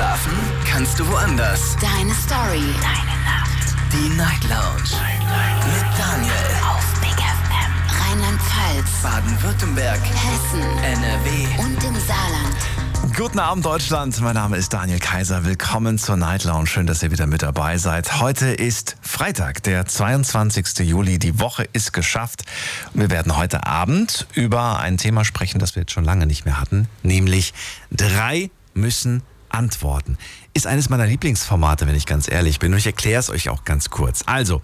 Schlafen kannst du woanders. Deine Story. Deine Nacht. Die Night Lounge. Night, Mit Daniel. Auf Big FM. Rheinland-Pfalz. Baden-Württemberg. Hessen. NRW. Und im Saarland. Guten Abend Deutschland, mein Name ist Daniel Kaiser. Willkommen zur Night Lounge. Schön, dass ihr wieder mit dabei seid. Heute ist Freitag, der 22. Juli. Die Woche ist geschafft. Und wir werden heute Abend über ein Thema sprechen, das wir jetzt schon lange nicht mehr hatten, nämlich drei müssen antworten. Ist eines meiner Lieblingsformate, wenn ich ganz ehrlich bin. Und ich erkläre es euch auch ganz kurz. Also,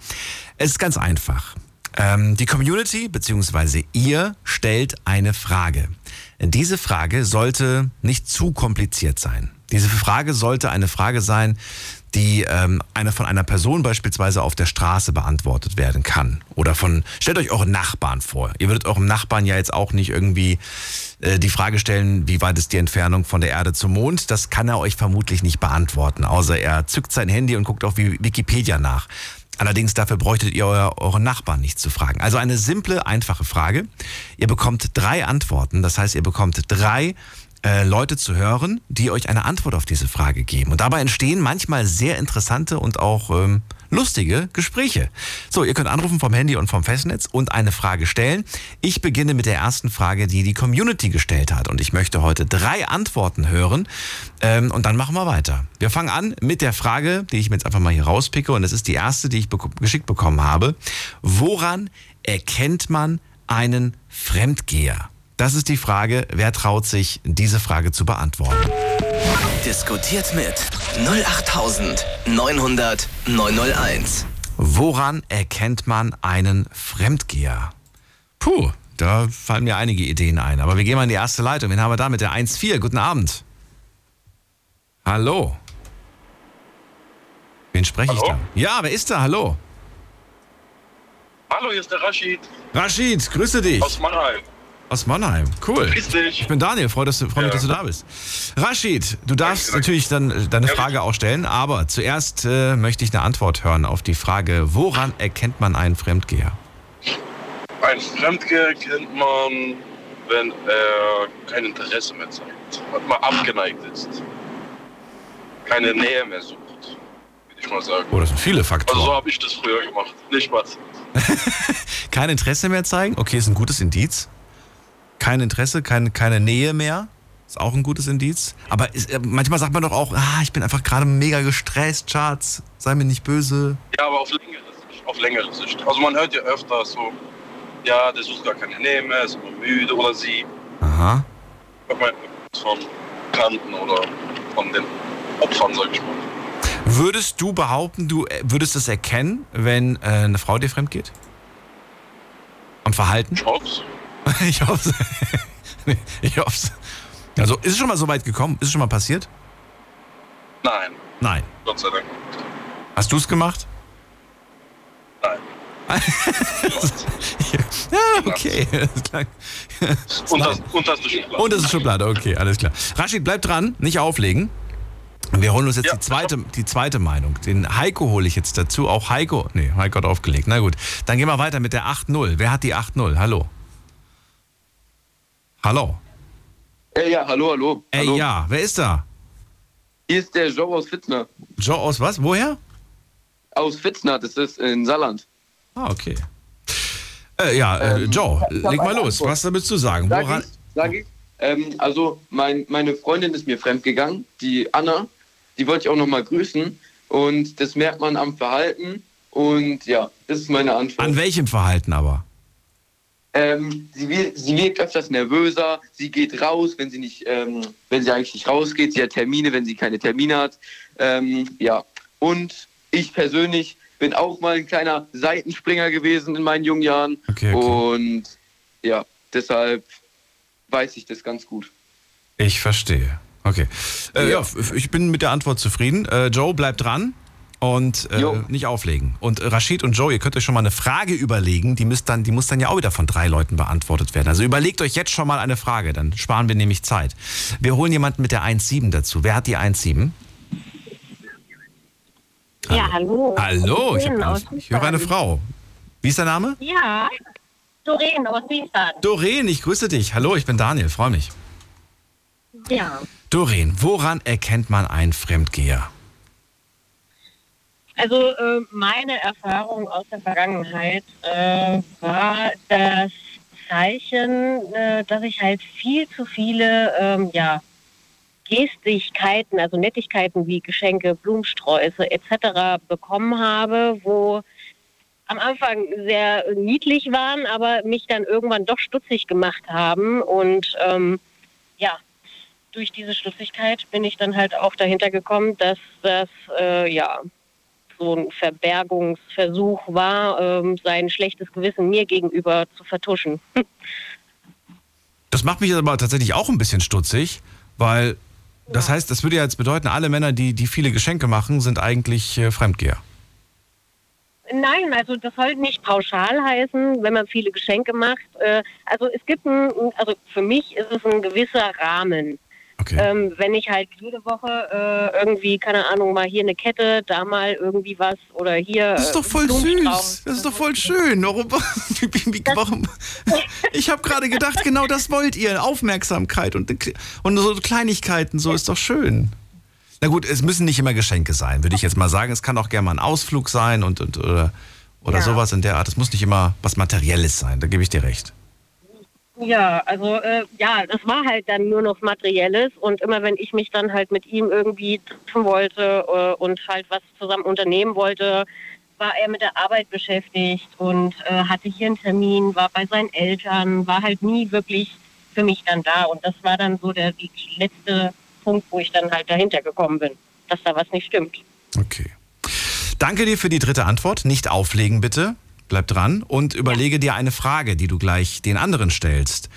es ist ganz einfach. Ähm, die Community bzw. ihr stellt eine Frage. Diese Frage sollte nicht zu kompliziert sein. Diese Frage sollte eine Frage sein, die ähm, eine von einer Person beispielsweise auf der Straße beantwortet werden kann. Oder von, stellt euch euren Nachbarn vor. Ihr würdet eurem Nachbarn ja jetzt auch nicht irgendwie äh, die Frage stellen, wie weit ist die Entfernung von der Erde zum Mond? Das kann er euch vermutlich nicht beantworten, außer er zückt sein Handy und guckt auf Wikipedia nach. Allerdings dafür bräuchtet ihr euer, euren Nachbarn nicht zu fragen. Also eine simple, einfache Frage. Ihr bekommt drei Antworten. Das heißt, ihr bekommt drei äh, Leute zu hören, die euch eine Antwort auf diese Frage geben. Und dabei entstehen manchmal sehr interessante und auch ähm, lustige Gespräche. So, ihr könnt anrufen vom Handy und vom Festnetz und eine Frage stellen. Ich beginne mit der ersten Frage, die die Community gestellt hat. Und ich möchte heute drei Antworten hören. Ähm, und dann machen wir weiter. Wir fangen an mit der Frage, die ich mir jetzt einfach mal hier rauspicke. Und das ist die erste, die ich be geschickt bekommen habe. Woran erkennt man einen Fremdgeher? Das ist die Frage, wer traut sich, diese Frage zu beantworten. Diskutiert mit 08900 901. Woran erkennt man einen Fremdgeher? Puh, da fallen mir einige Ideen ein. Aber wir gehen mal in die erste Leitung. Wen haben wir da mit der 1.4? Guten Abend. Hallo. Wen spreche ich da? Ja, wer ist da? Hallo. Hallo, hier ist der Rashid Rashid, grüße dich. aus Mannheim. Aus Mannheim. Cool. Grüß dich. Ich bin Daniel, freue, freu mich, Ja. dass du da bist. Rashid, du darfst Danke, natürlich dann deine Ja, Frage auch stellen, aber zuerst äh, möchte ich eine Antwort hören auf die Frage, woran erkennt man einen Fremdgeher? Ein Fremdgeher kennt man, wenn er kein Interesse mehr zeigt. Und mal abgeneigt ist. Keine Nähe mehr sucht, würde ich mal sagen. Oh, das sind viele Also so Faktoren. habe ich das früher gemacht. Nicht was. Kein Interesse mehr zeigen? Okay, ist ein gutes Indiz. Kein Interesse, kein, keine Nähe mehr. Ist auch ein gutes Indiz. Aber ist, äh, manchmal sagt man doch auch, ah, ich bin einfach gerade mega gestresst, Schatz. Sei mir nicht böse. Ja, aber auf längere Sicht. Auf längere Sicht. Also man hört ja öfter so, ja, der sucht gar keine Nähe mehr, ist immer müde oder sie. Aha. Von Kanten oder von den Opfern, sag ich mal. Würdest du behaupten, du äh, würdest es erkennen, wenn äh, eine Frau dir fremd geht? Am Verhalten? Ich hoff's. Ich hoffe Ich hoffe Also, ist es schon mal so weit gekommen? Ist es schon mal passiert? Nein, Nein. Gott sei Dank. Hast du es gemacht? Nein. Ja, okay. Das klang- Unter, unterste Schublade. Und das ist Schublade, okay, alles klar. Rashid, bleib dran, nicht auflegen. Wir holen uns jetzt Ja, die, zweite, die zweite Meinung. Den Heiko hole ich jetzt dazu. Auch Heiko. Nee, Heiko hat aufgelegt. Na gut. Dann gehen wir weiter mit der 8-0. Wer hat die 8-0? Hallo. Hallo. Ey, ja, hallo, hallo. Ey, hallo. ja, wer ist da? Hier ist der Joe aus Fitzner. Joe aus was? Woher? Aus Fitzner, das ist in Saarland. Ah, okay. Äh, ja, äh, Ähm, Joe, hab leg mal los. Antwort. Was willst du sagen? Sag Woran? ich, sag ich. Ähm, also, mein, meine Freundin ist mir fremdgegangen, die Anna. Die wollte ich auch noch mal grüßen. Und das merkt man am Verhalten. Und ja, das ist meine Antwort. An welchem Verhalten aber? Ähm, sie, wir- sie wirkt öfters nervöser. Sie geht raus, wenn sie nicht, ähm, wenn sie eigentlich nicht rausgeht. Sie hat Termine, wenn sie keine Termine hat. Ähm, ja. Und ich persönlich bin auch mal ein kleiner Seitenspringer gewesen in meinen jungen Jahren. Okay, okay. Und ja, deshalb weiß ich das ganz gut. Ich verstehe. Okay. Äh, ja. Ja. ich bin mit der Antwort zufrieden. Äh, Joe, bleib dran und äh, nicht auflegen. Und äh, Rashid und Joe, ihr könnt euch schon mal eine Frage überlegen. Die, müsst dann, die muss dann ja auch wieder von drei Leuten beantwortet werden. Also überlegt euch jetzt schon mal eine Frage, dann sparen wir nämlich Zeit. Wir holen jemanden mit der 1.7 dazu. Wer hat die 1.7? Ja, hallo. Hallo, ich, eine, ich höre eine. Frau. Wie ist der Name? Ja, Doreen aus Wiesbaden. Doreen, ich grüße dich. Hallo, ich bin Daniel, freue mich. Ja. Doreen, woran erkennt man einen Fremdgeher? Also äh, meine Erfahrung aus der Vergangenheit äh, war das Zeichen, äh, dass ich halt viel zu viele ähm, ja, Gestigkeiten, also Nettigkeiten wie Geschenke, Blumensträuße etc. bekommen habe, wo am Anfang sehr niedlich waren, aber mich dann irgendwann doch stutzig gemacht haben. Und ähm, ja, durch diese Stutzigkeit bin ich dann halt auch dahinter gekommen, dass das äh, ja so ein Verbergungsversuch war, ähm, sein schlechtes Gewissen mir gegenüber zu vertuschen. Das macht mich aber tatsächlich auch ein bisschen stutzig, weil das heißt, das würde ja jetzt bedeuten, alle Männer, die, die viele Geschenke machen, sind eigentlich äh, Fremdgeher. Nein, also das soll nicht pauschal heißen, wenn man viele Geschenke macht. Äh, also es gibt ein, also für mich ist es ein gewisser Rahmen. Okay. Ähm, wenn ich halt jede Woche äh, irgendwie, keine Ahnung, mal hier eine Kette, da mal irgendwie was oder hier. Das ist doch äh, voll Blumenstrauß. süß. Das ist doch voll schön. Ich habe gerade gedacht, genau das wollt ihr. Aufmerksamkeit und, und so Kleinigkeiten, so ist doch schön. Na gut, es müssen nicht immer Geschenke sein, würde ich jetzt mal sagen. Es kann auch gerne mal ein Ausflug sein und, und oder, oder Ja. sowas in der Art. Es muss nicht immer was Materielles sein, da gebe ich dir recht. Ja, also äh, ja, das war halt dann nur noch Materielles und immer wenn ich mich dann halt mit ihm irgendwie treffen wollte äh, und halt was zusammen unternehmen wollte, war er mit der Arbeit beschäftigt und äh, hatte hier einen Termin, war bei seinen Eltern, war halt nie wirklich für mich dann da und das war dann so der die letzte Punkt, wo ich dann halt dahinter gekommen bin, dass da was nicht stimmt. Okay. Danke dir für die dritte Antwort. Nicht auflegen, bitte. Bleib dran und überlege dir eine Frage, die du gleich den anderen stellst.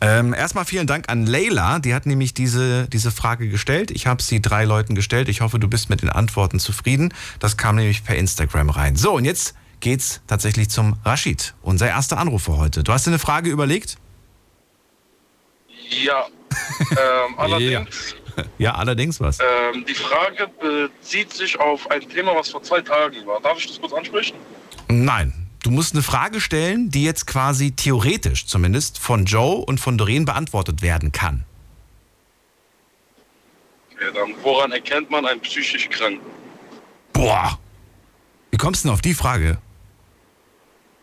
Ähm, erstmal vielen Dank an Leila, die hat nämlich diese, diese Frage gestellt. Ich habe sie drei Leuten gestellt. Ich hoffe, du bist mit den Antworten zufrieden. Das kam nämlich per Instagram rein. So, und jetzt geht's tatsächlich zum Rashid, unser erster Anruf für heute. Du hast dir eine Frage überlegt? Ja. ähm, allerdings, Ja, allerdings was. ähm, die Frage bezieht sich auf ein Thema, was vor zwei Tagen war. Darf ich das kurz ansprechen? Nein. Du musst eine Frage stellen, die jetzt quasi theoretisch zumindest von Joe und von Doreen beantwortet werden kann. Ja, dann, woran erkennt man einen psychisch Kranken? Boah. Wie kommst du denn auf die Frage?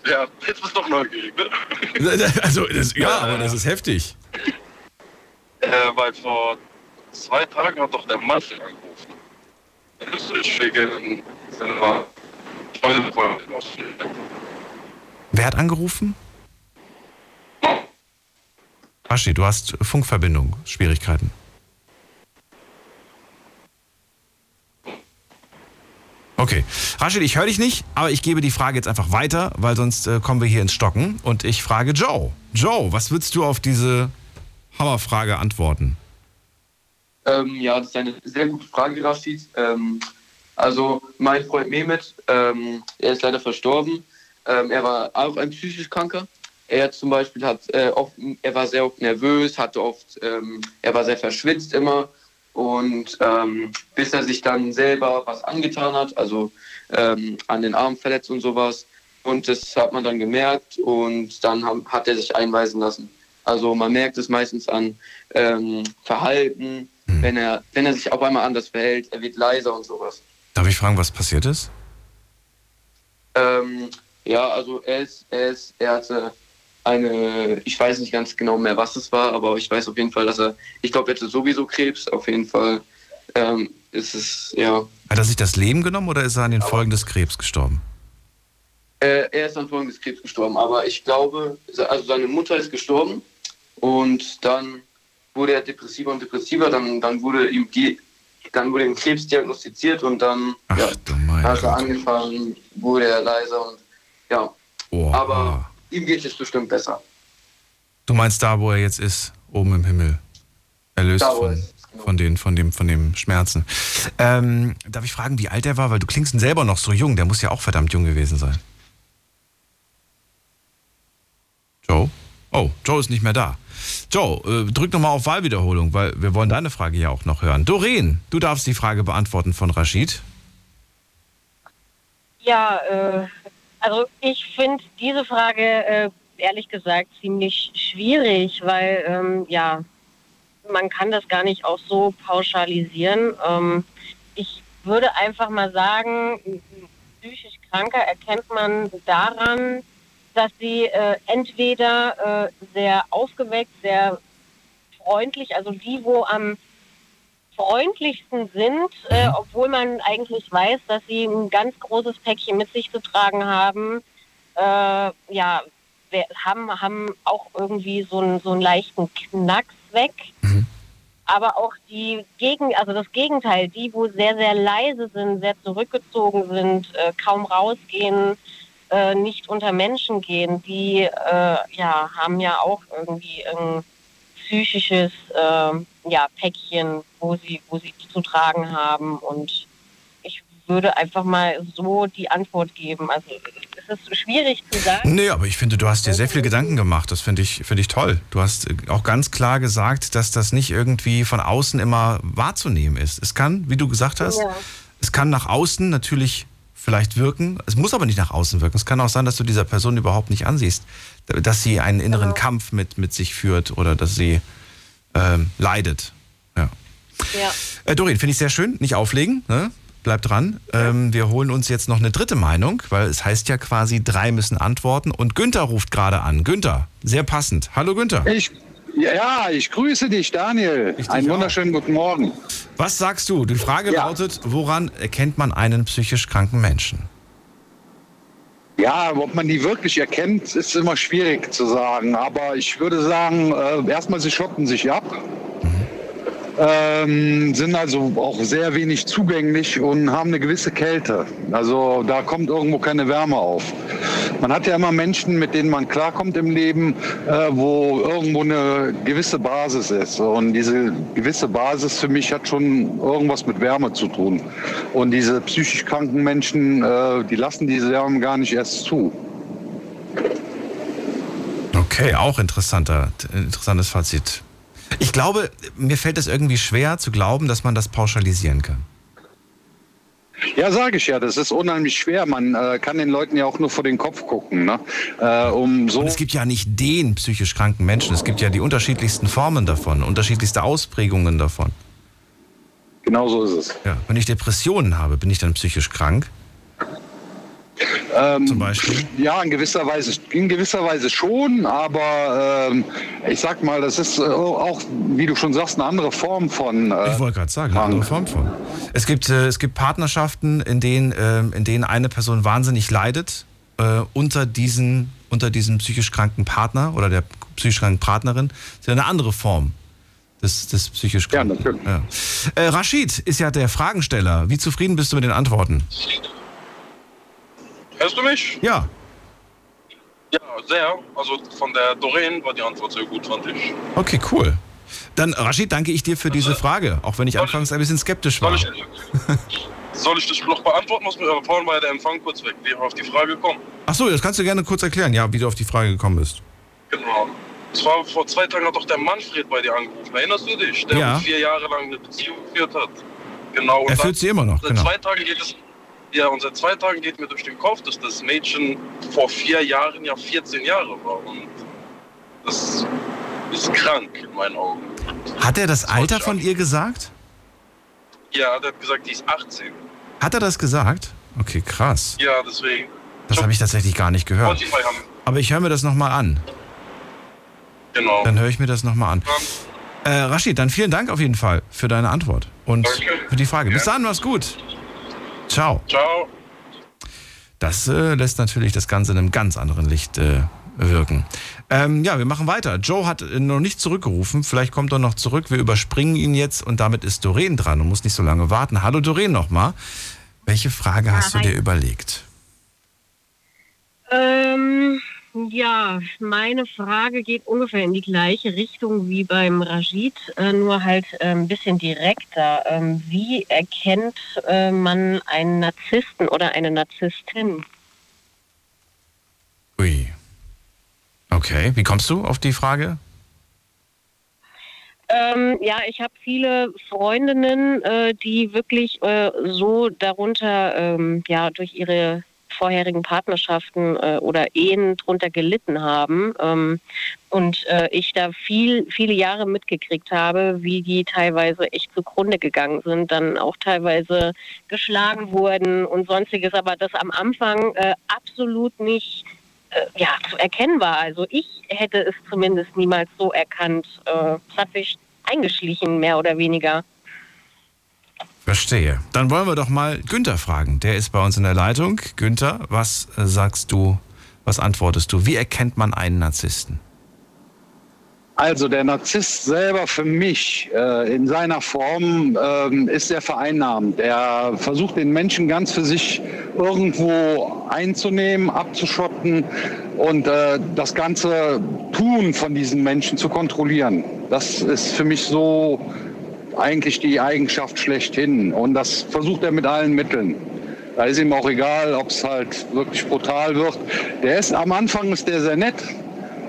Ja, jetzt bist du doch neugierig, ne? Also, das, ja, aber das ist heftig. Äh, weil vor zwei Tagen hat doch der Manfred angerufen. Das ist wegen seiner Freundin aus Wer hat angerufen? Aschi, du hast Funkverbindung, Schwierigkeiten. Okay. Rashid, ich höre dich nicht, aber ich gebe die Frage jetzt einfach weiter, weil sonst äh, kommen wir hier ins Stocken. Und ich frage Joe. Joe, was würdest du auf diese Hammerfrage antworten? Ähm, ja, das ist eine sehr gute Frage, Rashid. Ähm, also mein Freund Mehmet, ähm, er ist leider verstorben. Ähm, er war auch ein psychisch Kranker. Er zum Beispiel hat äh, oft, er war sehr oft nervös, hatte oft, ähm, er war sehr verschwitzt immer. Und ähm, bis er sich dann selber was angetan hat, also ähm, an den Arm verletzt und sowas. Und das hat man dann gemerkt und dann haben, hat er sich einweisen lassen. Also man merkt es meistens an ähm, Verhalten, wenn er, wenn er sich auf einmal anders verhält, er wird leiser und sowas. Darf ich fragen, was passiert ist? Ähm, ja, also er ist, er ist, er hatte eine, ich weiß nicht ganz genau mehr, was es war, aber ich weiß auf jeden Fall, dass er, ich glaube, er hatte sowieso Krebs, auf jeden Fall ähm, ist es, ja. Hat er sich das Leben genommen oder ist er an den Folgen des Krebs gestorben? Äh, er ist an Folgen des Krebs gestorben, aber ich glaube, also seine Mutter ist gestorben und dann wurde er depressiver und depressiver, dann, dann wurde ihm die, dann wurde ihm Krebs diagnostiziert und dann Ach ja, hat er angefangen, wurde er leiser und ja, Oh, aber ihm geht es bestimmt besser. Du meinst da, wo er jetzt ist, oben im Himmel. Erlöst Da, er von, ist, genau. von, den, von, dem, von dem Schmerzen. Ähm, darf ich fragen, wie alt er war? Weil du klingst selber noch so jung. Der muss ja auch verdammt jung gewesen sein. Joe? Oh, Joe ist nicht mehr da. Joe, äh, drück nochmal auf Wahlwiederholung, weil wir wollen deine Frage ja auch noch hören. Doreen, du darfst die Frage beantworten von Rashid. Ja, äh, also ich finde diese Frage äh, ehrlich gesagt ziemlich schwierig, weil ähm, ja, man kann das gar nicht auch so pauschalisieren. Ähm, ich würde einfach mal sagen, psychisch Kranke erkennt man daran, dass sie äh, entweder äh, sehr aufgeweckt, sehr freundlich, also die, wo am freundlichsten sind, äh, Mhm. obwohl man eigentlich weiß, dass sie ein ganz großes Päckchen mit sich zu tragen haben, äh, ja, haben, haben auch irgendwie so einen, so einen leichten Knacks weg. Mhm. Aber auch die Gegen, also das Gegenteil, die, wo sehr, sehr leise sind, sehr zurückgezogen sind, äh, kaum rausgehen, äh, nicht unter Menschen gehen, die äh, ja, haben ja auch irgendwie psychisches ähm, ja, Päckchen, wo sie, wo sie zu tragen haben. Und ich würde einfach mal so die Antwort geben. Also es ist schwierig zu sagen. Nee, aber ich finde, du hast dir sehr viel Gedanken gemacht. Das finde ich, finde ich toll. Du hast äh, auch ganz klar gesagt, dass das nicht irgendwie von außen immer wahrzunehmen ist. Es kann, wie du gesagt hast, Ja. es kann nach außen natürlich vielleicht wirken. Es muss aber nicht nach außen wirken. Es kann auch sein, dass du dieser Person überhaupt nicht ansiehst, dass sie einen inneren Genau. Kampf mit, mit sich führt oder dass sie ähm, leidet. Ja. Ja. Äh, Doreen, finde ich sehr schön. Nicht auflegen, ne? Bleib dran. Ähm, wir holen uns jetzt noch eine dritte Meinung, weil es heißt ja quasi, drei müssen antworten. Und Günther ruft gerade an. Günther, sehr passend. Hallo Günther. Ich, ja, ich grüße dich, Daniel. Ich Einen wunderschönen guten Morgen. Was sagst du? Die Frage Ja. lautet, woran erkennt man einen psychisch kranken Menschen? Ja, ob man die wirklich erkennt, ist immer schwierig zu sagen. Aber ich würde sagen, äh, erstmal, sie schotten sich ab. Ähm, sind also auch sehr wenig zugänglich und haben eine gewisse Kälte. Also da kommt irgendwo keine Wärme auf. Man hat ja immer Menschen, mit denen man klarkommt im Leben, äh, wo irgendwo eine gewisse Basis ist. Und diese gewisse Basis für mich hat schon irgendwas mit Wärme zu tun. Und diese psychisch kranken Menschen, äh, die lassen diese Wärme gar nicht erst zu. Okay, auch interessanter, interessantes Fazit. Ich glaube, mir fällt es irgendwie schwer zu glauben, dass man das pauschalisieren kann. Ja, sage ich ja, das ist unheimlich schwer. Man äh, kann den Leuten ja auch nur vor den Kopf gucken, ne? äh, um so. Und es gibt ja nicht den psychisch kranken Menschen, es gibt ja die unterschiedlichsten Formen davon, unterschiedlichste Ausprägungen davon. Genau so ist es. Ja, wenn ich Depressionen habe, bin ich dann psychisch krank? Ähm, Zum Beispiel? Ja, in gewisser Weise, in gewisser Weise schon, aber ähm, ich sag mal, das ist äh, auch, wie du schon sagst, eine andere Form von. Äh, Ich wollte gerade sagen, eine andere Form von. Es gibt, äh, es gibt Partnerschaften, in denen, ähm, in denen eine Person wahnsinnig leidet äh, unter, diesen, unter diesem psychisch kranken Partner oder der psychisch kranken Partnerin. Das ist ja eine andere Form des, des psychisch Ja, kranken. natürlich. Ja. Äh, Rashid ist ja der Fragensteller. Wie zufrieden bist du mit den Antworten? Hörst du mich? Ja. Ja, sehr. Also von der Doreen war die Antwort sehr gut, fand ich. Okay, cool. Dann, Rashid, danke ich dir für diese Frage, auch wenn ich anfangs ein bisschen skeptisch war. Soll ich, soll ich das noch beantworten? Was mir aber vorhin ja der Empfang kurz weg. Wie wir auf die Frage kommen. Achso, das kannst du gerne kurz erklären, ja, wie du auf die Frage gekommen bist. Genau. Es war vor zwei Tagen hat doch der Manfred bei dir angerufen. Erinnerst du dich? Der Ja. vier Jahre lang eine Beziehung geführt hat. Genau. und Er führt sie immer noch, Seit genau. zwei Tagen geht es. Ja, und seit zwei Tagen geht mir durch den Kopf, dass das Mädchen vor vier Jahren ja 14 Jahre war. Und das ist krank in meinen Augen. Hat er das wollte Alter von ihr gesagt? Ja, der hat gesagt, die ist 18. Hat er das gesagt? Okay, krass. Ja, deswegen. Das habe ich tatsächlich gar nicht gehört. Aber ich höre mir das nochmal an. Genau. Dann höre ich mir das nochmal an. Äh, Rashid, dann vielen Dank auf jeden Fall für deine Antwort und Danke. für die Frage. Bis dann, mach's gut. Ciao. Ciao. Das äh, lässt natürlich das Ganze in einem ganz anderen Licht äh, wirken. Ähm, ja, wir machen weiter. Joe hat äh, noch nicht zurückgerufen. Vielleicht kommt er noch zurück. Wir überspringen ihn jetzt und damit ist Doreen dran und muss nicht so lange warten. Hallo Doreen nochmal. Welche Frage hast du hi. dir überlegt? Ähm, ja, meine Frage geht ungefähr in die gleiche Richtung wie beim Rajid, äh, nur halt ein bisschen direkter. Ähm, wie erkennt äh, man einen Narzissten oder eine Narzisstin? Ui. Okay, wie kommst du auf die Frage? Ähm, ja, ich habe viele Freundinnen, äh, die wirklich äh, so darunter, ähm, ja, durch ihre vorherigen Partnerschaften äh, oder Ehen drunter gelitten haben. Ähm, und äh, ich da viel, viele Jahre mitgekriegt habe, wie die teilweise echt zugrunde gegangen sind, dann auch teilweise geschlagen wurden und sonstiges, aber das am Anfang äh, absolut nicht äh, ja, zu erkennen war. Also ich hätte es zumindest niemals so erkannt. Äh, es hat sich eingeschlichen, mehr oder weniger. Verstehe. Dann wollen wir doch mal Günther fragen. Der ist bei uns in der Leitung. Günther, was äh, sagst du, was antwortest du? Wie erkennt man einen Narzissten? Also der Narzisst selber für mich äh, in seiner Form ähm, ist sehr vereinnahmend. Er versucht den Menschen ganz für sich irgendwo einzunehmen, abzuschotten und äh, das ganze Tun von diesen Menschen zu kontrollieren. Das ist für mich so eigentlich die Eigenschaft schlechthin. Und das versucht er mit allen Mitteln. Da ist ihm auch egal, ob es halt wirklich brutal wird. Der ist am Anfang ist der sehr nett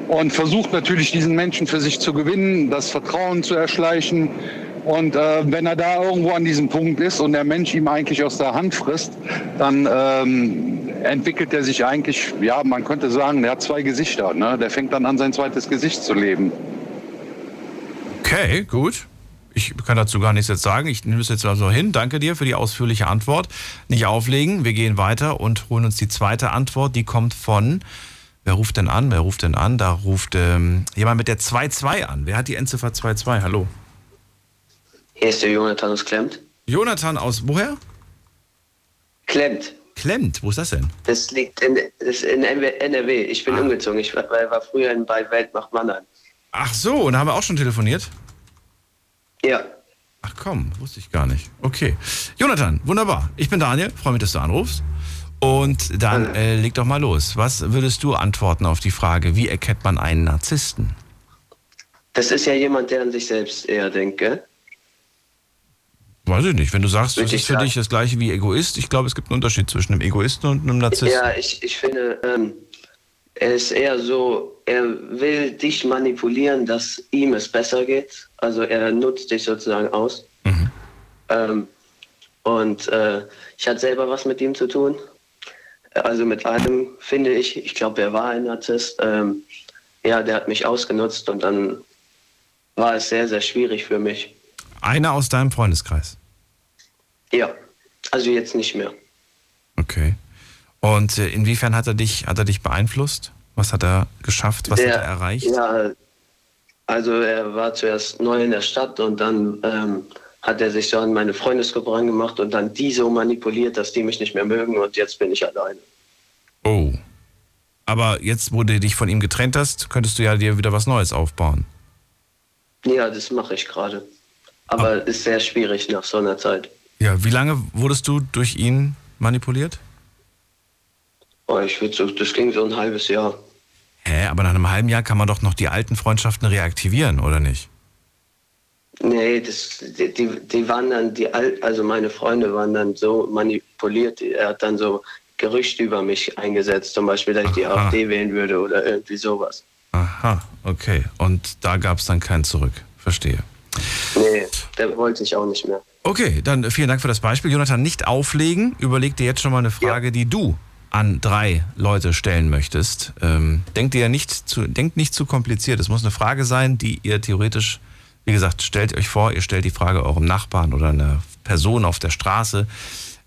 und versucht natürlich diesen Menschen für sich zu gewinnen, das Vertrauen zu erschleichen. Und äh, wenn er da irgendwo an diesem Punkt ist und der Mensch ihm eigentlich aus der Hand frisst, dann ähm, entwickelt er sich eigentlich, ja, man könnte sagen, der hat zwei Gesichter. Ne? Der fängt dann an, sein zweites Gesicht zu leben. Okay, gut. Ich kann dazu gar nichts jetzt sagen. Ich nehme es jetzt also hin. Danke dir für die ausführliche Antwort. Nicht auflegen. Wir gehen weiter und holen uns die zweite Antwort. Die kommt von. Wer ruft denn an? Wer ruft denn an? Da ruft ähm, jemand mit der 2-2 an. Wer hat die Endziffer 2-2? Hallo. Hier ist der Jonathan aus Klemmt. Jonathan aus woher? Klemmt. Klemmt? Wo ist das denn? Das liegt in, das in NRW. Ich bin Ah. umgezogen. Ich war, war früher in bei Weltmacht Mannheim. Ach so, und da haben wir auch schon telefoniert? Ja. Ach komm, wusste ich gar nicht. Okay. Jonathan, wunderbar. Ich bin Daniel, freue mich, dass du anrufst. Und dann äh, leg doch mal los. Was würdest du antworten auf die Frage, wie erkennt man einen Narzissten? Das ist ja jemand, der an sich selbst eher denkt, gell? Weiß ich nicht. Wenn du sagst, Würde das ist für sagen. dich das gleiche wie Egoist, ich glaube, es gibt einen Unterschied zwischen einem Egoisten und einem Narzissten. Ja, ich, ich finde, ähm, er ist eher so, er will dich manipulieren, dass ihm es besser geht. Also er nutzt dich sozusagen aus. Ähm, und äh, ich hatte selber was mit ihm zu tun. Also mit einem finde ich, ich glaube, er war ein Narzisst. Ähm, ja, der hat mich ausgenutzt und dann war es sehr, sehr schwierig für mich. Einer aus deinem Freundeskreis. Ja, also jetzt nicht mehr. Okay. Und äh, inwiefern hat er dich, hat er dich beeinflusst? Was hat er geschafft? Was Der- hat er erreicht? Ja, also er war zuerst neu in der Stadt und dann ähm, hat er sich so an meine Freundesgruppe rangemacht und dann die so manipuliert, dass die mich nicht mehr mögen und jetzt bin ich alleine. Oh. Aber jetzt, wo du dich von ihm getrennt hast, könntest du ja dir wieder was Neues aufbauen. Ja, das mache ich gerade. Aber ist sehr schwierig nach so einer Zeit. Ja, wie lange wurdest du durch ihn manipuliert? Oh, ich würde so, das ging so ein halbes Jahr. Hä, aber nach einem halben Jahr kann man doch noch die alten Freundschaften reaktivieren, oder nicht? Nee, das, die, die, waren dann, die Al also meine Freunde waren dann so manipuliert. Er hat dann so Gerüchte über mich eingesetzt, zum Beispiel, dass ich die Aha. AfD wählen würde oder irgendwie sowas. Aha, okay. Und da gab es dann kein Zurück. Verstehe. Nee, der wollte ich auch nicht mehr. Okay, dann vielen Dank für das Beispiel. Jonathan, nicht auflegen. Überleg dir jetzt schon mal eine Frage, die du an drei Leute stellen möchtest. Ähm, denkt ihr nicht zu, denkt nicht zu kompliziert. Es muss eine Frage sein, die ihr theoretisch, wie gesagt, stellt euch vor, ihr stellt die Frage eurem Nachbarn oder einer Person auf der Straße.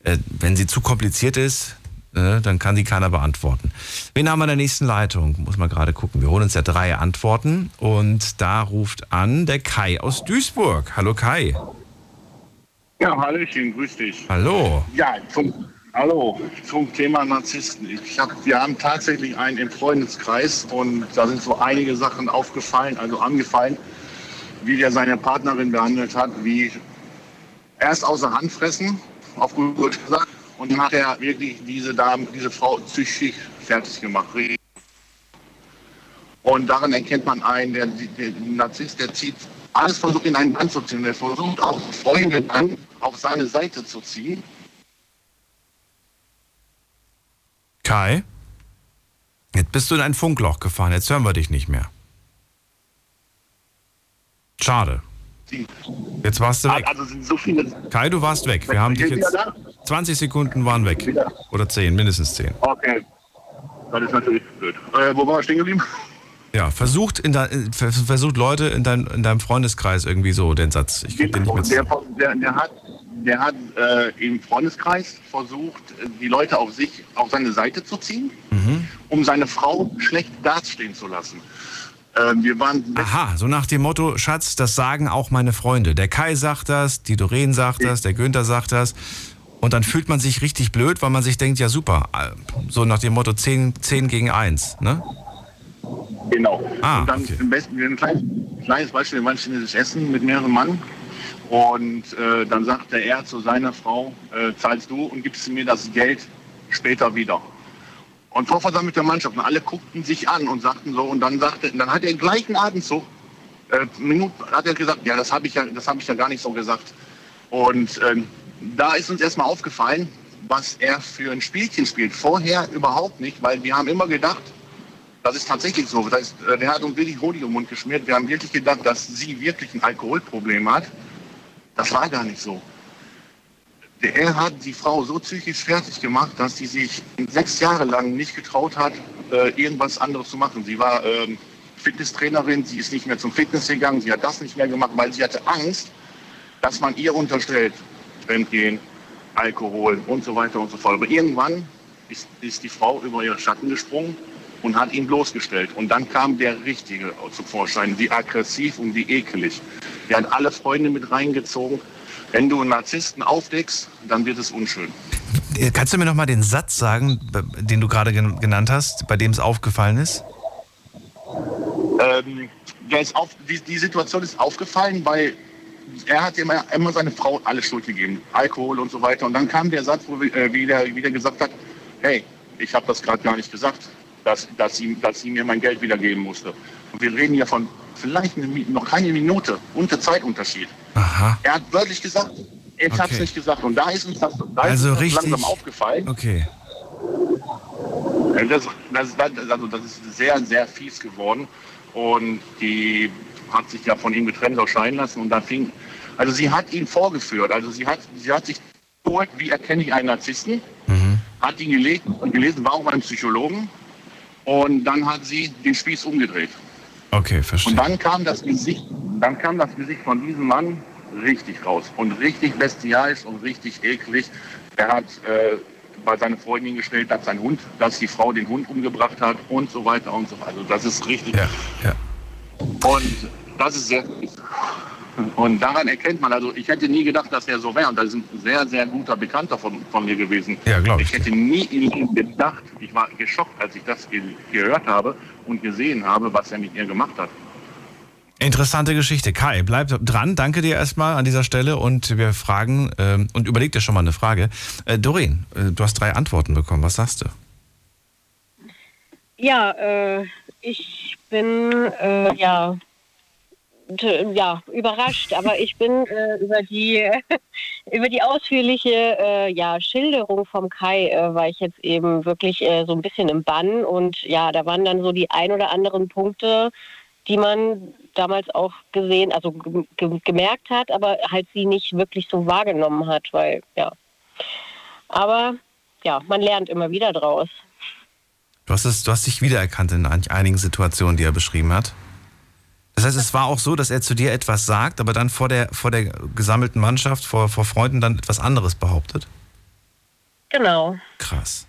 Äh, wenn sie zu kompliziert ist, äh, dann kann die keiner beantworten. Wen haben wir in der nächsten Leitung? Muss mal gerade gucken. Wir holen uns ja drei Antworten und da ruft an der Kai aus Duisburg. Hallo Kai. Ja, Hallöchen, grüß dich. Hallo. Ja, zum, hallo, zum Thema Narzissten. Ich hab, wir haben tatsächlich einen im Freundeskreis und da sind so einige Sachen aufgefallen, also angefallen, wie der seine Partnerin behandelt hat, wie erst außer Hand fressen, auf gut gesagt, und dann hat er wirklich diese Dame, diese Frau psychisch fertig gemacht. Und daran erkennt man einen, der, der Narzisst, der zieht alles versucht in einen Band zu ziehen. Er versucht auch Freunde dann auf seine Seite zu ziehen. Kai? Jetzt bist du in ein Funkloch gefahren, jetzt hören wir dich nicht mehr. Schade. Jetzt warst du weg. also sind so viele. Kai, du warst weg. Wir haben dich jetzt. wieder 20 Sekunden waren weg. Oder 10, mindestens 10. Okay. Das ist natürlich blöd. Äh, wo waren wir stehen geblieben? Ja, versucht, in dein, vers- versucht Leute in, dein, in deinem Freundeskreis irgendwie so den Satz. Ich krieg den nicht mehr Der, der, der hat, der hat äh, im Freundeskreis versucht, die Leute auf sich, auf seine Seite zu ziehen, Mhm. um seine Frau schlecht dastehen zu lassen. Ähm, wir waren Aha, so nach dem Motto, Schatz, das sagen auch meine Freunde. Der Kai sagt das, die Doreen sagt das, der Günther sagt das. Und dann fühlt man sich richtig blöd, weil man sich denkt, ja super, äh, so nach dem Motto 10, 10 gegen 1, ne? Genau. Ah, und dann okay. im besten ein kleines, kleines Beispiel, wir waren chinesisches Essen mit mehreren Mann. Und äh, dann sagte er zu seiner Frau, äh, zahlst du und gibst mir das Geld später wieder. Und vor versammelter Mannschaft, und alle guckten sich an und sagten so, und dann sagte, dann hat er im gleichen Atemzug, äh, Minuten, hat er gesagt, ja, das habe ich ja, das habe ich ja gar nicht so gesagt. Und ähm, da ist uns erstmal aufgefallen, was er für ein Spielchen spielt. Vorher überhaupt nicht, weil wir haben immer gedacht, das ist tatsächlich so. Das ist, äh, der hat uns wirklich Honig im Mund geschmiert. Wir haben wirklich gedacht, dass sie wirklich ein Alkoholproblem hat. Das war gar nicht so. Er hat die Frau so psychisch fertig gemacht, dass sie sich sechs Jahre lang nicht getraut hat, äh, irgendwas anderes zu machen. Sie war ähm, Fitnesstrainerin, sie ist nicht mehr zum Fitness gegangen, sie hat das nicht mehr gemacht, weil sie hatte Angst, dass man ihr unterstellt, Fremdgehen, Alkohol und so weiter und so fort. Aber irgendwann ist, ist die Frau über ihren Schatten gesprungen und hat ihn bloßgestellt. Und dann kam der Richtige zum Vorschein, die aggressiv und die ekelig. Der hat alle Freunde mit reingezogen. Wenn du einen Narzissten aufdeckst, dann wird es unschön. Äh, Kannst du mir noch mal den Satz sagen, den du gerade gen- genannt hast, bei dem es aufgefallen ist? Ähm, ist auf, die, die Situation ist aufgefallen, weil er hat immer, immer seine Frau alle Schuld gegeben, Alkohol und so weiter. Und dann kam der Satz, wo äh, wieder, wieder gesagt hat, hey, ich habe das gerade gar nicht gesagt, dass, dass, sie, dass sie mir mein Geld wiedergeben musste. Und wir reden ja von vielleicht eine, noch keine Minute unter Zeitunterschied. Aha. Er hat wörtlich gesagt, ich habe es Okay. nicht gesagt. Und da ist uns das, da Also ist uns das langsam aufgefallen. Okay. Das, das, das, also das ist sehr, sehr fies geworden. Und die hat sich ja von ihm getrennt auch scheiden lassen. Und da fing, also sie hat ihn vorgeführt. Also sie hat, sie hat sich geholt, wie erkenne ich einen Narzissten, hat ihn gelesen, gelesen warum einen Psychologen. Und dann hat sie den Spieß umgedreht. Okay, verstehe. Und dann kam das Gesicht, dann kam das Gesicht von diesem Mann richtig raus und richtig bestialisch und richtig eklig. Er hat äh, bei seiner Freundin gestellt, dass sein Hund, dass die Frau den Hund umgebracht hat und so weiter und so weiter. Also das ist richtig. Ja, ja. Und das ist sehr. Und daran erkennt man, also ich hätte nie gedacht, dass er so wäre. Und das ist ein sehr, sehr guter Bekannter von, von mir gewesen. Ja, glaub ich Ich hätte nie in ihm gedacht, ich war geschockt, als ich das ge gehört habe und gesehen habe, was er mit ihr gemacht hat. Interessante Geschichte. Kai, bleib dran. Danke dir erstmal an dieser Stelle und wir fragen ähm, und überleg dir schon mal eine Frage. Äh, Doreen, äh, du hast drei Antworten bekommen. Was sagst du? Ja, äh, ich bin äh, ja, ja überrascht, aber ich bin äh, über die über die ausführliche äh, ja, Schilderung vom Kai äh, war ich jetzt eben wirklich äh, so ein bisschen im Bann und ja, da waren dann so die ein oder anderen Punkte, die man damals auch gesehen, also ge ge gemerkt hat, aber halt sie nicht wirklich so wahrgenommen hat, weil ja. Aber ja, man lernt immer wieder draus. Du hast, es, du hast dich wiedererkannt in ein- einigen Situationen, die er beschrieben hat. Das heißt, es war auch so, dass er zu dir etwas sagt, aber dann vor der, vor der gesammelten Mannschaft, vor, vor Freunden dann etwas anderes behauptet? Genau. Krass.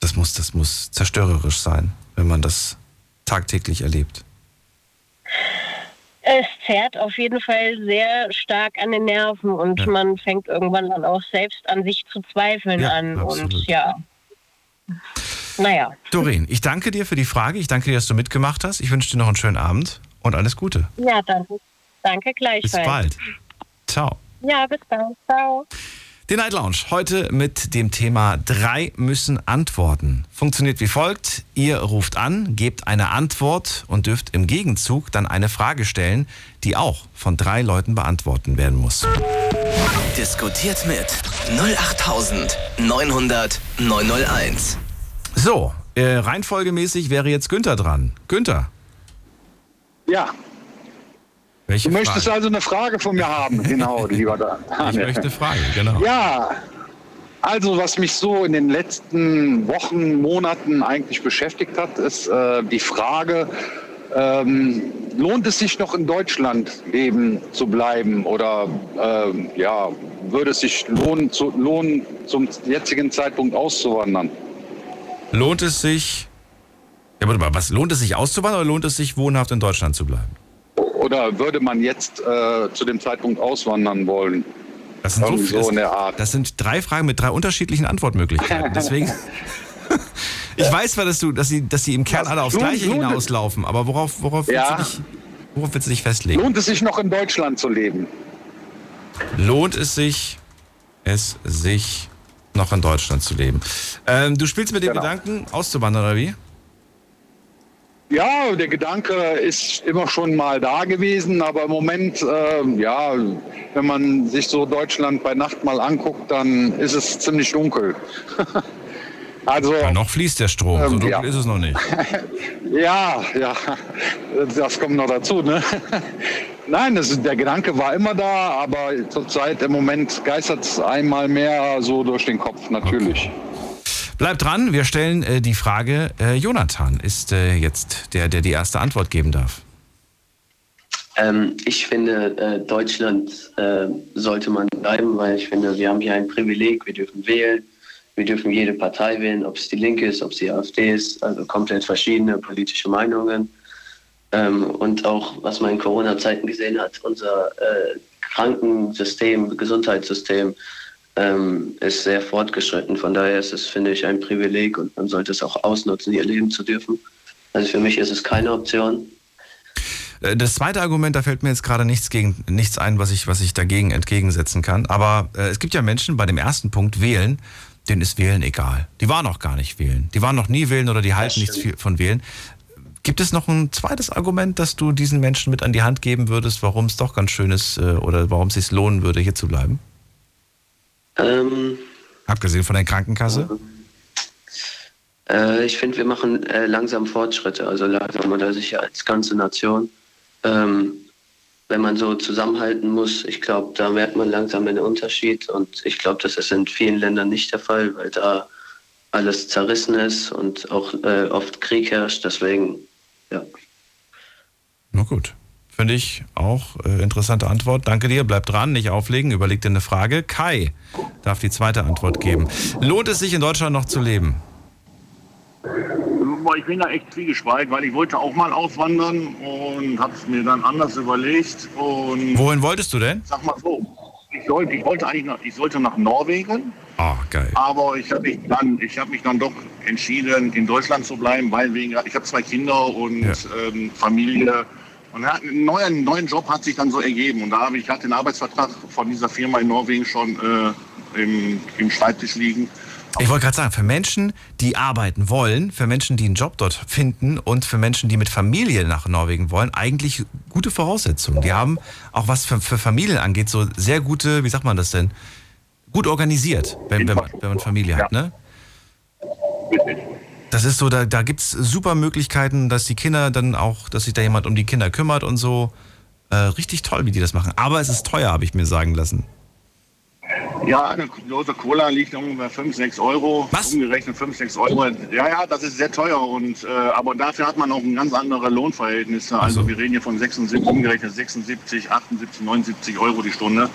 Das muss, das muss zerstörerisch sein, wenn man das tagtäglich erlebt. Es zerrt auf jeden Fall sehr stark an den Nerven und Ja. man fängt irgendwann dann auch selbst an sich zu zweifeln Ja, an. absolut. Und ja. Naja, Doreen, ich danke dir für die Frage. Ich danke dir, dass du mitgemacht hast. Ich wünsche dir noch einen schönen Abend und alles Gute. ja, danke. Danke Bis gleichfalls. bald. Ciao. Ja, bis bald. Ciao. Die Night Lounge heute mit dem Thema drei müssen antworten. Funktioniert wie folgt. Ihr ruft an, gebt eine Antwort und dürft im Gegenzug dann eine Frage stellen, die auch von drei Leuten beantworten werden muss. Diskutiert mit 08900 901. So, äh, reihenfolgemäßig wäre jetzt Günther dran. Günther, Ja, Welche du möchtest Frage? also eine Frage von mir haben, genau, lieber Dan. Ich möchte fragen, genau. Ja, also was mich so in den letzten Wochen, Monaten eigentlich beschäftigt hat, ist äh, die Frage, ähm, lohnt es sich noch in Deutschland leben zu bleiben oder ähm, ja, würde es sich lohnen, zu, lohnen, zum jetzigen Zeitpunkt auszuwandern? Lohnt es sich. Ja, warte mal, was lohnt es sich auszuwandern oder lohnt es sich wohnhaft in Deutschland zu bleiben? Oder würde man jetzt äh, zu dem Zeitpunkt auswandern wollen? Das sind, so, viele- so in der Art. das sind drei Fragen mit drei unterschiedlichen Antwortmöglichkeiten. Deswegen. Ich weiß zwar, dass, du, dass, sie, dass sie im Kern Was? alle aufs Lohnt- Gleiche lohnt hinauslaufen, aber worauf, worauf, Ja. willst du dich, worauf willst du dich festlegen? Lohnt es sich noch in Deutschland zu leben? Lohnt es sich, es sich noch in Deutschland zu leben? Ähm, du spielst mit dem Genau. Gedanken, auszuwandern, oder wie? Ja, der Gedanke ist immer schon mal da gewesen, aber im Moment, ähm, ja, wenn man sich so Deutschland bei Nacht mal anguckt, dann ist es ziemlich dunkel. also, Ja, noch fließt der Strom, so Ähm, dunkel ja. ist es noch nicht. ja, ja, das kommt noch dazu, ne? Nein, das ist, der Gedanke war immer da, aber zurzeit im Moment geistert es einmal mehr so durch den Kopf, natürlich. Bleib dran, wir stellen äh, die Frage, äh, Jonathan ist äh, jetzt der, der die erste Antwort geben darf. Ähm, ich finde, äh, Deutschland äh, sollte man bleiben, weil ich finde, wir haben hier ein Privileg, wir dürfen wählen, wir dürfen jede Partei wählen, ob es die Linke ist, ob es die AfD ist, also komplett verschiedene politische Meinungen. Ähm, und auch, was man in Corona-Zeiten gesehen hat, unser äh, Krankensystem, Gesundheitssystem ähm, ist sehr fortgeschritten. Von daher ist es, finde ich, ein Privileg und man sollte es auch ausnutzen, hier leben zu dürfen. Also für mich ist es keine Option. Äh, Das zweite Argument, da fällt mir jetzt gerade nichts, gegen, nichts ein, was ich, was ich dagegen entgegensetzen kann. Aber äh, es gibt ja Menschen, bei dem ersten Punkt wählen, denen ist Wählen egal. Die waren noch gar nicht wählen. Die waren noch nie wählen oder die halten nichts von Wählen. Gibt es noch ein zweites Argument, das du diesen Menschen mit an die Hand geben würdest, warum es doch ganz schön ist äh, oder warum es sich lohnen würde, hier zu bleiben? Ähm, Abgesehen von der Krankenkasse? Äh, ich finde, wir machen äh, langsam Fortschritte, also langsam oder sicher als ganze Nation. Ähm, wenn man so zusammenhalten muss, ich glaube, da merkt man langsam einen Unterschied und ich glaube, das ist in vielen Ländern nicht der Fall, weil da alles zerrissen ist und auch äh, oft Krieg herrscht. Deswegen, ja. Na gut. Finde ich auch äh, interessante Antwort. Danke dir. Bleib dran, nicht auflegen. Überleg dir eine Frage. Kai darf die zweite Antwort geben. Lohnt es sich in Deutschland noch zu leben? Boah, Ich bin da echt zwiegespalten, weil ich wollte auch mal auswandern und habe es mir dann anders überlegt. Und Wohin wolltest du denn? sag mal so, ich, sollte, ich wollte eigentlich nach, ich sollte nach Norwegen, Ah, geil. aber ich habe mich dann, ich habe mich dann doch entschieden, in Deutschland zu bleiben, weil wegen, ich habe zwei Kinder und Ja. ähm, Familie. Und einen neuen, neuen Job hat sich dann so ergeben. Und da habe ich ich hatte den Arbeitsvertrag von dieser Firma in Norwegen schon äh, im, im Schreibtisch liegen. Ich wollte gerade sagen, für Menschen, die arbeiten wollen, für Menschen, die einen Job dort finden und für Menschen, die mit Familie nach Norwegen wollen, eigentlich gute Voraussetzungen. Die haben auch was für, für Familien angeht, so sehr gute, wie sagt man das denn, gut organisiert, wenn, wenn, man, wenn man Familie hat, ne? Das ist so, da, da gibt es super Möglichkeiten, dass die Kinder dann auch, dass sich da jemand um die Kinder kümmert und so. Äh, richtig toll, wie die das machen. Aber es ist teuer, habe ich mir sagen lassen. Ja, eine Dose Cola liegt ungefähr 5, 6 Euro. Was? Umgerechnet 5, 6 Euro. Ja, ja, das ist sehr teuer. Und, äh, aber dafür hat man auch ein ganz andere Lohnverhältnisse. Also so. wir reden hier von 76, umgerechnet 76, 78, 79 Euro die Stunde.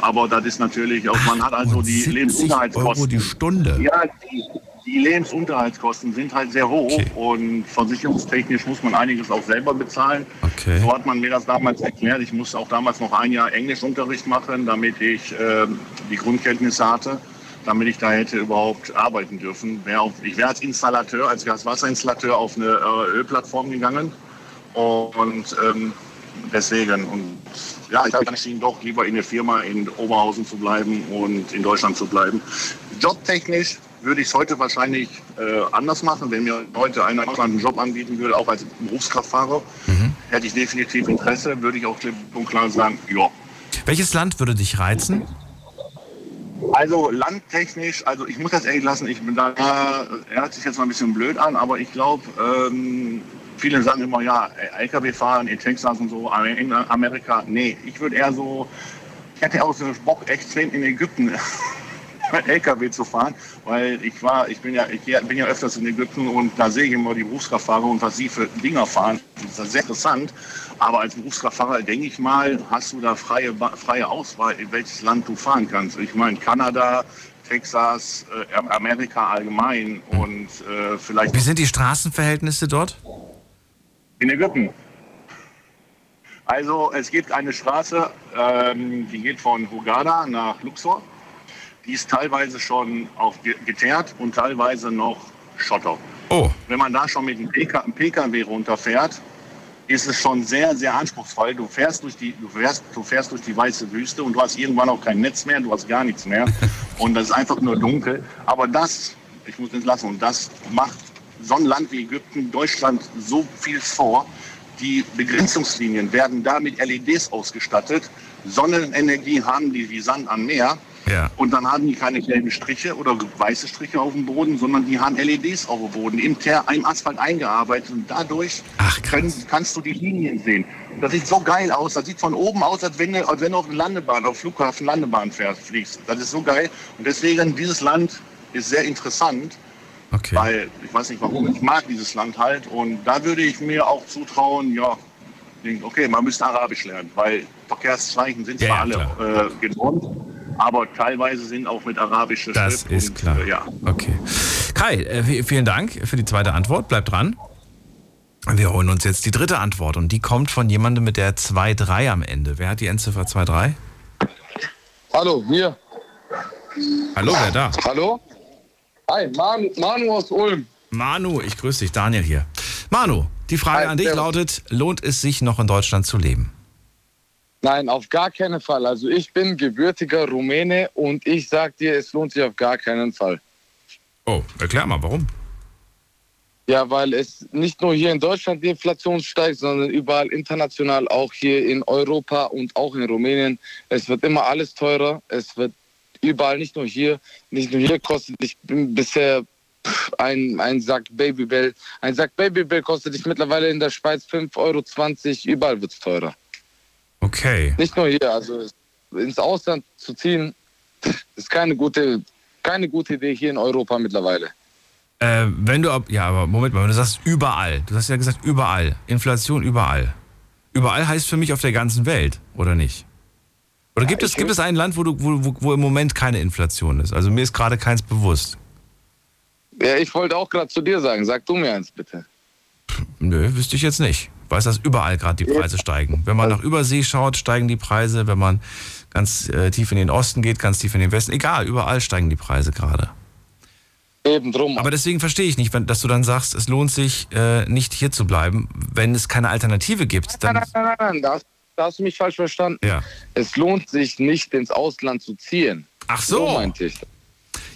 Aber das ist natürlich auch, man hat also die 70 Lebensunterhaltskosten. Euro die Stunde. Ja, die, die Lebensunterhaltskosten sind halt sehr hoch Okay. und versicherungstechnisch muss man einiges auch selber bezahlen. Okay. So hat man mir das damals erklärt. Ich musste auch damals noch ein Jahr Englischunterricht machen, damit ich ähm, die Grundkenntnisse hatte, damit ich da hätte überhaupt arbeiten dürfen. Ich wäre als Installateur, als Gaswasserinstallateur auf eine äh, Ölplattform gegangen und ähm, deswegen und ja, ich habe entschieden, doch lieber in der Firma in Oberhausen zu bleiben und in Deutschland zu bleiben. Jobtechnisch würde ich es heute wahrscheinlich äh, anders machen. Wenn mir heute einer in Deutschland einen Job anbieten würde, auch als Berufskraftfahrer, hätte ich definitiv Interesse, würde ich auch klipp und klar sagen, ja. Welches Land würde dich reizen? Also landtechnisch, also ich muss das ehrlich lassen, ich bin da, er hört sich jetzt mal ein bisschen blöd an, aber ich glaube, ähm, viele sagen immer, ja, LKW fahren in Texas und so, in Amerika. Nee, ich würde eher so, ich hätte auch so Bock extrem in Ägypten LKW zu fahren, weil ich war, ich bin ja, ich bin ja öfters in Ägypten und da sehe ich immer die Berufskraftfahrer und was sie für Dinger fahren. Das ist sehr interessant. Aber als Berufskraftfahrer denke ich mal, hast du da freie, freie Auswahl, in welches Land du fahren kannst. Ich meine, Kanada, Texas, äh, Amerika allgemein und äh, vielleicht. Wie sind die Straßenverhältnisse dort? In Ägypten. Also es gibt eine Straße, ähm, die geht von Hurghada nach Luxor. Die ist teilweise schon auf geteert und teilweise noch Schotter. Oh. Wenn man da schon mit einem PKW runterfährt, ist es schon sehr, sehr anspruchsvoll. Du fährst durch die, du fährst, du fährst durch die weiße Wüste und du hast irgendwann auch kein Netz mehr, du hast gar nichts mehr. Und das ist einfach nur dunkel. Aber das, ich muss das lassen, und das macht so ein Land wie Ägypten, Deutschland so viel vor. Die Begrenzungslinien werden da mit LEDs ausgestattet. Sonnenenergie haben die wie Sand am Meer. Ja. Und dann haben die keine gelben Striche oder weiße Striche auf dem Boden, sondern die haben LEDs auf dem Boden, im, Ter im Asphalt eingearbeitet. Und dadurch Ach, können, kannst du die Linien sehen. Das sieht so geil aus. Das sieht von oben aus, als wenn du, als wenn du auf eine Landebahn, auf Flughafen Landebahn fährst, fliegst. Das ist so geil. Und deswegen, dieses Land ist sehr interessant. Okay. Weil, ich weiß nicht warum, ich mag dieses Land halt. Und da würde ich mir auch zutrauen, ja, okay, man müsste Arabisch lernen, weil Verkehrszeichen sind Ja, zwar ja, alle äh, genormt, aber teilweise sind auch mit arabischer Das Schrift. ist und, klar. Äh, ja. Okay. Kai, äh, vielen Dank für die zweite Antwort. Bleib dran. Wir holen uns jetzt die dritte Antwort und die kommt von jemandem mit der 2-3 am Ende. Wer hat die Endziffer 2-3? Hallo, hier. Hallo, wer da? Hallo? Hi, Manu, Manu aus Ulm. Manu, ich grüße dich, Daniel hier. Manu, die Frage Hi, an dich lautet, lohnt es sich noch in Deutschland zu leben? Nein, auf gar keinen Fall. Also ich bin gebürtiger Rumäne und ich sag dir, es lohnt sich auf gar keinen Fall. Oh, erklär mal, warum? Ja, weil es nicht nur hier in Deutschland die Inflation steigt, sondern überall international, auch hier in Europa und auch in Rumänien. Es wird immer alles teurer. Es wird überall, nicht nur hier, nicht nur hier kostet. Ich bin bisher ein, ein Sack Babybell. Ein Sack Babybell kostet dich mittlerweile in der Schweiz 5,20 Euro. Überall wird es teurer. Okay. Nicht nur hier, also ins Ausland zu ziehen, ist keine gute, keine gute Idee hier in Europa mittlerweile. Äh, wenn du, ja, aber Moment mal, wenn du sagst überall, du hast ja gesagt überall, Inflation überall. Überall heißt für mich auf der ganzen Welt, oder nicht? Oder gibt, es, gibt es ein Land, wo, du, wo, wo, wo im Moment keine Inflation ist? Also mir ist gerade keins bewusst. Ja, ich wollte auch gerade zu dir sagen, sag du mir eins bitte. Nö, wüsste ich jetzt nicht. Weiß, dass überall gerade die Preise steigen. Wenn man nach Übersee schaut, steigen die Preise. Wenn man ganz äh, tief in den Osten geht, ganz tief in den Westen, egal, überall steigen die Preise gerade. Eben drum. Aber deswegen verstehe ich nicht, wenn, dass du dann sagst, es lohnt sich äh, nicht hier zu bleiben. Wenn es keine Alternative gibt, Nein, dann. nein, nein, nein, nein, da, hast- da hast du mich falsch verstanden. Ja. Es lohnt sich nicht ins Ausland zu ziehen. Ach so. meinte ich.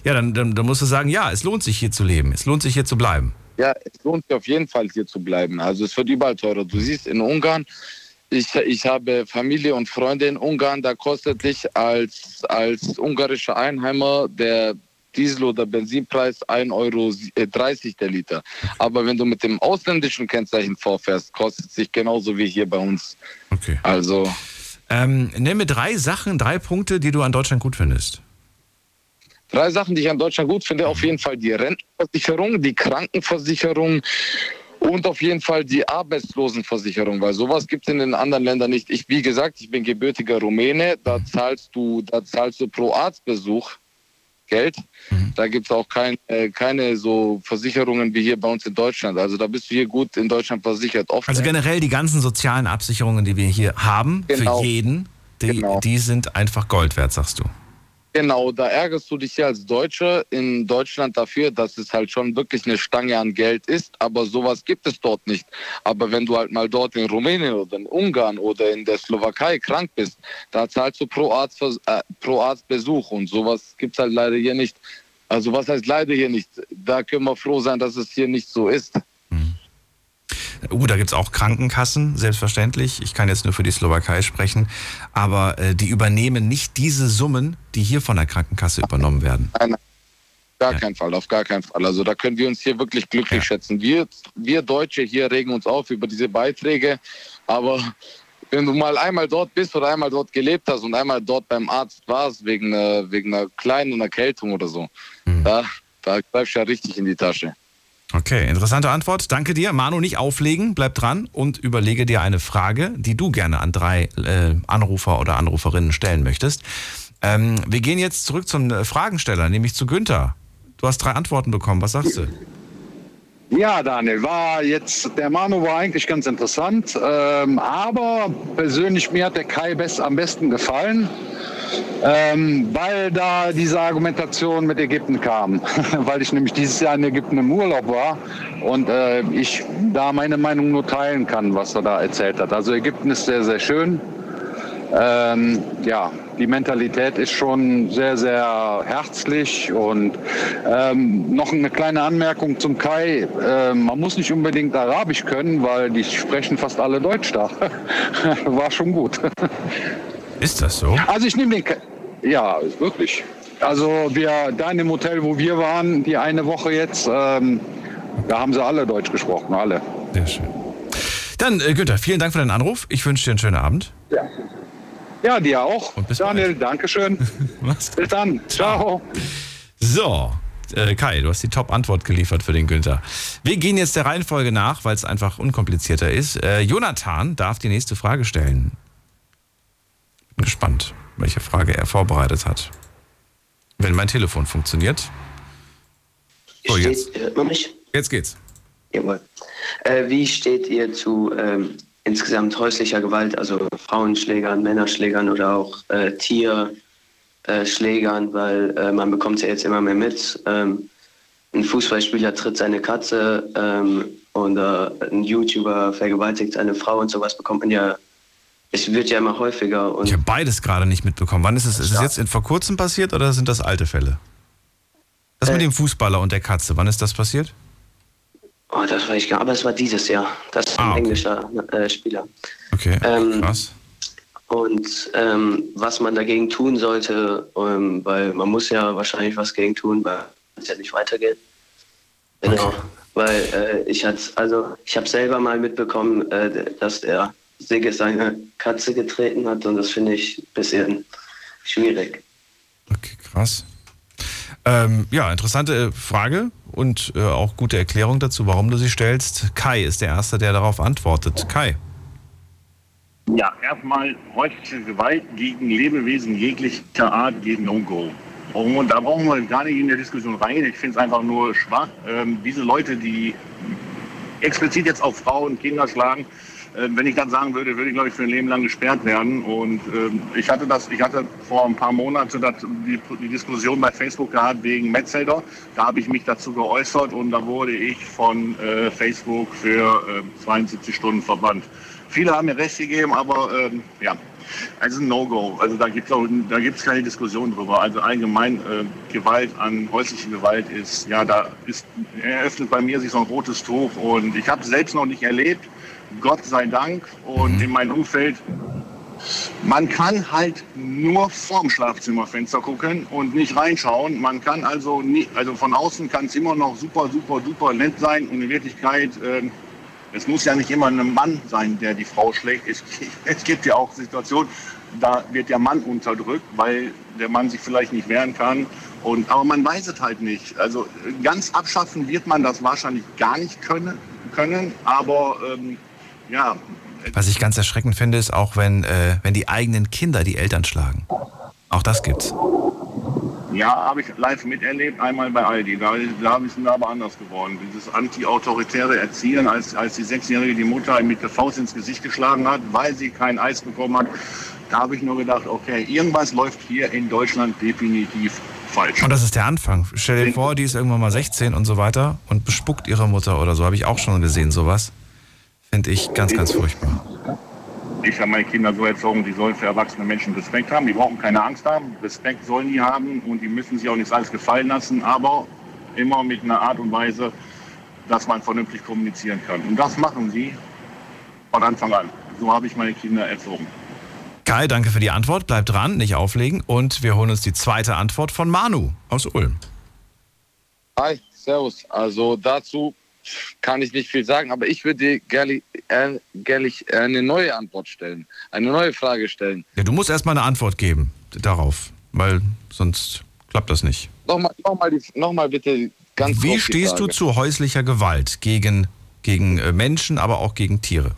Ja, dann, dann, dann musst du sagen, ja, es lohnt sich hier zu leben. Es lohnt sich hier zu bleiben. Ja, es lohnt sich auf jeden Fall hier zu bleiben. Also es wird überall teurer. Du siehst in Ungarn, ich, ich habe Familie und Freunde in Ungarn, da kostet dich als, als ungarischer Einheimer der Diesel- oder Benzinpreis 1,30 Euro der Liter. Aber wenn du mit dem ausländischen Kennzeichen vorfährst, kostet es sich genauso wie hier bei uns. Okay. Also Ähm, mir drei Sachen, drei Punkte, die du an Deutschland gut findest. Drei Sachen, die ich an Deutschland gut finde, auf jeden Fall die Rentenversicherung, die Krankenversicherung und auf jeden Fall die Arbeitslosenversicherung, weil sowas gibt es in den anderen Ländern nicht. Ich, wie gesagt, ich bin gebürtiger Rumäne, da zahlst du, da zahlst du pro Arztbesuch Geld. Da gibt es auch kein, äh, keine so Versicherungen wie hier bei uns in Deutschland. Also da bist du hier gut in Deutschland versichert. Oft Also generell die ganzen sozialen Absicherungen, die wir hier haben, Genau. für jeden, die, die sind einfach Gold wert, sagst du. Genau, da ärgerst du dich ja als Deutscher in Deutschland dafür, dass es halt schon wirklich eine Stange an Geld ist, aber sowas gibt es dort nicht. Aber wenn du halt mal dort in Rumänien oder in Ungarn oder in der Slowakei krank bist, da zahlst du pro, Arzt, äh, pro Arztbesuch und sowas gibt es halt leider hier nicht. Also was heißt leider hier nicht? Da können wir froh sein, dass es hier nicht so ist. Uh, da gibt's auch Krankenkassen, selbstverständlich. Ich kann jetzt nur für die Slowakei sprechen. Aber äh, die übernehmen nicht diese Summen, die hier von der Krankenkasse übernommen werden. Nein, gar keinen Fall, auf gar keinen Fall. Also da können wir uns hier wirklich glücklich ja. schätzen. Wir, wir Deutsche hier regen uns auf über diese Beiträge, aber wenn du mal einmal dort bist oder einmal dort gelebt hast und einmal dort beim Arzt warst wegen, äh, wegen einer kleinen Erkältung oder so, mhm. da, da greifst du ja richtig in die Tasche. Okay, interessante Antwort. Danke dir. Manu, nicht auflegen, bleib dran und überlege dir eine Frage, die du gerne an drei äh, Anrufer oder Anruferinnen stellen möchtest. Ähm, wir gehen jetzt zurück zum Fragensteller, nämlich zu Günther. Du hast drei Antworten bekommen. Was sagst du? Ja, Daniel, war jetzt, der Manu war eigentlich ganz interessant, ähm, aber persönlich mir hat der Kai best, am besten gefallen, ähm, weil da diese Argumentation mit Ägypten kam, weil ich nämlich dieses Jahr in Ägypten im Urlaub war und äh, ich da meine Meinung nur teilen kann, was er da erzählt hat. Also Ägypten ist sehr, sehr schön. Ähm, ja, die Mentalität ist schon sehr, sehr herzlich. Und ähm, noch eine kleine Anmerkung zum Kai. Äh, man muss nicht unbedingt Arabisch können, weil die sprechen fast alle Deutsch da. War schon gut. Ist das so? Also ich nehme den Kai. Ja, wirklich. Also wir, da in dem Hotel, wo wir waren, die eine Woche jetzt, ähm, da haben sie alle Deutsch gesprochen, alle. Sehr schön. Dann, äh, Günther, vielen Dank für deinen Anruf. Ich wünsche dir einen schönen Abend. Ja. Ja, dir auch. Und bis Daniel, bald. Dankeschön. bis dann. Ciao. So, äh, Kai, du hast die Top-Antwort geliefert für den Günther. Wir gehen jetzt der Reihenfolge nach, weil es einfach unkomplizierter ist. Äh, Jonathan darf die nächste Frage stellen. Bin gespannt, welche Frage er vorbereitet hat. Wenn mein Telefon funktioniert. So, jetzt. Hört man mich? Jetzt geht's. Jawohl. Äh, wie steht ihr zu ähm, insgesamt häuslicher Gewalt, also Frauenschlägern, Männerschlägern oder auch äh, Tierschlägern, weil äh, man bekommt es ja jetzt immer mehr mit. Ähm, ein Fußballspieler tritt seine Katze ähm, und äh, ein YouTuber vergewaltigt eine Frau und sowas bekommt man ja, es wird ja immer häufiger. ich habe beides gerade nicht mitbekommen. Wann ist es? Ist es jetzt in, vor kurzem passiert oder sind das alte Fälle? Das mit äh. dem Fußballer und der Katze, wann ist das passiert? Oh, das weiß ich gar nicht. Aber es war dieses Jahr. Das ist ah, ein okay. englischer äh, Spieler. Okay, ähm, krass. Und ähm, was man dagegen tun sollte, ähm, weil man muss ja wahrscheinlich was gegen tun, weil es ja nicht weitergeht. Genau. Okay. Weil äh, ich hatte, also ich habe selber mal mitbekommen, äh, dass der Sigge seine Katze getreten hat und das finde ich ein bisschen schwierig. Okay, krass. Ähm, ja, interessante Frage und äh, auch gute Erklärung dazu, warum du sie stellst. Kai ist der Erste, der darauf antwortet. Kai. Ja, erstmal häusliche Gewalt gegen Lebewesen jeglicher Art geht No-Go. Und da brauchen wir gar nicht in der Diskussion reingehen. Ich finde es einfach nur schwach. Ähm, diese Leute, die explizit jetzt auf Frauen, Kinder schlagen, wenn ich das sagen würde, würde ich, glaube ich, für ein Leben lang gesperrt werden. Und ähm, ich hatte das, ich hatte vor ein paar Monaten die, die, Diskussion bei Facebook gehabt wegen Metzelder. Da habe ich mich dazu geäußert und da wurde ich von äh, Facebook für äh, 72 Stunden verbannt. Viele haben mir Recht gegeben, aber ähm, ja, also ein No-Go. Also da gibt es keine Diskussion drüber. Also allgemein äh, Gewalt an häusliche Gewalt ist, ja, da ist, eröffnet bei mir sich so ein rotes Tuch und ich habe es selbst noch nicht erlebt. Gott sei Dank. Und mhm. in meinem Umfeld, man kann halt nur vorm Schlafzimmerfenster gucken und nicht reinschauen. Man kann also, nie, also von außen kann es immer noch super, super, super nett sein. Und in Wirklichkeit, äh, es muss ja nicht immer ein Mann sein, der die Frau schlägt. Es, es gibt ja auch Situationen, da wird der Mann unterdrückt, weil der Mann sich vielleicht nicht wehren kann. Und, aber man weiß es halt nicht. Also ganz abschaffen wird man das wahrscheinlich gar nicht können. können aber ähm, ja. Was ich ganz erschreckend finde, ist auch, wenn, äh, wenn die eigenen Kinder die Eltern schlagen. Auch das gibt's. Ja, habe ich live miterlebt, einmal bei Aldi. Da, da ist es aber anders geworden. Dieses anti-autoritäre Erziehen, als, als die Sechsjährige die Mutter mit der Faust ins Gesicht geschlagen hat, weil sie kein Eis bekommen hat, da habe ich nur gedacht, okay, irgendwas läuft hier in Deutschland definitiv falsch. Und das ist der Anfang. Stell dir vor, die ist irgendwann mal 16 und so weiter und bespuckt ihre Mutter oder so. Habe ich auch schon gesehen, sowas. Finde ich ganz, ganz furchtbar. Ich habe meine Kinder so erzogen, die sollen für erwachsene Menschen Respekt haben. Die brauchen keine Angst haben. Respekt sollen die haben und die müssen sich auch nicht alles gefallen lassen, aber immer mit einer Art und Weise, dass man vernünftig kommunizieren kann. Und das machen sie von Anfang an. So habe ich meine Kinder erzogen. Kai, danke für die Antwort. Bleib dran, nicht auflegen. Und wir holen uns die zweite Antwort von Manu aus Ulm. Hi, servus. Also dazu kann ich nicht viel sagen, aber ich würde dir gerne, äh, gerne eine neue Antwort stellen, eine neue Frage stellen. Ja, du musst erstmal eine Antwort geben darauf, weil sonst klappt das nicht. Nochmal, nochmal, nochmal bitte ganz Wie stehst du zu häuslicher Gewalt gegen, gegen äh, Menschen, aber auch gegen Tiere?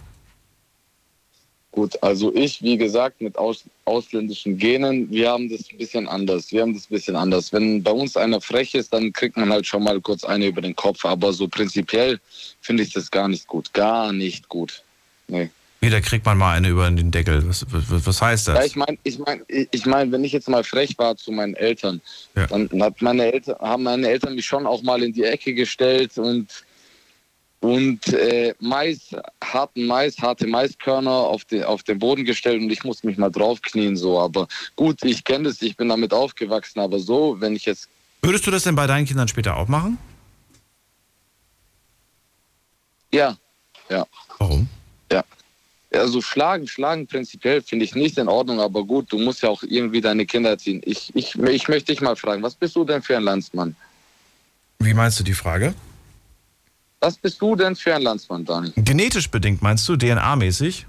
Gut, also ich, wie gesagt, mit aus, ausländischen Genen, wir haben das ein bisschen anders. Wir haben das ein bisschen anders. Wenn bei uns einer frech ist, dann kriegt man halt schon mal kurz eine über den Kopf. Aber so prinzipiell finde ich das gar nicht gut. Gar nicht gut. Nee. Wieder kriegt man mal eine über den Deckel. Was, was, was heißt Ja, das? ich meine, ich mein, ich mein, wenn ich jetzt mal frech war zu meinen Eltern, Ja. dann hat meine Eltern, haben meine Eltern mich schon auch mal in die Ecke gestellt und und äh, Mais, harten Mais, harte Maiskörner auf, den auf den Boden gestellt und ich musste mich mal draufknien so. Aber gut, ich kenne das, ich bin damit aufgewachsen. Aber so, wenn ich jetzt Würdest du das denn bei deinen Kindern später auch machen? ja, ja, Warum? ja. Also schlagen, schlagen prinzipiell finde ich nicht in Ordnung, aber gut, du musst ja auch irgendwie deine Kinder erziehen. Ich, ich, ich möchte dich mal fragen, was bist du denn für ein Landsmann? Wie meinst du die Frage? Was bist du denn für ein Landsmann, Dani? Genetisch bedingt meinst du, DNA-mäßig?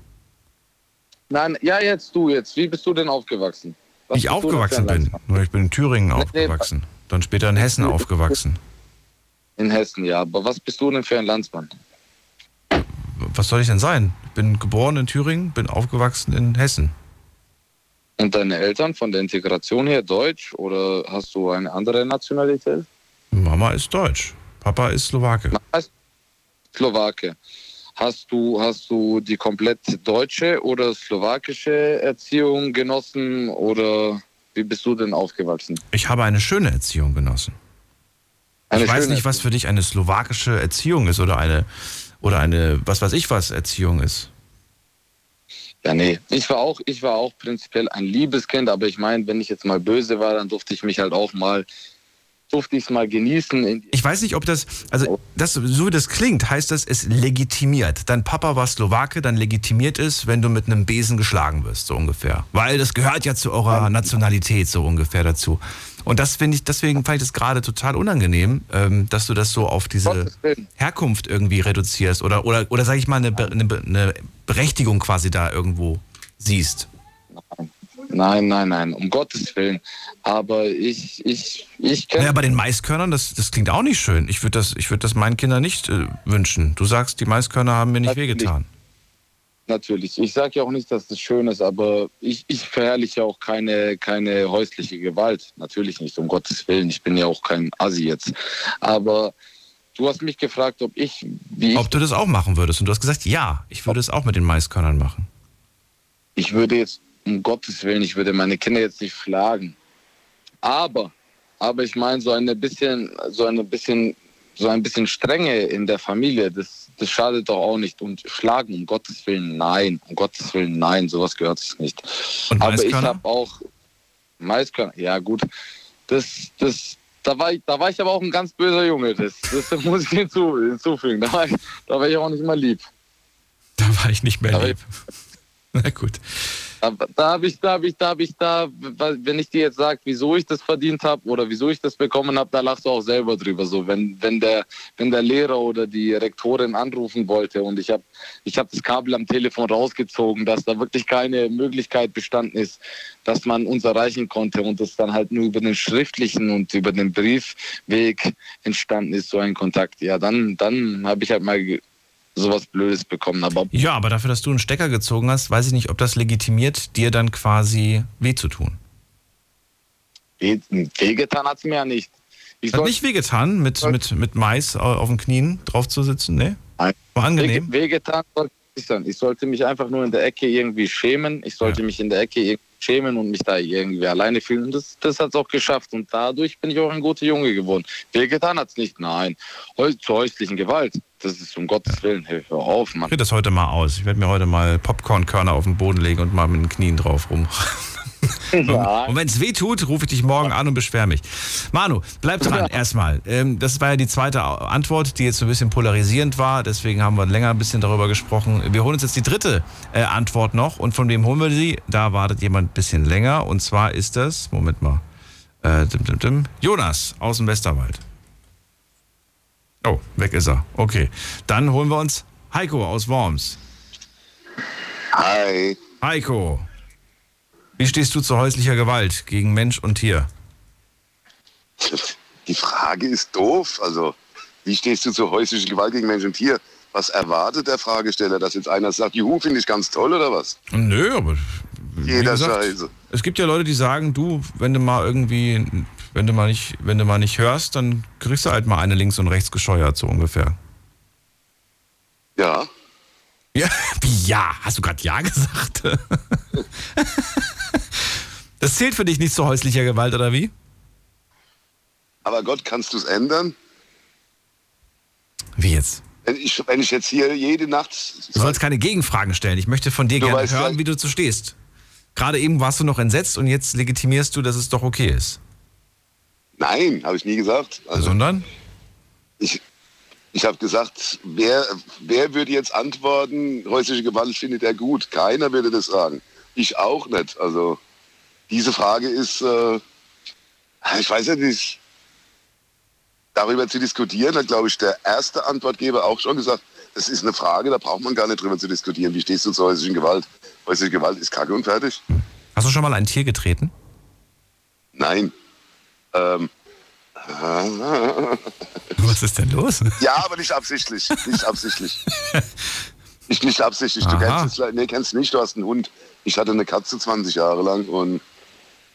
Nein, ja, jetzt du jetzt. Wie bist du denn aufgewachsen? Was Wie ich aufgewachsen bin. Nur ich bin in Thüringen Nee, nee, aufgewachsen. Dann später in Hessen aufgewachsen. In Hessen, ja. Aber was bist du denn für ein Landsmann? Was soll ich denn sein? Ich bin geboren in Thüringen, bin aufgewachsen in Hessen. Und deine Eltern von der Integration her deutsch oder hast du eine andere Nationalität? Mama ist deutsch. Papa ist Slowake. Heißt Slowake. Hast du, hast du die komplett deutsche oder slowakische Erziehung genossen oder wie bist du denn aufgewachsen? Ich habe eine schöne Erziehung genossen. Eine ich weiß nicht, was für dich eine slowakische Erziehung ist oder eine, oder eine, was weiß ich was, Erziehung ist. Ja, nee. Ich war auch, ich war auch prinzipiell ein liebes Kind, aber ich meine, wenn ich jetzt mal böse war, dann durfte ich mich halt auch mal, durfte ich es mal genießen. Ich weiß nicht, ob das, also das, so wie das klingt, heißt das, es legitimiert. Dein Papa war Slowake, dann legitimiert es, wenn du mit einem Besen geschlagen wirst, so ungefähr. Weil das gehört ja zu eurer Nationalität so ungefähr dazu. Und das finde ich, deswegen fand ich das gerade total unangenehm, ähm, dass du das so auf diese. Herkunft irgendwie reduzierst oder, oder, oder sag ich mal, eine, eine, eine Berechtigung quasi da irgendwo siehst. Nein, nein, nein, um Gottes Willen. Aber ich, ich, ich kenne. Naja, bei den Maiskörnern, das, das klingt auch nicht schön. Ich würde das, ich würd das meinen Kindern nicht äh, wünschen. Du sagst, die Maiskörner haben mir nicht Natürlich. wehgetan. Natürlich. Ich sage ja auch nicht, dass das schön ist, aber ich, ich verherrliche auch keine, keine häusliche Gewalt. Natürlich nicht, um Gottes Willen. Ich bin ja auch kein Assi jetzt. Aber du hast mich gefragt, ob ich, wie ich, Ob du das auch machen würdest. Und du hast gesagt, ja, ich würde es auch mit den Maiskörnern machen. ich würde jetzt, um Gottes Willen, ich würde meine Kinder jetzt nicht schlagen. Aber, aber ich meine, so eine bisschen, so eine bisschen, so ein bisschen Strenge in der Familie, das, das schadet doch auch nicht. Und schlagen, um Gottes Willen, nein. Um Gottes Willen, nein, sowas gehört sich nicht. Und Aber ich habe auch Maiskörner, ja gut. Das, das, da war ich, da war ich aber auch ein ganz böser Junge. Das, das muss ich hinzu, hinzufügen. Da war, ich, da war ich auch nicht mal lieb. Da war ich nicht mehr Aber- lieb. Na gut. Da, habe ich, da habe ich, da habe ich, da, wenn ich dir jetzt sage, wieso ich das verdient habe oder wieso ich das bekommen habe, da lachst du auch selber drüber. So, wenn, wenn der, wenn der Lehrer oder die Rektorin anrufen wollte und ich habe, ich habe das Kabel am Telefon rausgezogen, dass da wirklich keine Möglichkeit bestanden ist, dass man uns erreichen konnte und das dann halt nur über den schriftlichen und über den Briefweg entstanden ist, so ein Kontakt. Ja, dann, dann habe ich halt mal sowas Blödes bekommen. Aber Ja, aber dafür, dass du einen Stecker gezogen hast, weiß ich nicht, ob das legitimiert, dir dann quasi weh zu tun. weh- wehgetan hat es mir ja nicht. Ich Hat nicht wehgetan, mit, mit, mit Mais au- auf den Knien drauf zu sitzen? Nee? Nein. War angenehm? Weh- Wehgetan sollte sein. Ich sollte mich einfach nur in der Ecke irgendwie schämen. Ich sollte mich in der Ecke irgendwie schämen und mich da irgendwie alleine fühlen. Und das, das hat es auch geschafft. Und dadurch bin ich auch ein guter Junge geworden. Wehgetan hat es nicht. Nein. Heu zur häuslichen Gewalt. Das ist um Gottes Willen. Hör auf, Ich Mann. probiere das heute mal aus. Ich werde mir heute mal Popcornkörner auf den Boden legen und mal mit den Knien drauf rum. Ja. Und wenn es weh tut, rufe ich dich morgen an und beschwer mich. Manu, bleib dran erstmal. Ähm, das war ja die zweite Antwort, die jetzt so ein bisschen polarisierend war. Deswegen haben wir länger ein bisschen darüber gesprochen. Wir holen uns jetzt die dritte äh, Antwort noch. Und von wem holen wir sie? Da wartet jemand ein bisschen länger. Und zwar ist das, Moment mal, äh, dim, dim, dim, Jonas aus dem Westerwald. Oh, weg ist er. Okay. Dann holen wir uns Heiko aus Worms. Hi. Heiko, wie stehst du zu häuslicher Gewalt gegen Mensch und Tier? Die Frage ist doof. Also, wie stehst du zu häuslicher Gewalt gegen Mensch und Tier? Was erwartet der Fragesteller, dass jetzt einer sagt, Juhu, finde ich ganz toll oder was? Nö, aber Jeder gesagt, Scheiße. es gibt ja Leute, die sagen, du, wenn du mal irgendwie, wenn du mal nicht, wenn du mal nicht hörst, dann kriegst du halt mal eine links und rechts gescheuert, so ungefähr. Ja. Ja, wie ja? Hast du gerade ja gesagt? das zählt für dich nicht zu häuslicher Gewalt, oder wie? Aber Gott, kannst du es ändern? Wie jetzt? Wenn ich, wenn ich jetzt hier jede Nacht. Du sollst keine Gegenfragen stellen. Ich möchte von dir Du gerne weißt hören, wie du zu stehst. Gerade eben warst du noch entsetzt und jetzt legitimierst du, dass es doch okay ist. Nein, habe ich nie gesagt. Also, Sondern? ich ich habe gesagt, wer, wer würde jetzt antworten, häusliche Gewalt findet er gut? Keiner würde das sagen. Ich auch nicht. Also diese Frage ist, äh, ich weiß ja nicht, darüber zu diskutieren, hat, glaube ich, der erste Antwortgeber auch schon gesagt, das ist eine Frage, da braucht man gar nicht drüber zu diskutieren. Wie stehst du zur häuslichen Gewalt? Häusliche Gewalt ist Kacke und fertig. Hast du schon mal ein Tier getreten? Nein. Ähm, Was ist denn los? Ja, aber nicht absichtlich. Nicht absichtlich. nicht, nicht absichtlich. Du kennst es nee, kennst nicht, du hast einen Hund. Ich hatte eine Katze 20 Jahre lang und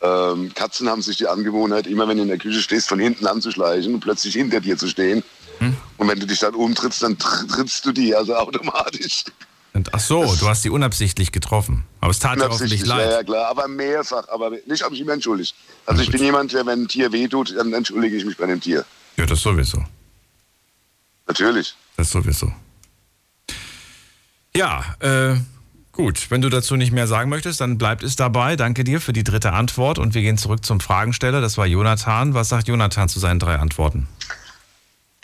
ähm, Katzen haben sich die Angewohnheit, immer wenn du in der Küche stehst, von hinten anzuschleichen und plötzlich hinter dir zu stehen. Hm? Und wenn du dich dann umtrittst, dann tr trittst du die, also automatisch. Und, ach so, du hast die unabsichtlich getroffen. Aber es tat dir hoffentlich leid. Ja, ja, klar, aber mehrfach. Aber nicht, habe ich mich entschuldigt. Also ich bin jemand, der, wenn ein Tier wehtut, dann entschuldige ich mich bei dem Tier. Ja, das sowieso. Natürlich. Das sowieso. Ja, äh, gut. Wenn du dazu nicht mehr sagen möchtest, dann bleibt es dabei. Danke dir für die dritte Antwort und wir gehen zurück zum Fragensteller. Das war Jonathan. Was sagt Jonathan zu seinen drei Antworten?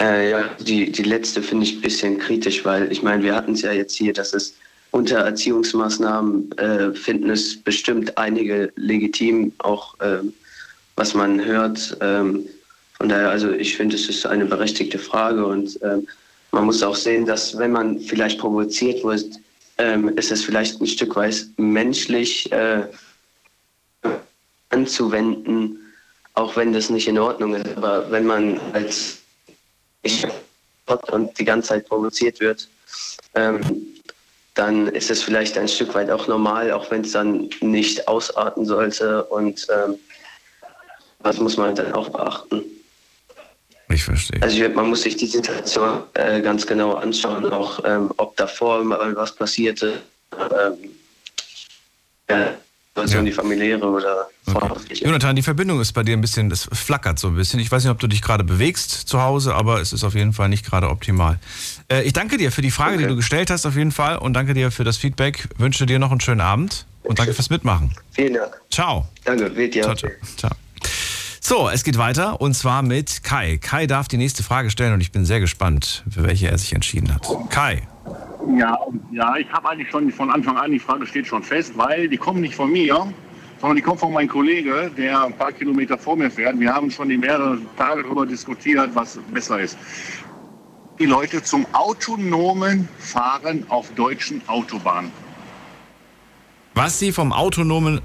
Äh, ja, die, die letzte finde ich ein bisschen kritisch, weil ich meine, wir hatten es ja jetzt hier, dass es unter Erziehungsmaßnahmen äh, finden es bestimmt einige legitim, auch ähm, was man hört. Ähm, von daher, also ich finde, es ist eine berechtigte Frage und ähm, man muss auch sehen, dass wenn man vielleicht provoziert wird, ähm, ist es vielleicht ein Stück weit menschlich äh, anzuwenden, auch wenn das nicht in Ordnung ist. Aber wenn man als und die ganze Zeit provoziert wird, ähm, dann ist es vielleicht ein Stück weit auch normal, auch wenn es dann nicht ausarten sollte. Und ähm, das muss man dann auch beachten. Ich verstehe. Also man muss sich die Situation äh, ganz genau anschauen, auch ähm, ob davor mal was passierte. Ähm, ja, also die familiäre oder vorhaftliche. Jonathan, die Verbindung ist bei dir ein bisschen, es flackert so ein bisschen. Ich weiß nicht, ob du dich gerade bewegst zu Hause, aber es ist auf jeden Fall nicht gerade optimal. Äh, ich danke dir für die Frage, die du gestellt hast, auf jeden Fall. Und danke dir für das Feedback. Wünsche dir noch einen schönen Abend und danke fürs Mitmachen. Vielen Dank. Ciao. Danke, wird ja. Ciao, ciao. ciao. So, es geht weiter und zwar mit Kai. Kai darf die nächste Frage stellen und ich bin sehr gespannt, für welche er sich entschieden hat. Kai. Ja, ja, ich habe eigentlich schon von Anfang an, die Frage steht schon fest, weil die kommen nicht von mir, sondern die kommen von meinem Kollege, der ein paar Kilometer vor mir fährt. Wir haben schon die mehreren Tage darüber diskutiert, was besser ist. Die Leute zum autonomen Fahren auf deutschen Autobahnen. Was Sie vom autonomen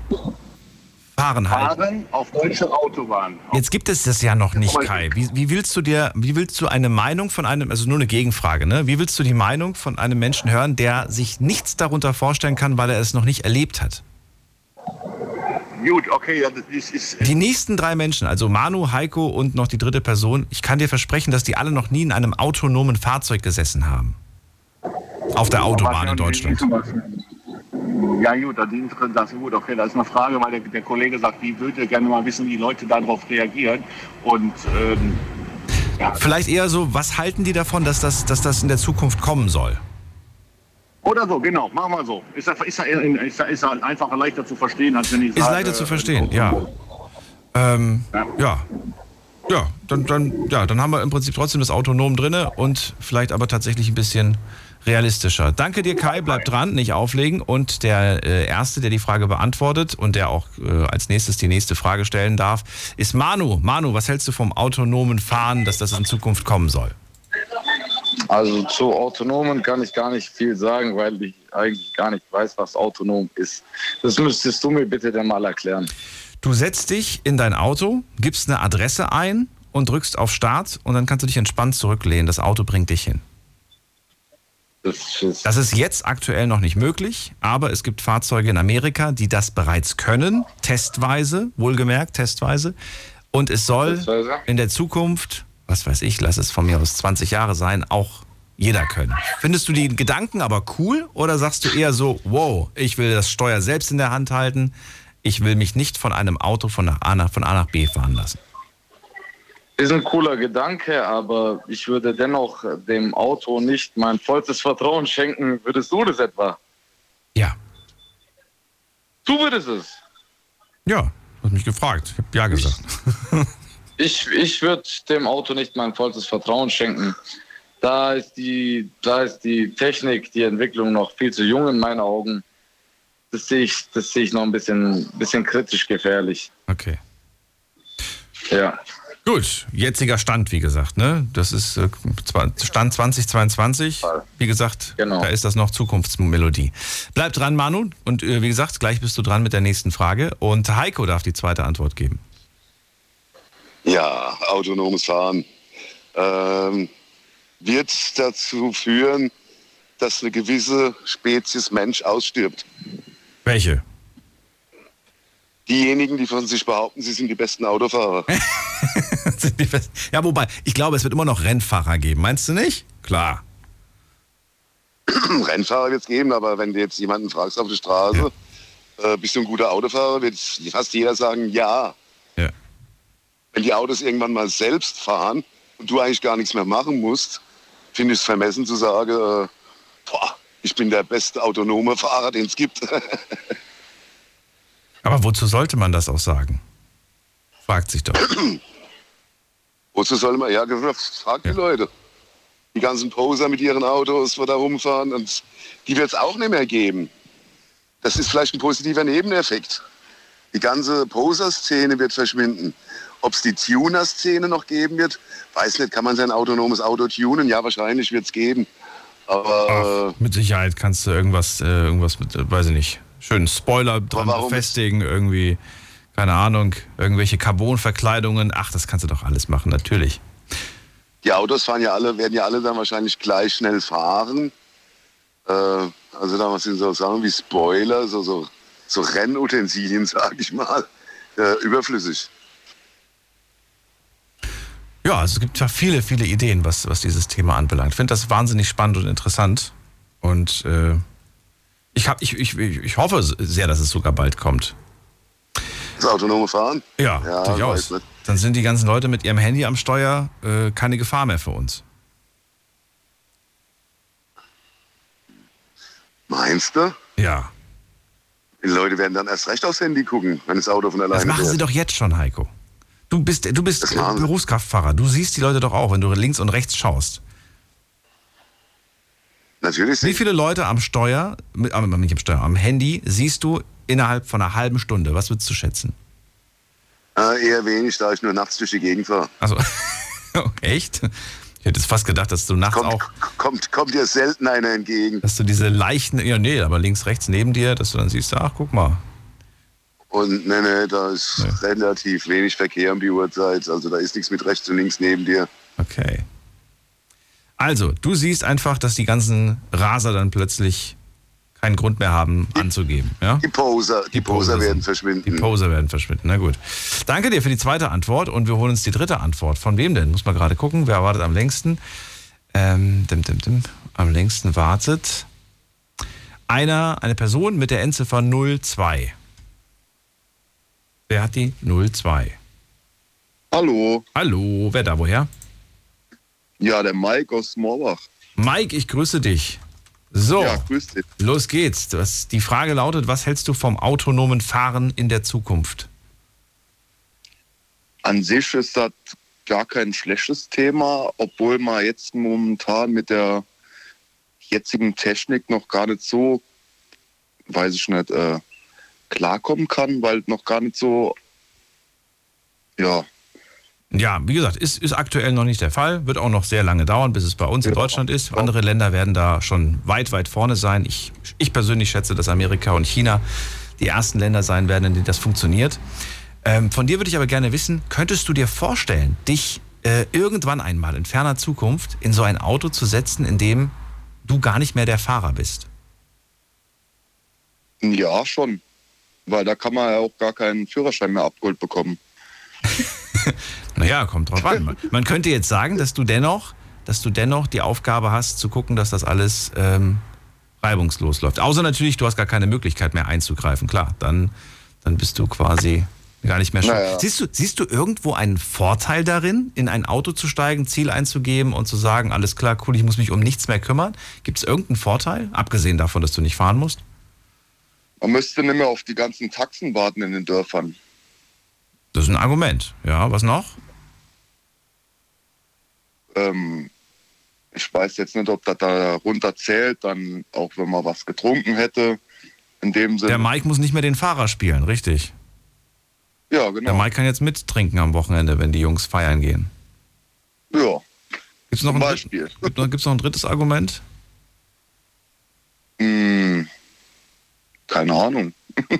Fahren halten. Fahren auf deutschen Autobahnen. Jetzt gibt es das ja noch nicht, Kai. Wie, wie willst du dir, wie willst du eine Meinung von einem, also nur eine Gegenfrage, ne? Wie willst du die Meinung von einem Menschen hören, der sich nichts darunter vorstellen kann, weil er es noch nicht erlebt hat? Gut, okay, ja, das ist, ist Die nächsten drei Menschen, also Manu, Heiko und noch die dritte Person, ich kann dir versprechen, dass die alle noch nie in einem autonomen Fahrzeug gesessen haben. Auf der Autobahn in Deutschland. Ja gut, das ist, das ist gut, okay, das ist eine Frage, weil der, der Kollege sagt, wie würde gerne mal wissen, wie die Leute darauf reagieren. Und ähm, Vielleicht eher so, was halten die davon, dass das, dass das in der Zukunft kommen soll? oder so, genau, machen wir so. Ist, das- ist, das- ist, das- ist das einfacher, leichter zu verstehen, als wenn ich Ist sage... leichter zu verstehen, ja. Ähm, ja. Ja, dann, dann, ja, dann haben wir im Prinzip trotzdem das Autonom drinne und vielleicht aber tatsächlich ein bisschen realistischer. Danke dir, Kai. Bleib dran, nicht auflegen. Und der äh, Erste, der die Frage beantwortet und der auch äh, als nächstes die nächste Frage stellen darf, ist Manu. Manu, was hältst du vom autonomen Fahren, dass das in Zukunft kommen soll? Also zu autonomen kann ich gar nicht viel sagen, weil ich eigentlich gar nicht weiß, was autonom ist. Das müsstest du mir bitte dann mal erklären. Du setzt dich in dein Auto, gibst eine Adresse ein und drückst auf Start und dann kannst du dich entspannt zurücklehnen. Das Auto bringt dich hin. Das ist, Das ist jetzt aktuell noch nicht möglich, aber es gibt Fahrzeuge in Amerika, die das bereits können, testweise, wohlgemerkt, testweise. Und es soll in der Zukunft, was weiß ich, lass es von mir aus 20 Jahre sein, auch jeder können. Findest du die Gedanken aber cool oder sagst du eher so, wow, ich will das Steuer selbst in der Hand halten, ich will mich nicht von einem Auto von, nach A nach, von A nach B fahren lassen? Ist ein cooler Gedanke, aber ich würde dennoch dem Auto nicht mein vollstes Vertrauen schenken. Würdest du das etwa? Ja. Du würdest es. Ja, hast mich gefragt. Ich habe ja gesagt. Ich, ich würde dem Auto nicht mein vollstes Vertrauen schenken. Da ist, die, da ist die Technik, die Entwicklung noch viel zu jung in meinen Augen. Das sehe ich, das sehe ich noch ein bisschen, bisschen kritisch gefährlich. Okay. Ja. Gut, jetziger Stand, wie gesagt, ne? Das ist äh, Stand 2022. Wie gesagt, Genau. da ist das noch Zukunftsmelodie. Bleib dran, Manu. Und äh, wie gesagt, gleich bist du dran mit der nächsten Frage. Und Heiko darf die zweite Antwort geben. Ja, autonomes Fahren ähm, wird dazu führen, dass eine gewisse Spezies Mensch ausstirbt. Welche? Diejenigen, die von sich behaupten, sie sind die besten Autofahrer. Die fest- ja, wobei, ich glaube, es wird immer noch Rennfahrer geben. Meinst du nicht? Klar. Rennfahrer wird es geben, aber wenn du jetzt jemanden fragst auf der Straße, äh, bist du ein guter Autofahrer, wird fast jeder sagen, ja. Ja. Wenn die Autos irgendwann mal selbst fahren und du eigentlich gar nichts mehr machen musst, finde ich es vermessen zu sagen, äh, boah, ich bin der beste autonome Fahrer, den es gibt. Aber wozu sollte man das auch sagen? Fragt sich doch. Wozu soll man, ja, frag die Leute. Die ganzen Poser mit ihren Autos, wo da rumfahren, und die wird es auch nicht mehr geben. Das ist vielleicht ein positiver Nebeneffekt. Die ganze Poser-Szene wird verschwinden. Ob es die Tuner-Szene noch geben wird, weiß nicht. Kann man sein autonomes Auto tunen? Ja, wahrscheinlich wird es geben. Aber Mit Sicherheit kannst du irgendwas, äh, irgendwas mit, äh, weiß ich nicht, schönen Spoiler dran befestigen, irgendwie, keine Ahnung, irgendwelche Carbonverkleidungen. Ach, das kannst du doch alles machen, natürlich. die Autos fahren ja alle, werden ja alle dann wahrscheinlich gleich schnell fahren. Äh, also da sind so Sachen wie Spoiler, so, so, so Rennutensilien, sag ich mal, äh, überflüssig. Ja, also es gibt ja viele, viele Ideen, was, was dieses Thema anbelangt. Ich finde das wahnsinnig spannend und interessant. Und äh, ich, hab, ich, ich, ich hoffe sehr, dass es sogar bald kommt. Das autonome Fahren? Ja, Ja, durchaus. Dann sind die ganzen Leute mit ihrem Handy am Steuer äh, keine Gefahr mehr für uns. Meinst du? Ja. Die Leute werden dann erst recht aufs Handy gucken, wenn das Auto von Das alleine machen sie doch jetzt schon, Heiko. Du bist, du bist Berufskraftfahrer. Du siehst die Leute doch auch, wenn du links und rechts schaust. Natürlich. Wie viele Leute am Steuer, mit, am, nicht am Steuer, am Handy siehst du innerhalb von einer halben Stunde? Was würdest du schätzen? Äh, eher wenig, da ich nur nachts durch die Gegend fahre. Also, echt? Ich hätte jetzt fast gedacht, dass du nachts Kommt, auch, kommt, kommt dir selten einer entgegen. dass du diese leichten, ja nee, aber links, rechts neben dir, dass du dann siehst, ach, guck mal. Und ne, ne, da ist relativ wenig Verkehr um die Uhrzeit. Also da ist nichts mit rechts und links neben dir. Okay. Also, du siehst einfach, dass die ganzen Raser dann plötzlich keinen Grund mehr haben, anzugeben. Ja? Die Poser, die, Poser, Poser werden verschwinden. Die Poser werden verschwinden. Na gut. Danke dir für die zweite Antwort und wir holen uns die dritte Antwort. Von wem denn? Muss man gerade gucken. Wer wartet am längsten? Ähm, dim, dim, dim. Am längsten wartet einer, eine Person mit der Endziffer 02. Wer hat die 02? Hallo. Hallo, wer da woher? Ja, der Mike aus Moorbach. Mike, ich grüße dich. So, Ja, grüß dich. los geht's. Das, die Frage lautet, was hältst du vom autonomen Fahren in der Zukunft? An sich ist das gar kein schlechtes Thema, obwohl man jetzt momentan mit der jetzigen Technik noch gar nicht so, weiß ich nicht, äh, klarkommen kann, weil noch gar nicht so, ja, Ja, wie gesagt, ist, ist aktuell noch nicht der Fall. Wird auch noch sehr lange dauern, bis es bei uns in Deutschland ist. Andere Länder werden da schon weit, weit vorne sein. Ich, ich persönlich schätze, dass Amerika und China die ersten Länder sein werden, in denen das funktioniert. Ähm, von dir würde ich aber gerne wissen, könntest du dir vorstellen, dich äh, irgendwann einmal in ferner Zukunft in so ein Auto zu setzen, in dem du gar nicht mehr der Fahrer bist? Ja, schon. Weil da kann man ja auch gar keinen Führerschein mehr abgeholt bekommen. Naja, kommt drauf an. Man- könnte jetzt sagen, dass du dennoch, dass du dennoch die Aufgabe hast, zu gucken, dass das alles ähm, reibungslos läuft. Außer natürlich, du hast gar keine Möglichkeit mehr einzugreifen. Klar, dann, dann bist du quasi gar nicht mehr schuld. Naja. Siehst, du, siehst du irgendwo einen Vorteil darin, in ein Auto zu steigen, Ziel einzugeben und zu sagen, alles klar, cool, ich muss mich um nichts mehr kümmern? Gibt es irgendeinen Vorteil, abgesehen davon, dass du nicht fahren musst? Man müsste nicht mehr auf die ganzen Taxen warten in den Dörfern. Das ist ein Argument. Ja, was noch? Ähm, ich weiß jetzt nicht, ob das da runter zählt, dann auch wenn man was getrunken hätte. In dem Sinne. Der Mike muss nicht mehr den Fahrer spielen, richtig? Ja, genau. Der Mike kann jetzt mittrinken am Wochenende, wenn die Jungs feiern gehen. Ja. Gibt's noch, Zum ein Beispiel. Gibt noch, gibt's noch ein drittes Argument? Hm, keine Ahnung.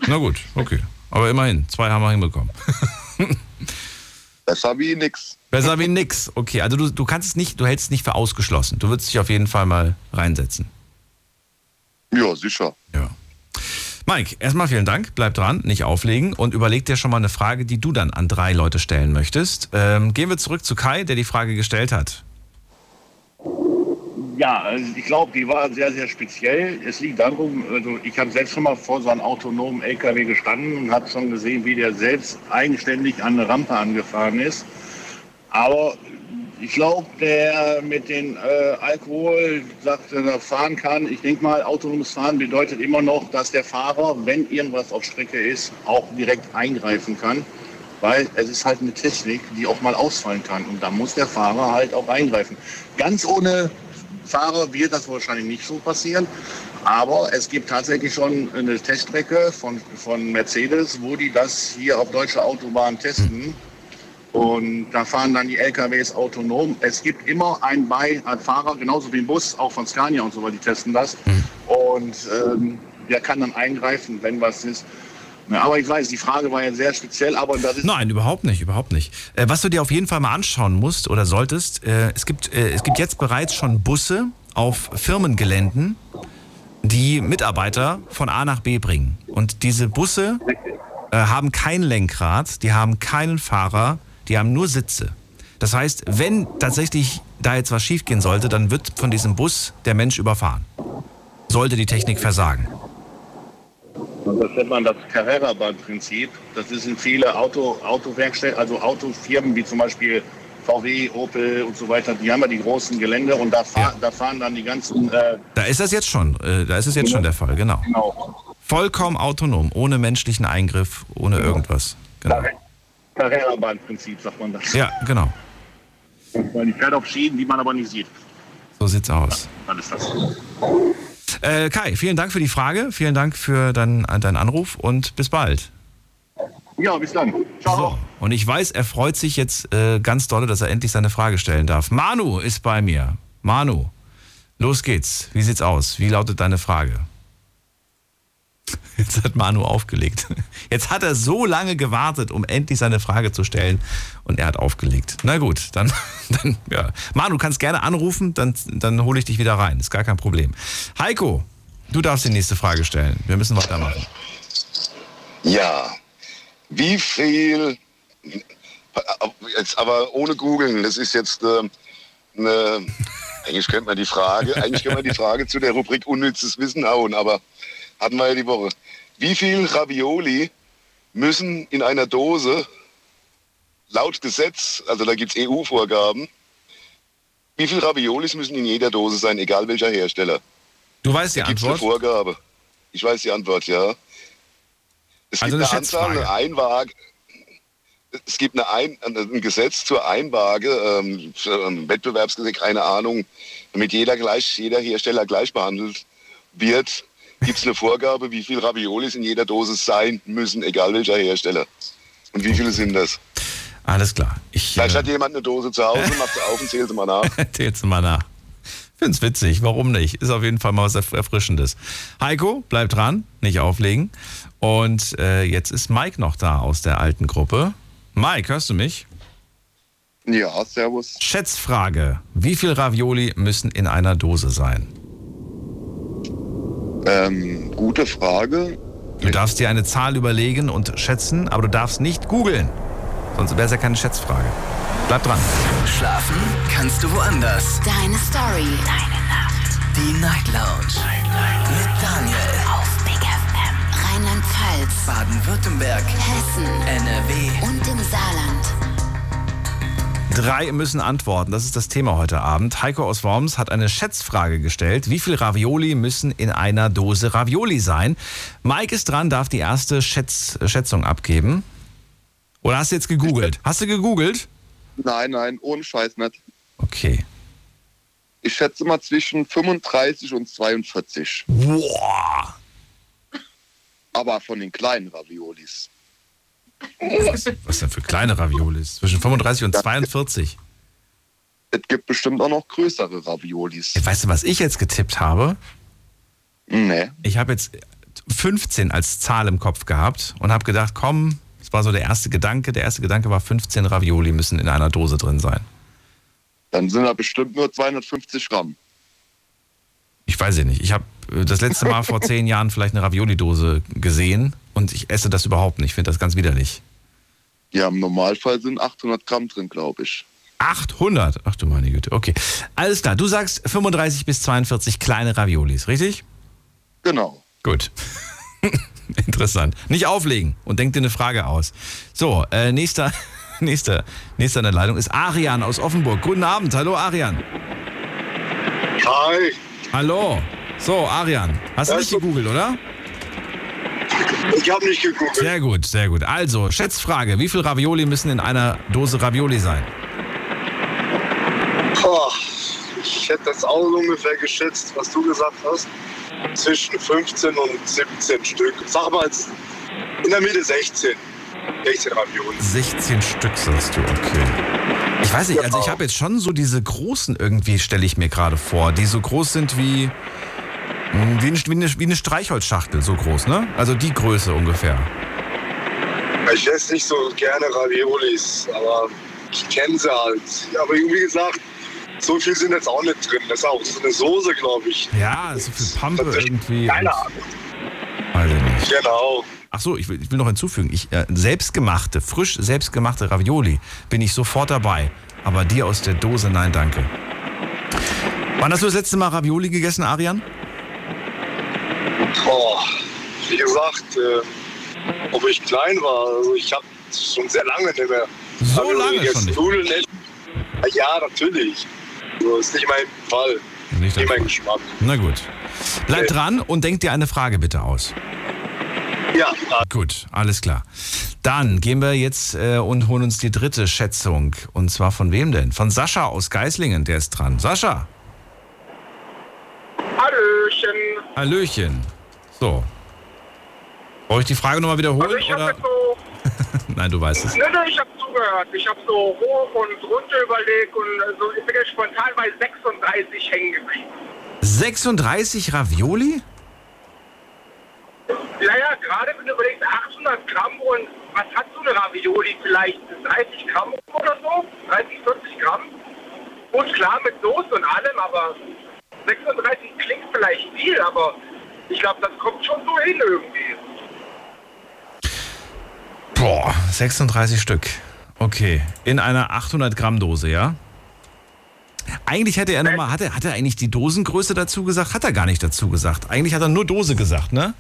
Na gut, okay. Aber immerhin, zwei haben wir hinbekommen. Besser wie nix. Besser wie nix. Okay, also du, du kannst es nicht, du hältst es nicht für ausgeschlossen. Du würdest dich auf jeden Fall mal reinsetzen. Ja, sicher. Ja. Mike, erstmal vielen Dank. Bleib dran, nicht auflegen und überleg dir schon mal eine Frage, die du dann an drei Leute stellen möchtest. Ähm, gehen wir zurück zu Kai, der die Frage gestellt hat. Ja, also ich glaube, die war sehr, sehr speziell. Es liegt darum, also ich habe selbst schon mal vor so einem autonomen LKW gestanden und habe schon gesehen, wie der selbst eigenständig an eine Rampe angefahren ist. Aber ich glaube, der mit dem äh, Alkohol sagt, dass er fahren kann. Ich denke mal, autonomes Fahren bedeutet immer noch, dass der Fahrer, wenn irgendwas auf Strecke ist, auch direkt eingreifen kann. Weil es ist halt eine Technik, die auch mal ausfallen kann. Und da muss der Fahrer halt auch eingreifen. Ganz ohne Fahrer wird das wahrscheinlich nicht so passieren. Aber es gibt tatsächlich schon eine Teststrecke von, von Mercedes, wo die das hier auf deutscher Autobahn testen. Und da fahren dann die LKWs autonom. Es gibt immer einen Beifahrer, genauso wie im Bus, auch von Scania und so weiter, die testen das. Und ähm, der kann dann eingreifen, wenn was ist. Ja, aber ich weiß, die Frage war ja sehr speziell, aber das ist. Nein, überhaupt nicht, überhaupt nicht. Äh, was du dir auf jeden Fall mal anschauen musst oder solltest, äh, es, gibt, äh, es gibt jetzt bereits schon Busse auf Firmengeländen, die Mitarbeiter von A nach B bringen. Und diese Busse haben kein Lenkrad, die haben keinen Fahrer, die haben nur Sitze. Das heißt, wenn tatsächlich da jetzt was schiefgehen sollte, dann wird von diesem Bus der Mensch überfahren. Sollte die Technik versagen. Das nennt man das Carrera-Bahn-Prinzip. Das ist in viele Auto, Autowerkstätten, also Autofirmen wie zum Beispiel VW, Opel und so weiter, die haben ja die großen Gelände und da, fahr, da fahren dann die ganzen. Äh, Da ist das jetzt schon, äh, da ist es jetzt schon der Fall, genau. genau. Vollkommen autonom, ohne menschlichen Eingriff, ohne irgendwas. Genau. Carrera-Bahn-Prinzip, sagt man das. Ja, genau. Die fährt auf Schienen, die man aber nicht sieht. So sieht's aus. Dann ist das. Äh, Kai, vielen Dank für die Frage, vielen Dank für deinen, deinen Anruf und bis bald. Ja, bis dann. Ciao. So, und ich weiß, er freut sich jetzt äh, ganz doll, dass er endlich seine Frage stellen darf. Manu ist bei mir. Manu, los geht's. Wie sieht's aus? Wie lautet deine Frage? Jetzt hat Manu aufgelegt. Jetzt hat er so lange gewartet, um endlich seine Frage zu stellen und er hat aufgelegt. Na gut, dann, dann ja. Manu, kannst gerne anrufen, dann, dann hole ich dich wieder rein. Ist gar kein Problem. Heiko, du darfst die nächste Frage stellen. Wir müssen weitermachen. Ja. Wie viel, jetzt aber ohne googeln, das ist jetzt äh, eine, eigentlich könnte man die Frage, eigentlich könnte man die Frage zu der Rubrik unnützes Wissen hauen, aber hatten wir ja die Woche. Wie viel Ravioli müssen in einer Dose laut Gesetz, also da gibt es EU-Vorgaben, wie viel Raviolis müssen in jeder Dose sein, egal welcher Hersteller? Du weißt die Da gibt's eine Antwort? Vorgabe. Ich weiß die Antwort, ja. Es Also gibt eine eine Anzahl, eine Einwaage. Es gibt eine ein, ein Gesetz zur Einwaage, ähm, ein Wettbewerbsgesetz, keine Ahnung, damit jeder gleich, jeder Hersteller gleich behandelt wird, gibt es eine Vorgabe, wie viel Raviolis in jeder Dose sein müssen, egal welcher Hersteller. Und wie viele sind das? Alles klar. Ich, Vielleicht äh, hat jemand eine Dose zu Hause, macht sie auf und zählt sie mal nach. Zähl's mal nach. Find's witzig, warum nicht? Ist auf jeden Fall mal was Erf- Erfrischendes. Heiko, bleib dran, nicht auflegen. Und äh, jetzt ist Mike noch da aus der alten Gruppe. Mike, hörst du mich? Ja, servus. Schätzfrage. Wie viel Ravioli müssen in einer Dose sein? Ähm, gute Frage. Du darfst dir eine Zahl überlegen und schätzen, aber du darfst nicht googeln. Sonst wäre es ja keine Schätzfrage. Bleib dran. Schlafen kannst du woanders. Deine Story. Deine Nacht. Die Night Lounge. Mit Daniel. Auf Big FM. Rheinland-Pfalz. Baden-Württemberg. Hessen. NRW. Und im Saarland. Drei müssen antworten. Das ist das Thema heute Abend. Heiko aus Worms hat eine Schätzfrage gestellt. Wie viel Ravioli müssen in einer Dose Ravioli sein? Mike ist dran, darf die erste Schätz Schätzung abgeben. Oder hast du jetzt gegoogelt? Hast du gegoogelt? Nein, nein, ohne Scheiß nicht. Okay. Ich schätze mal zwischen 35 und 42. Boah. Aber von den kleinen Raviolis. Was, denn für kleine Raviolis? Zwischen 35 und 42. Es gibt bestimmt auch noch größere Raviolis. Weißt du, was ich jetzt getippt habe? Nee. Ich habe jetzt 15 als Zahl im Kopf gehabt und habe gedacht, komm, das war so der erste Gedanke. Der erste Gedanke war, 15 Ravioli müssen in einer Dose drin sein. Dann sind da bestimmt nur 250 Gramm. Ich weiß ja nicht. Ich habe äh, das letzte Mal vor zehn Jahren vielleicht eine Ravioli-Dose gesehen und ich esse das überhaupt nicht. Ich finde das ganz widerlich. Ja, im Normalfall sind 800 Gramm drin, glaube ich. 800? Ach du meine Güte. Okay. Alles klar. Du sagst 35 bis 42 kleine Raviolis, richtig? Genau. Gut. Interessant. Nicht auflegen und denk dir eine Frage aus. So, äh, nächster, nächster, nächster in der Leitung ist Arian aus Offenburg. Guten Abend. Hallo Arian. Hi. Hallo. So, Arian, hast du nicht gegoogelt, oder? Ich habe nicht geguckt. Sehr gut, sehr gut. Also, Schätzfrage. Wie viel Ravioli müssen in einer Dose Ravioli sein? Boah, ich hätte das auch ungefähr geschätzt, was du gesagt hast. Zwischen 15 und 17 Stück. Sag mal, in der Mitte 16. 16 Ravioli. 16 Stück sagst du, okay. Ich weiß nicht, also ich habe jetzt schon so diese großen irgendwie, stelle ich mir gerade vor, die so groß sind wie, mh, wie, eine, wie, eine, wie eine Streichholzschachtel, so groß, ne? Also die Größe ungefähr. Ich esse nicht so gerne Raviolis, aber ich kenne sie halt. Aber wie gesagt, so viel sind jetzt auch nicht drin. Das ist auch so eine Soße, glaube ich. Ja, so viel Pampe irgendwie. Keine Ahnung. Weiß ich nicht. Genau. Ach so, ich will, ich will noch hinzufügen, ich, äh, selbstgemachte, frisch selbstgemachte Ravioli bin ich sofort dabei. Aber die aus der Dose, nein, danke. Wann hast du das letzte Mal Ravioli gegessen, Arian? Boah, wie gesagt, äh, ob ich klein war, also ich habe schon sehr lange nicht mehr. So Ravioli lange gegessen. schon nicht? Nicht. Ja, natürlich. So ist nicht mein Fall. Nicht Nicht mein Geschmack. Na gut. Bleib dran und denk dir eine Frage bitte aus. Ja. Gut, alles klar. Dann gehen wir jetzt äh, und holen uns die dritte Schätzung. Und zwar von wem denn? Von Sascha aus Geislingen, der ist dran. Sascha, Hallöchen. Hallöchen. So. Brauche ich die Frage nochmal wiederholen? Also ich oder? jetzt so, Nein, du weißt es. ne, ne, ich habe zugehört. Ich habe so hoch und runter überlegt und so, ich bin jetzt spontan bei 36 hängen geblieben. 36 Ravioli? Ja, ja, gerade wenn du überlegst, 800 Gramm und was hat so eine Ravioli? Vielleicht 30 Gramm oder so? 30, 40 Gramm? Gut, klar, mit Soße und allem, aber 36 klingt vielleicht viel, aber ich glaube, das kommt schon so hin irgendwie. Boah, 36 Stück. Okay. In einer 800 Gramm Dose, ja? Eigentlich hätte er nochmal, hat er, hat er eigentlich die Dosengröße dazu gesagt? Hat er gar nicht dazu gesagt. Eigentlich hat er nur Dose gesagt, ne?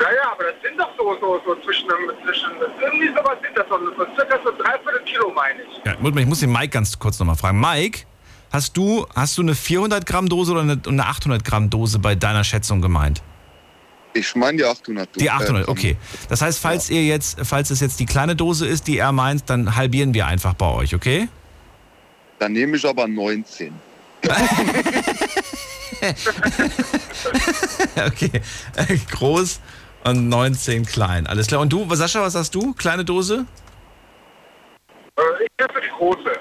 Ja, ja, aber das sind doch so, so, so zwischen, zwischen irgendwie sowas sind das so, so circa so dreiviertel Kilo, meine ich. Ja, ich muss den Mike ganz kurz nochmal fragen. Mike, hast du, hast du eine 400 Gramm Dose oder eine, eine 800 Gramm Dose bei deiner Schätzung gemeint? Ich meine die 800. Die 800, äh, okay. Das heißt, falls ihr jetzt, falls es jetzt die kleine Dose ist, die er meint, dann halbieren wir einfach bei euch, okay? Dann nehme ich aber 19. okay. Groß und 19 klein. Alles klar. Und du, Sascha, was sagst du? Kleine Dose? Äh, ich für die große.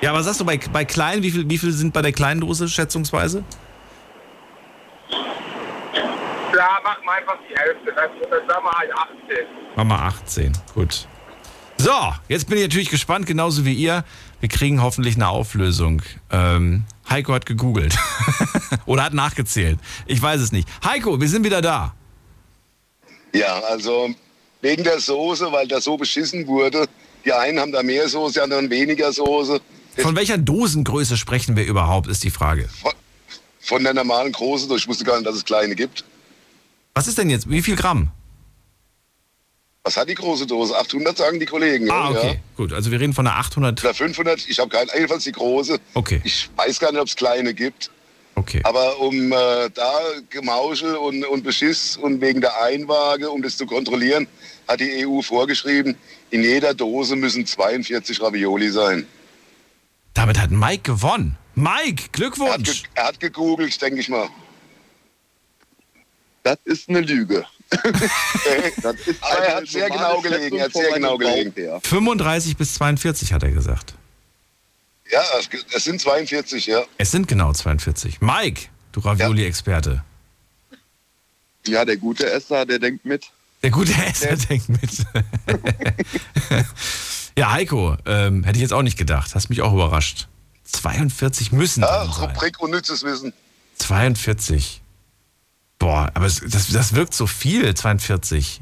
Ja, was sagst du bei, bei klein? Wie viel, wie viel sind bei der kleinen Dose schätzungsweise? Ja, mach mal einfach die Hälfte. Sagen wir halt 18. Machen wir 18. Gut. So, jetzt bin ich natürlich gespannt, genauso wie ihr. Wir kriegen hoffentlich eine Auflösung. Ähm, Heiko hat gegoogelt. Oder hat nachgezählt. Ich weiß es nicht. Heiko, wir sind wieder da. Ja, also wegen der Soße, weil da so beschissen wurde. Die einen haben da mehr Soße, die anderen weniger Soße. Von welcher Dosengröße sprechen wir überhaupt, ist die Frage. Von der normalen großen, ich wusste gar nicht, dass es kleine gibt. Was ist denn jetzt? Wie viel Gramm? Was hat die große Dose? 800 sagen die Kollegen. Ah, okay. Ja. Gut, also wir reden von einer 800. Oder 500, ich habe keinen, jedenfalls die große. Okay. Ich weiß gar nicht, ob es kleine gibt. Okay. Aber um äh, da Gemauschel und, und Beschiss und wegen der Einwaage, um das zu kontrollieren, hat die EU vorgeschrieben, in jeder Dose müssen 42 Ravioli sein. Damit hat Mike gewonnen. Mike, Er hat, Glückwunsch. ge er hat gegoogelt, denke ich mal. Das ist eine Lüge. das ist Aber er hat sehr genau gelegen, er hat sehr genau gelegen. 35 bis 42 hat er gesagt. Ja, es, es sind 42, ja. Es sind genau 42. Mike, du Ravioli-Experte. Ja, der gute Esser, der denkt mit. Der gute Esser denkt mit. ja, Heiko, ähm, hätte ich jetzt auch nicht gedacht. Hast mich auch überrascht. 42 müssen Ja, drin sein. Rubrik unnützes Wissen. 42. Boah, aber es, das, das wirkt so viel, 42.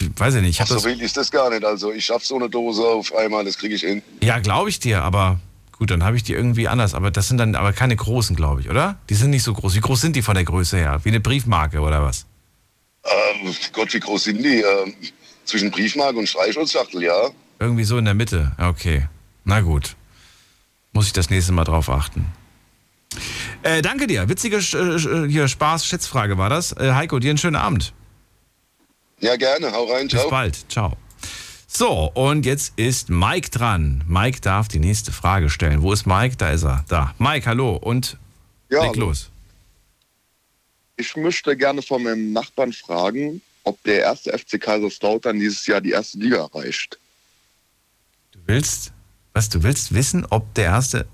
Ich weiß ich nicht. Ich Ach, so das, wild ist das gar nicht. Also ich schaff so eine Dose auf einmal, das kriege ich hin. ja, glaube ich dir, aber gut, dann habe ich die irgendwie anders. Aber das sind dann aber keine großen, glaube ich, oder? Die sind nicht so groß. Wie groß sind die von der Größe her? Wie eine Briefmarke oder was? Ähm, Gott, wie groß sind die? Ähm, zwischen Briefmarke und Streichholzschachtel, ja. Irgendwie so in der Mitte. Okay. Na gut. Muss ich das nächste Mal drauf achten. Äh, danke dir. Witzige äh, hier Spaß-Schätzfrage war das. Äh, Heiko, dir einen schönen Abend. Ja, gerne. Hau rein. Bis Ciao. bald. Ciao. So, und jetzt ist Mike dran. Mike darf die nächste Frage stellen. Wo ist Mike? Da ist er. Da. Mike, hallo. Und Ja, leg los. Ich möchte gerne von meinem Nachbarn fragen, ob der erste FC Kaiserslautern dieses Jahr die erste Liga erreicht. Du willst, was, du willst wissen, ob der erste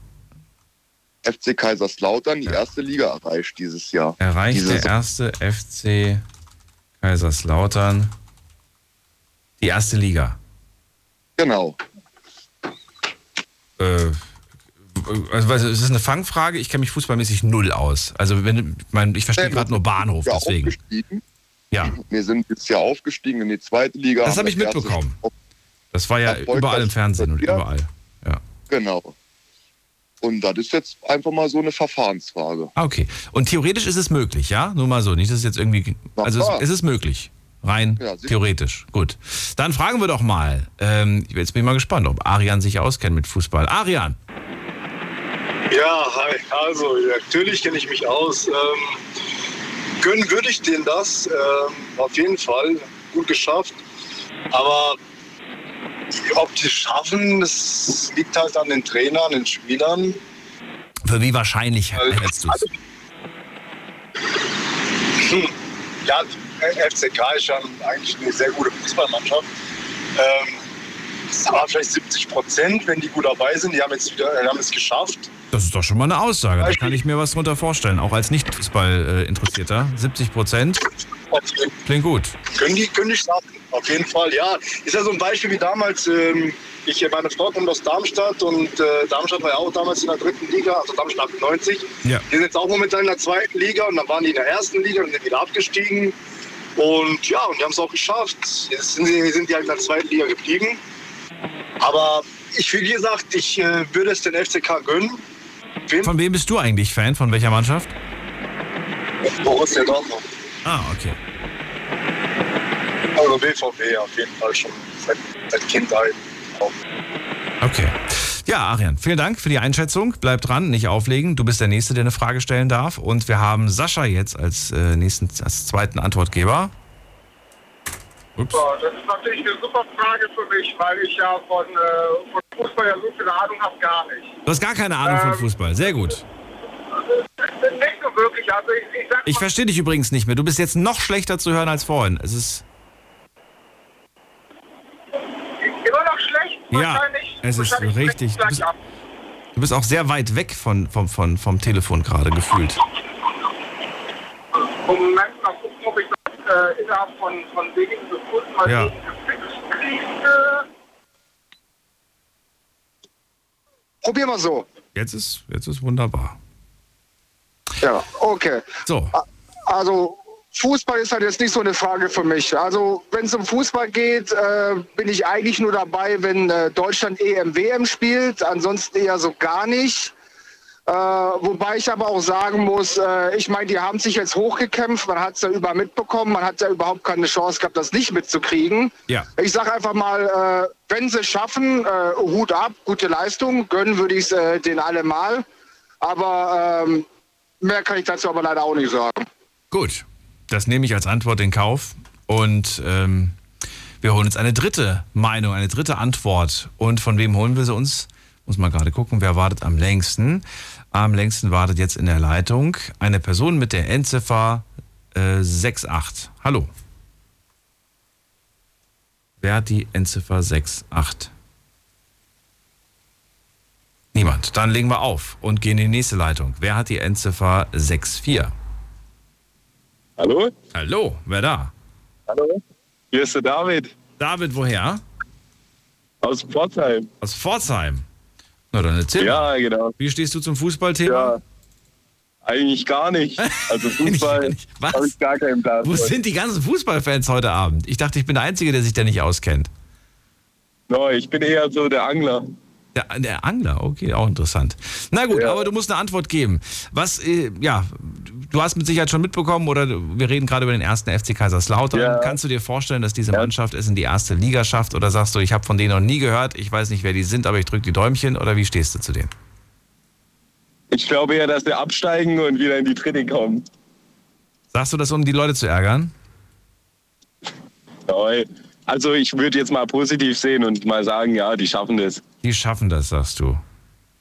FC Kaiserslautern die erste Liga erreicht dieses Jahr. erreicht Diese der erste FC Kaiserslautern die erste Liga? Genau. Äh, also, was, ist das eine Fangfrage? Ich kenne mich fußballmäßig null aus. Also, wenn, mein, ich verstehe gerade nur Bahnhof, Ja, deswegen. Ja, Wir sind dieses Jahr aufgestiegen in die zweite Liga. das habe ich mitbekommen. Das war ja überall im Fernsehen und überall. Ja. Genau. Und das ist jetzt einfach mal so eine Verfahrensfrage. Ah, okay. Und theoretisch ist es möglich, ja? Nur mal so. Nicht, dass es jetzt irgendwie. Also, es, es ist möglich. Rein Ja, theoretisch. Gut. Dann fragen wir doch mal. Ähm, jetzt bin ich mal gespannt, ob Arian sich auskennt mit Fußball. Arian, Ja, hi. Also, ja, natürlich kenne ich mich aus. Ähm, gönnen würde ich denen das. Ähm, auf jeden Fall. Gut geschafft. Aber ob die es schaffen, das liegt halt an den Trainern, den Spielern. für wie wahrscheinlich Also, hältst du es? Hm. Ja, FCK ist schon eigentlich eine sehr gute Fußballmannschaft. Ähm, es war vielleicht 70 Prozent, wenn die gut dabei sind. Die haben jetzt wieder, haben es geschafft. Das ist doch schon mal eine Aussage. Da kann ich mir was drunter vorstellen. Auch als Nicht-Fußball-Interessierter. 70 Prozent. Klingt gut. Können die, können die schaffen, auf jeden Fall, ja. Ist ja so ein Beispiel wie damals, ähm, ich, meine Frau kommt aus Darmstadt und äh, Darmstadt war ja auch damals in der dritten Liga, also Darmstadt 90. Ja. Die sind jetzt auch momentan in der zweiten Liga und dann waren die in der ersten Liga und sind wieder abgestiegen. Und ja, und die haben es auch geschafft. Jetzt sind, sie, sind die halt in der zweiten Liga geblieben. Aber ich, wie gesagt, ich äh, würde es den FCK gönnen. Von wem bist du eigentlich Fan? Von welcher Mannschaft? Borussia Dortmund. Ah, okay. Also BVB auf jeden Fall schon seit, seit Kindheit. Auch. Okay. Ja, Arian, vielen Dank für die Einschätzung. Bleib dran, nicht auflegen. Du bist der Nächste, der eine Frage stellen darf. Und wir haben Sascha jetzt als äh, nächsten, als zweiten Antwortgeber. Ups. So, das ist natürlich eine super Frage für mich, weil ich ja von, äh, von Fußball ja so viel Ahnung habe, gar nicht. Du hast gar keine Ahnung von Ähm, Fußball. Sehr gut. Nicht so wirklich, also ich, ich Ich verstehe dich übrigens nicht mehr. Du bist jetzt noch schlechter zu hören als vorhin. Es ist. immer noch schlecht, Ja. Es ist richtig. Du bist, du bist auch sehr weit weg von, vom, von, vom Telefon gerade gefühlt. Moment, mal gucken, ob ich das äh, innerhalb von, von wenigen Sekunden mal Ja. kriege. Probier mal so. Jetzt ist, jetzt ist wunderbar. Ja, okay. So. Also Fußball ist halt jetzt nicht so eine Frage für mich. Also wenn es um Fußball geht, äh, bin ich eigentlich nur dabei, wenn äh, Deutschland EM, WM spielt. Ansonsten eher so gar nicht. Äh, wobei ich aber auch sagen muss, äh, ich meine, die haben sich jetzt hochgekämpft, man hat es ja über mitbekommen, man hat ja überhaupt keine Chance gehabt, das nicht mitzukriegen. Ja. Ich sage einfach mal, äh, wenn sie es schaffen, äh, Hut ab, gute Leistung, gönnen würde ich es denen alle mal. Aber ähm, mehr kann ich dazu aber leider auch nicht sagen. Gut, das nehme ich als Antwort in Kauf. Und ähm, wir holen uns eine dritte Meinung, eine dritte Antwort. Und von wem holen wir sie uns? Muss mal gerade gucken, wer wartet am längsten. Am längsten wartet jetzt in der Leitung eine Person mit der Endziffer äh, 68. Hallo. Wer hat die Endziffer 68? Niemand. Dann legen wir auf und gehen in die nächste Leitung. Wer hat die Endziffer 64? Hallo? Hallo, wer da? Hallo? Hier ist der David. David, woher? Aus Pforzheim. Aus Pforzheim. Na dann erzähl Ja, mal. genau. Wie stehst du zum Fußballthema? Ja. Eigentlich gar nicht. Also Fußball habe ich gar keinen Plan. Wo sind die ganzen Fußballfans heute Abend? Ich dachte, ich bin der Einzige, der sich da nicht auskennt. No, ich bin eher so der Angler. Der, der Angler, okay, auch interessant. Na gut, aber du musst eine Antwort geben. Was, äh, ja, du hast mit Sicherheit schon mitbekommen, oder wir reden gerade über den ersten FC Kaiserslautern. Ja. Kannst du dir vorstellen, dass diese Mannschaft es in die erste Liga schafft? Oder sagst du, ich habe von denen noch nie gehört, ich weiß nicht, wer die sind, aber ich drücke die Däumchen? Oder wie stehst du zu denen? Ich glaube eher, dass wir absteigen und wieder in die dritte kommen. Sagst du das, um die Leute zu ärgern? Also ich würde jetzt mal positiv sehen und mal sagen, ja, die schaffen das. Die schaffen das, sagst du.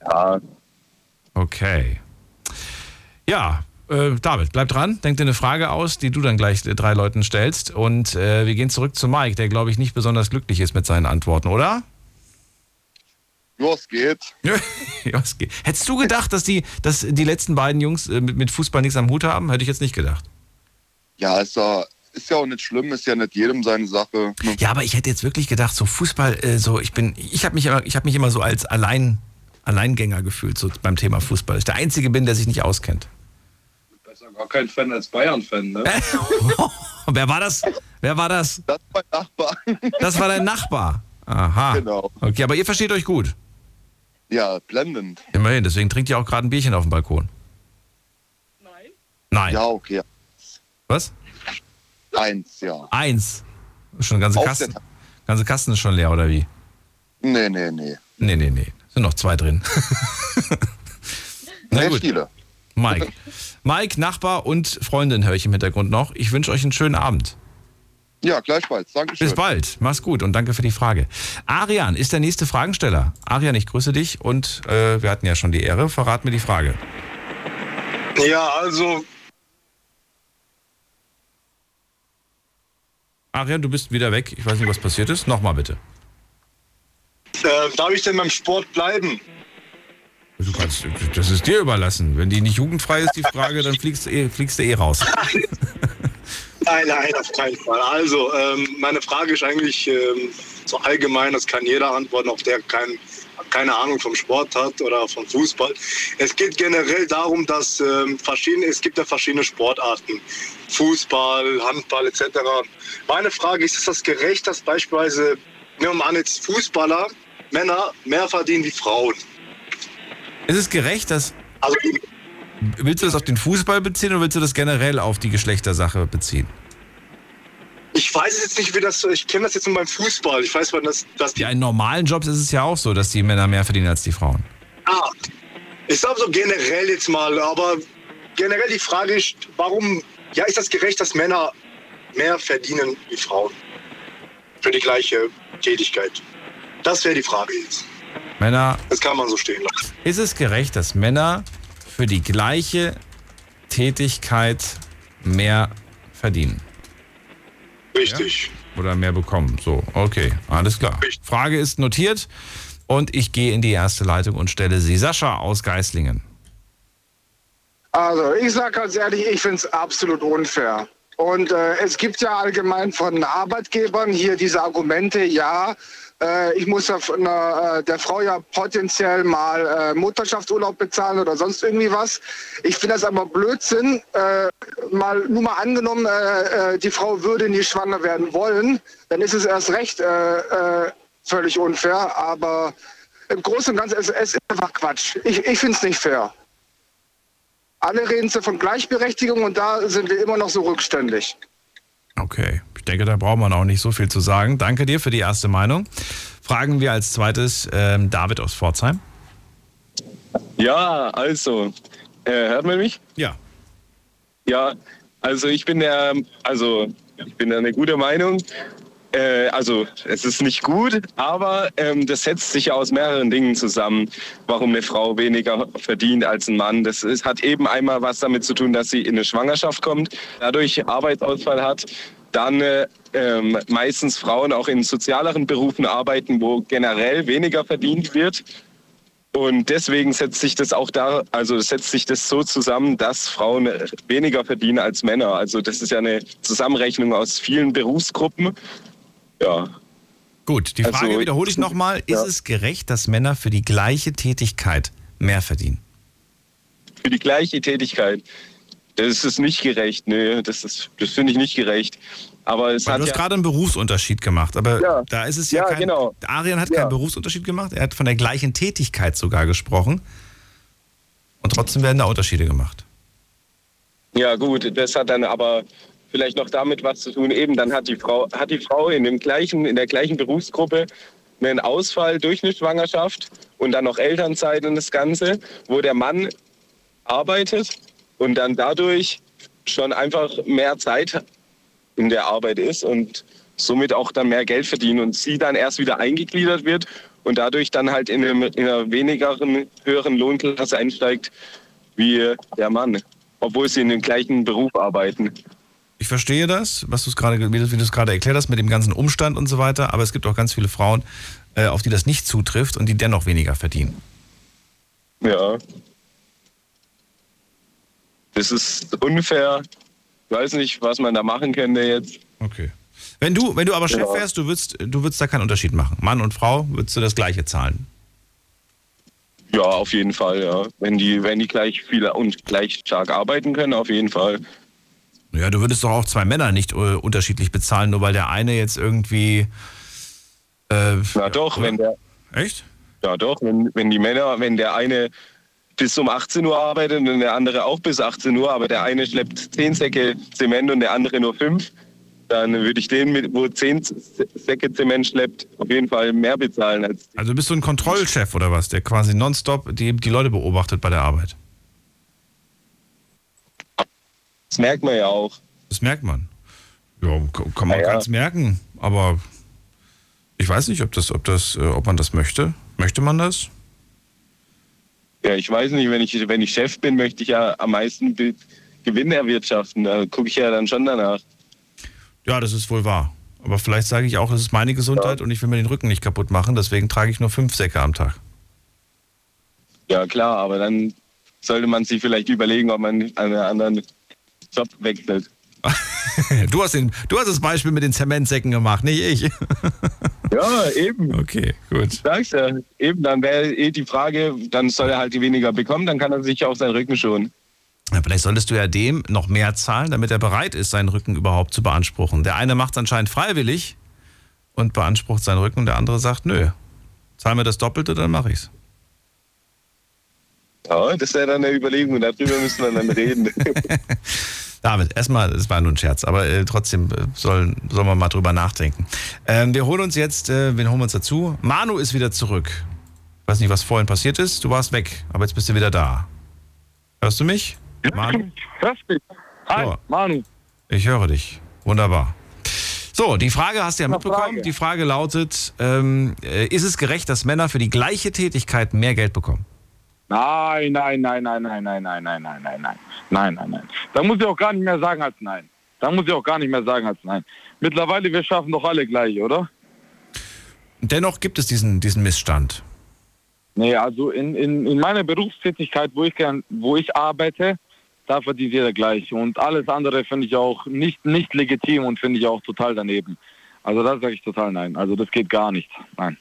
Ja. Okay. Ja, äh, David, bleib dran. Denk dir eine Frage aus, die du dann gleich äh, drei Leuten stellst. Und äh, wir gehen zurück zu Mike, der, glaube ich, nicht besonders glücklich ist mit seinen Antworten, oder? Ja, es geht. ja, es geht. Hättest du gedacht, dass die, dass die letzten beiden Jungs äh, mit, mit Fußball nichts am Hut haben? Hätte ich jetzt nicht gedacht. Ja, ist ja, ist ja auch nicht schlimm, ist ja nicht jedem seine Sache. ne? Ja, aber ich hätte jetzt wirklich gedacht, so Fußball, äh, so ich bin, ich habe mich, immer- ich habe mich immer so als allein, Alleingänger gefühlt so beim Thema Fußball. Ich der Einzige bin, der sich nicht auskennt. Gar kein Fan als Bayern-Fan, ne? Wer war das? Wer war das? Das war mein Nachbar. Das war dein Nachbar. Aha. Genau. Okay, aber ihr versteht euch gut. Ja, blendend. Immerhin, deswegen trinkt ihr auch gerade ein Bierchen auf dem Balkon. Nein. Nein. Ja, okay. Was? Eins, ja. Eins. Schon ganze Auf Kasten. Ganze Kasten ist schon leer, oder wie? Nee, nee, nee. Nee, nee, nee. Sind noch zwei drin. Na Sehr gut. viele. Mike. Mike, Nachbar und Freundin höre ich im Hintergrund noch. Ich wünsche euch einen schönen Abend. Ja, gleichfalls. Dankeschön. Bis bald. Mach's gut und danke für die Frage. Arian ist der nächste Fragensteller. Arian, ich grüße dich und äh, wir hatten ja schon die Ehre. Verrat mir die Frage. Ja, also Arian, du bist wieder weg. Ich weiß nicht, was passiert ist. Nochmal bitte. äh, darf ich denn beim Sport bleiben? Du kannst, das ist dir überlassen. Wenn die nicht jugendfrei ist, die Frage, dann fliegst du eh, fliegst du eh raus. Nein, nein, auf keinen Fall. Also, ähm, meine Frage ist eigentlich ähm, so allgemein, das kann jeder antworten, auch der kein, keine Ahnung vom Sport hat oder vom Fußball. Es geht generell darum, dass ähm, verschiedene, es gibt ja verschiedene Sportarten. Fußball, Handball etc. Meine Frage ist, ist das gerecht, dass beispielsweise, nehmen wir mal an, jetzt Fußballer, Männer mehr verdienen wie Frauen? Ist es gerecht, dass. Also, willst du das auf den Fußball beziehen oder willst du das generell auf die Geschlechtersache beziehen? Ich weiß jetzt nicht, wie das, ich kenne das jetzt nur beim Fußball. Ich weiß, dass, dass die Ja, in normalen Jobs ist es ja auch so, dass die Männer mehr verdienen als die Frauen. Ah, ich sage so generell jetzt mal, aber generell die Frage ist, warum, ja, ist das gerecht, dass Männer mehr verdienen wie Frauen für die gleiche Tätigkeit? Das wäre die Frage jetzt. Männer, Das kann man so stehen lassen. ist es gerecht, dass Männer für die gleiche Tätigkeit mehr verdienen? Richtig. Oder mehr bekommen? So, okay, alles klar. Frage ist notiert. Und ich gehe in die erste Leitung und stelle sie Sascha aus Geislingen. Also, ich sage ganz ehrlich, ich finde es absolut unfair. Und äh, es gibt ja allgemein von Arbeitgebern hier diese Argumente, ja, äh, ich muss der, äh, der, Frau ja potenziell mal äh, Mutterschaftsurlaub bezahlen oder sonst irgendwie was. Ich finde das aber Blödsinn. Äh, mal, nur mal angenommen, äh, die Frau würde nie schwanger werden wollen, dann ist es erst recht völlig unfair. Aber im Großen und Ganzen, es, es ist einfach Quatsch. Ich, ich finde es nicht fair. Alle reden so von Gleichberechtigung und da sind wir immer noch so rückständig. Okay, ich denke, da braucht man auch nicht so viel zu sagen. Danke dir für die erste Meinung. Fragen wir als zweites ähm, David aus Pforzheim. Ja, also, äh, hört man mich? Ja. Ja, also ich bin der, also ich bin eine gute Meinung. Äh, also es ist nicht gut, aber ähm, das setzt sich aus mehreren Dingen zusammen, warum eine Frau weniger verdient als ein Mann. Das ist, hat eben einmal was damit zu tun, dass sie in eine Schwangerschaft kommt, dadurch Arbeitsausfall hat. Dann äh, ähm, meistens Frauen auch in sozialeren Berufen arbeiten, wo generell weniger verdient wird. Und deswegen setzt sich das auch da, also setzt sich das so zusammen, dass Frauen weniger verdienen als Männer. Also das ist ja eine Zusammenrechnung aus vielen Berufsgruppen. Ja. Gut, die Frage also, wiederhole ich nochmal. Ist ja. es gerecht, dass Männer für die gleiche Tätigkeit mehr verdienen? Für die gleiche Tätigkeit? Das ist nicht gerecht. Nee, das, das finde ich nicht gerecht. Aber es Weil hat du hast ja gerade einen Berufsunterschied gemacht, aber ja. da ist es ja, ja kein. Genau. Arian hat ja. keinen Berufsunterschied gemacht, er hat von der gleichen Tätigkeit sogar gesprochen. Und trotzdem werden da Unterschiede gemacht. Ja, gut, das hat dann aber vielleicht noch damit was zu tun. Eben, dann hat die Frau, hat die Frau in, dem gleichen, in der gleichen Berufsgruppe einen Ausfall durch eine Schwangerschaft und dann noch Elternzeit und das Ganze, wo der Mann arbeitet und dann dadurch schon einfach mehr Zeit in der Arbeit ist und somit auch dann mehr Geld verdienen und sie dann erst wieder eingegliedert wird und dadurch dann halt in, einem, in einer wenigeren, höheren Lohnklasse einsteigt wie der Mann, obwohl sie in dem gleichen Beruf arbeiten. Ich verstehe das, was du es gerade, wie du es gerade erklärt hast mit dem ganzen Umstand und so weiter, aber es gibt auch ganz viele Frauen, äh, auf die das nicht zutrifft und die dennoch weniger verdienen. Ja. Das ist unfair. Ich weiß nicht, was man da machen könnte jetzt. Okay. Wenn du, wenn du aber Chef ja. wärst, du würdest, du würdest da keinen Unterschied machen. Mann und Frau, würdest du das gleiche zahlen? Ja, auf jeden Fall, ja. Wenn die, wenn die gleich viele und gleich stark arbeiten können, auf jeden Fall. Ja, du würdest doch auch zwei Männer nicht äh, unterschiedlich bezahlen, nur weil der eine jetzt irgendwie. Äh, Na doch, oder? wenn der. Echt? Ja, doch, wenn, wenn die Männer, wenn der eine bis um 18 Uhr arbeitet und der andere auch bis 18 Uhr, aber der eine schleppt 10 Säcke Zement und der andere nur 5, dann würde ich den, wo 10 Säcke Zement schleppt, auf jeden Fall mehr bezahlen als. Also bist du ein Kontrollchef oder was, der quasi nonstop die, die Leute beobachtet bei der Arbeit? Das merkt man ja auch. Das merkt man. Ja, kann man ja, ganz merken, aber ich weiß nicht, ob das, ob das, äh, ob man das möchte. Möchte man das? Ja, ich weiß nicht, wenn ich, wenn ich Chef bin, möchte ich ja am meisten Gewinn erwirtschaften. Da gucke ich ja dann schon danach. Ja, das ist wohl wahr. Aber vielleicht sage ich auch, es ist meine Gesundheit ja. und ich will mir den Rücken nicht kaputt machen, deswegen trage ich nur fünf Säcke am Tag. Ja, klar, aber dann sollte man sich vielleicht überlegen, ob man einen anderen Job wechselt. du, hast den, du hast das Beispiel mit den Zementsäcken gemacht, nicht ich. ja, eben. Okay, gut. Sagst ja, eben, dann wäre eh die Frage, dann soll er halt weniger bekommen, dann kann er sich auf seinen Rücken schonen. Ja, vielleicht solltest du ja dem noch mehr zahlen, damit er bereit ist, seinen Rücken überhaupt zu beanspruchen. Der eine macht es anscheinend freiwillig und beansprucht seinen Rücken, der andere sagt, nö, zahl mir das Doppelte, dann mache ich's. Ja, das wäre dann eine Überlegung, darüber müssen wir dann reden. David, erstmal, das war nur ein Scherz, aber äh, trotzdem äh, sollen, sollen wir mal drüber nachdenken. Ähm, wir holen uns jetzt, äh, wen holen wir uns dazu? Manu ist wieder zurück. Ich weiß nicht, was vorhin passiert ist. Du warst weg, aber jetzt bist du wieder da. Hörst du mich? Manu? Hörst mich? Hi, so. Manu. Ich höre dich. Wunderbar. So, die Frage hast du ja mitbekommen. Frage. Die Frage lautet, ähm, äh, ist es gerecht, dass Männer für die gleiche Tätigkeit mehr Geld bekommen? Nein, nein, nein, nein, nein, nein, nein, nein, nein, nein, nein, nein, nein, nein. Da muss ich auch gar nicht mehr sagen als nein. Da muss ich auch gar nicht mehr sagen als nein. Mittlerweile, wir schaffen doch alle gleich, oder? Dennoch gibt es diesen, diesen Missstand. Nee, also in, in, in meiner Berufstätigkeit, wo ich, gern, wo ich arbeite, da verdient jeder gleich. Und alles andere finde ich auch nicht, nicht legitim und finde ich auch total daneben. Also da sage ich total nein. Also das geht gar nicht. Nein.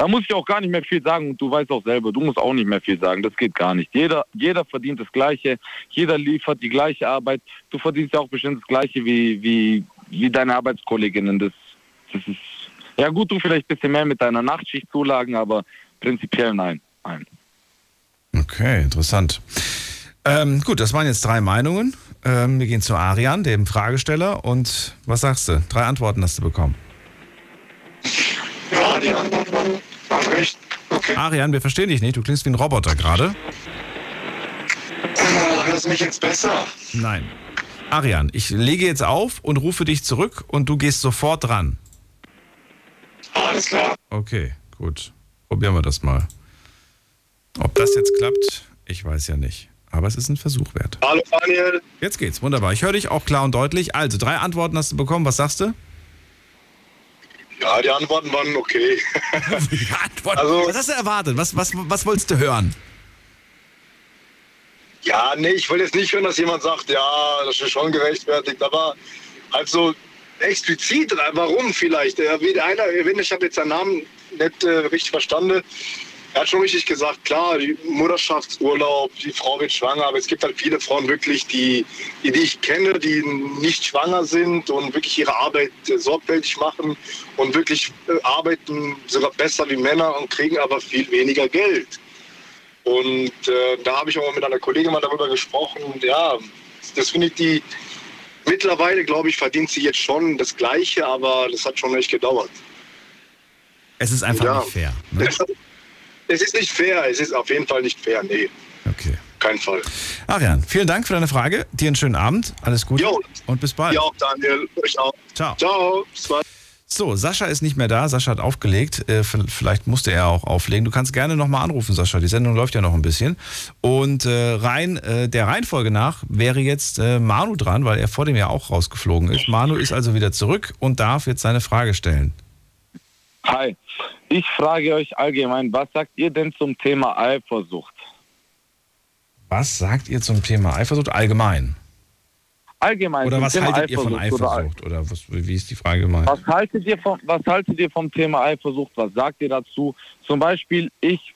Da muss ich auch gar nicht mehr viel sagen und du weißt auch selber, du musst auch nicht mehr viel sagen. Das geht gar nicht. Jeder, jeder verdient das Gleiche, jeder liefert die gleiche Arbeit. Du verdienst ja auch bestimmt das Gleiche wie, wie, wie deine Arbeitskolleginnen. Das, das ist ja gut, du vielleicht ein bisschen mehr mit deiner Nachtschichtzulagen, aber prinzipiell nein. Nein. Okay, interessant. Ähm, gut, das waren jetzt drei Meinungen. Ähm, wir gehen zu Arian, dem Fragesteller. Und was sagst du? Drei Antworten hast du bekommen. Ja, die Antwort war, war recht. Okay. Arian, wir verstehen dich nicht. Du klingst wie ein Roboter gerade. Hörst du mich jetzt besser? Nein. Arian, ich lege jetzt auf und rufe dich zurück und du gehst sofort dran. Alles klar. Okay, gut. Probieren wir das mal. Ob das jetzt klappt, ich weiß ja nicht. Aber es ist ein Versuch wert. Hallo Daniel. Jetzt geht's, wunderbar. Ich höre dich auch klar und deutlich. Also, drei Antworten hast du bekommen. Was sagst du? Ja, die Antworten waren okay. Also, was hast du erwartet? Was, was, was wolltest du hören? Ja, nee, ich will jetzt nicht hören, dass jemand sagt, ja, das ist schon gerechtfertigt, aber halt so explizit, warum vielleicht? Wie der einer, ich habe jetzt seinen Namen nicht äh, richtig verstanden. Er hat schon richtig gesagt, klar, die Mutterschaftsurlaub, die Frau wird schwanger, aber es gibt halt viele Frauen wirklich, die, die, die ich kenne, die nicht schwanger sind und wirklich ihre Arbeit äh, sorgfältig machen und wirklich äh, arbeiten sogar besser wie Männer und kriegen aber viel weniger Geld. Und äh, da habe ich auch mal mit einer Kollegin mal darüber gesprochen. Ja, das finde ich die. Mittlerweile, glaube ich, verdient sie jetzt schon das Gleiche, aber das hat schon echt gedauert. Es ist einfach Ja. nicht fair. Ne? Es, ist nicht fair, es ist auf jeden Fall nicht fair, nee. Okay. Kein Fall. Arian, vielen Dank für deine Frage. Dir einen schönen Abend. Alles Gute. Jo. Und bis bald. Ja, auch Daniel, euch auch. Ciao. Ciao. Bis bald. So, Sascha ist nicht mehr da. Sascha hat aufgelegt. Äh, vielleicht musste er auch auflegen. Du kannst gerne nochmal anrufen, Sascha. Die Sendung läuft ja noch ein bisschen. Und äh, rein äh, der Reihenfolge nach wäre jetzt Manu dran, weil er vor dem ja auch rausgeflogen ist. Manu ist also wieder zurück und darf jetzt seine Frage stellen. Hi, ich frage euch allgemein, was sagt ihr denn zum Thema Eifersucht? Was sagt ihr zum Thema Eifersucht allgemein? Allgemein. Oder was Thema haltet ihr von Eifersucht oder- Eifersucht? Oder was, wie ist die Frage gemeint? Was haltet, ihr vom, was haltet ihr vom Thema Eifersucht? Was sagt ihr dazu? Zum Beispiel, ich,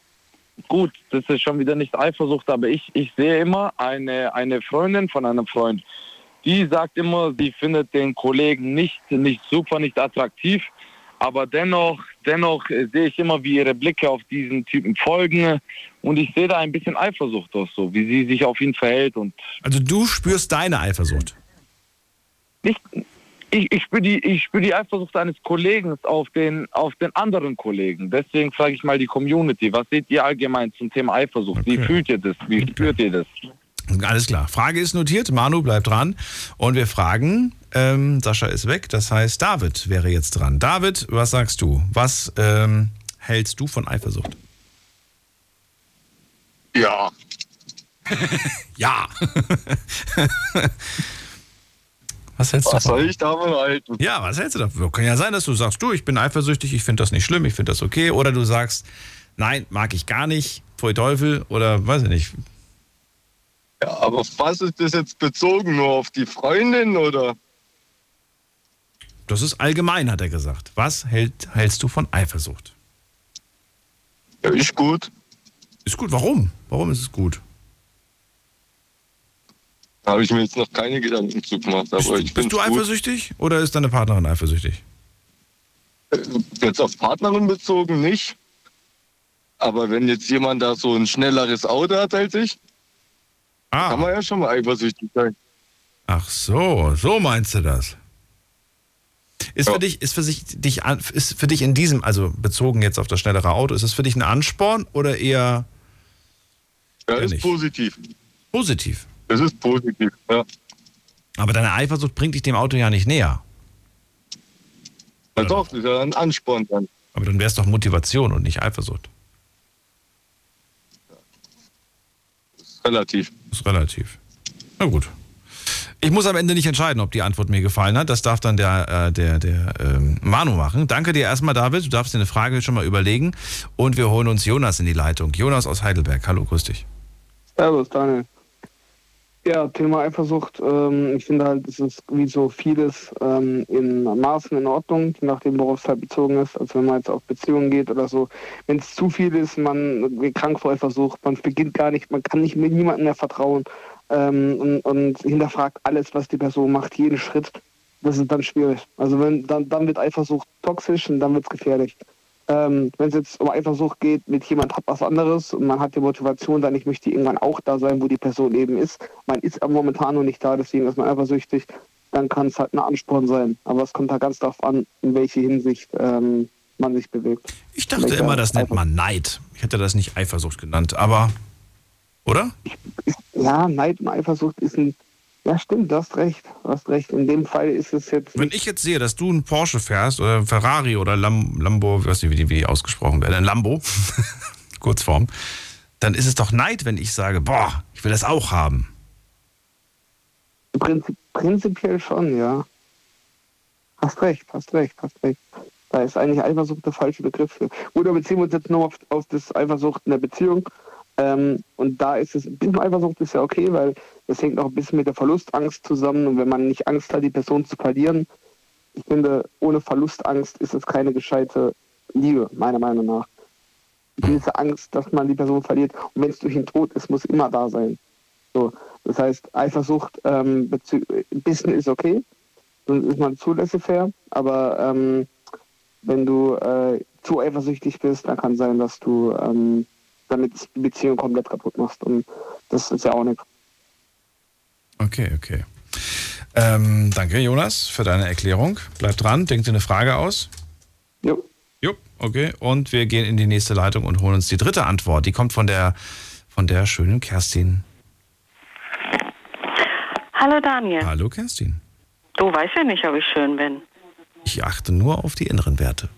gut, das ist schon wieder nicht Eifersucht, aber ich, ich sehe immer eine, eine Freundin von einem Freund, die sagt immer, sie findet den Kollegen nicht, nicht super, nicht attraktiv, aber dennoch, dennoch äh, sehe ich immer, wie ihre Blicke auf diesen Typen folgen und ich sehe da ein bisschen Eifersucht auch so, wie sie sich auf ihn verhält und Also du spürst deine Eifersucht. nicht, ich, ich spüre die, ich spür die Eifersucht eines Kollegen auf den, auf den anderen Kollegen. Deswegen frage ich mal die Community, was seht ihr allgemein zum Thema Eifersucht? Wie fühlt ihr das? Wie spürt ihr das? Alles klar. Frage ist notiert. Manu bleibt dran. Und wir fragen, ähm, Sascha ist weg. Das heißt, David wäre jetzt dran. David, was sagst du? Was ähm, hältst du von Eifersucht? Ja. ja. was hältst du Was davon? soll ich davon halten? Ja, was hältst du davon? Kann ja sein, dass du sagst, du, ich bin eifersüchtig, ich finde das nicht schlimm, ich finde das okay. Oder du sagst, nein, mag ich gar nicht, pfui Teufel. Oder weiß ich nicht. Ja, aber auf was ist das jetzt bezogen? Nur auf die Freundin oder? Das ist allgemein, hat er gesagt. Was hält, hältst du von Eifersucht? Ja, ist gut. Ist gut, warum? Warum ist es gut? Da habe ich mir jetzt noch keine Gedanken zu gemacht. Aber ich Bist du eifersüchtig oder ist deine Partnerin eifersüchtig? Jetzt auf Partnerin bezogen nicht. Aber wenn jetzt jemand da so ein schnelleres Auto hat als ich, Ah. kann man ja schon mal eifersüchtig sein. Ach so, so meinst du das? Ist für dich, ist für sich, dich, ist für dich in diesem, also bezogen jetzt auf das schnellere Auto, ist es für dich ein Ansporn oder eher Ja, ist nicht. positiv. positiv? Es ist positiv, ja. Aber deine Eifersucht bringt dich dem Auto ja nicht näher. Ja, doch, das ist ja ein Ansporn dann. Aber dann wäre es doch Motivation und nicht Eifersucht. Relativ. ist relativ. Na gut. Ich muss am Ende nicht entscheiden, ob die Antwort mir gefallen hat. Das darf dann der, äh, der, der ähm, Manu machen. Danke dir erstmal, David. Du darfst dir eine Frage schon mal überlegen. Und wir holen uns Jonas in die Leitung. Jonas aus Heidelberg. Hallo, grüß dich. Servus, Daniel. Ja, Thema Eifersucht. Ähm, ich finde halt, es ist wie so vieles ähm, in Maßen in Ordnung, je nachdem, worauf es halt bezogen ist. Also wenn man jetzt auf Beziehungen geht oder so. Wenn es zu viel ist, man wird krank vor Eifersucht, man beginnt gar nicht, man kann nicht mit niemandem mehr vertrauen ähm, und, und hinterfragt alles, was die Person macht, jeden Schritt. Das ist dann schwierig. Also wenn dann, dann wird Eifersucht toxisch und dann wird es gefährlich. Ähm, wenn es jetzt um Eifersucht geht, mit jemand hat was anderes und man hat die Motivation, dann ich möchte irgendwann auch da sein, wo die Person eben ist. Man ist aber momentan noch nicht da, deswegen ist man eifersüchtig. Dann kann es halt ein Ansporn sein. Aber es kommt da ganz darauf an, in welche Hinsicht ähm, man sich bewegt. Ich dachte immer, das nennt man Neid. Ich hätte das nicht Eifersucht genannt, aber. Oder? Ja, Neid und Eifersucht ist ein ja, stimmt, du hast recht. Du hast recht. In dem Fall ist es jetzt. Wenn ich jetzt sehe, dass du einen Porsche fährst oder einen Ferrari oder Lam Lambo, ich weiß nicht, wie die, wie die ausgesprochen werden, ein Lambo, Kurzform, dann ist es doch Neid, wenn ich sage, boah, ich will das auch haben. Prinzip, prinzipiell schon, ja. Hast recht, hast recht, hast recht. Da ist eigentlich Eifersucht der falsche Begriff für. Gut, aber beziehen wir uns jetzt nur auf, auf das Eifersucht in der Beziehung. Ähm, und da ist es, ein bisschen Eifersucht ist ja okay, weil das hängt auch ein bisschen mit der Verlustangst zusammen. Und wenn man nicht Angst hat, die Person zu verlieren, ich finde, ohne Verlustangst ist es keine gescheite Liebe, meiner Meinung nach. Diese Angst, dass man die Person verliert. Und wenn es durch den Tod ist, muss immer da sein. So, das heißt, Eifersucht ähm, ein bisschen ist okay, dann ist man zulässig fair, aber ähm, wenn du äh, zu eifersüchtig bist, dann kann sein, dass du ähm, damit die Beziehung komplett kaputt machst. Und das ist ja auch nicht. Okay, okay. Ähm, danke, Jonas, für deine Erklärung. Bleib dran, denk dir eine Frage aus. Jo. Jo, okay. Und wir gehen in die nächste Leitung und holen uns die dritte Antwort. Die kommt von der, von der schönen Kerstin. Hallo Daniel. Hallo Kerstin. Du weißt ja nicht, ob ich schön bin. Ich achte nur auf die inneren Werte.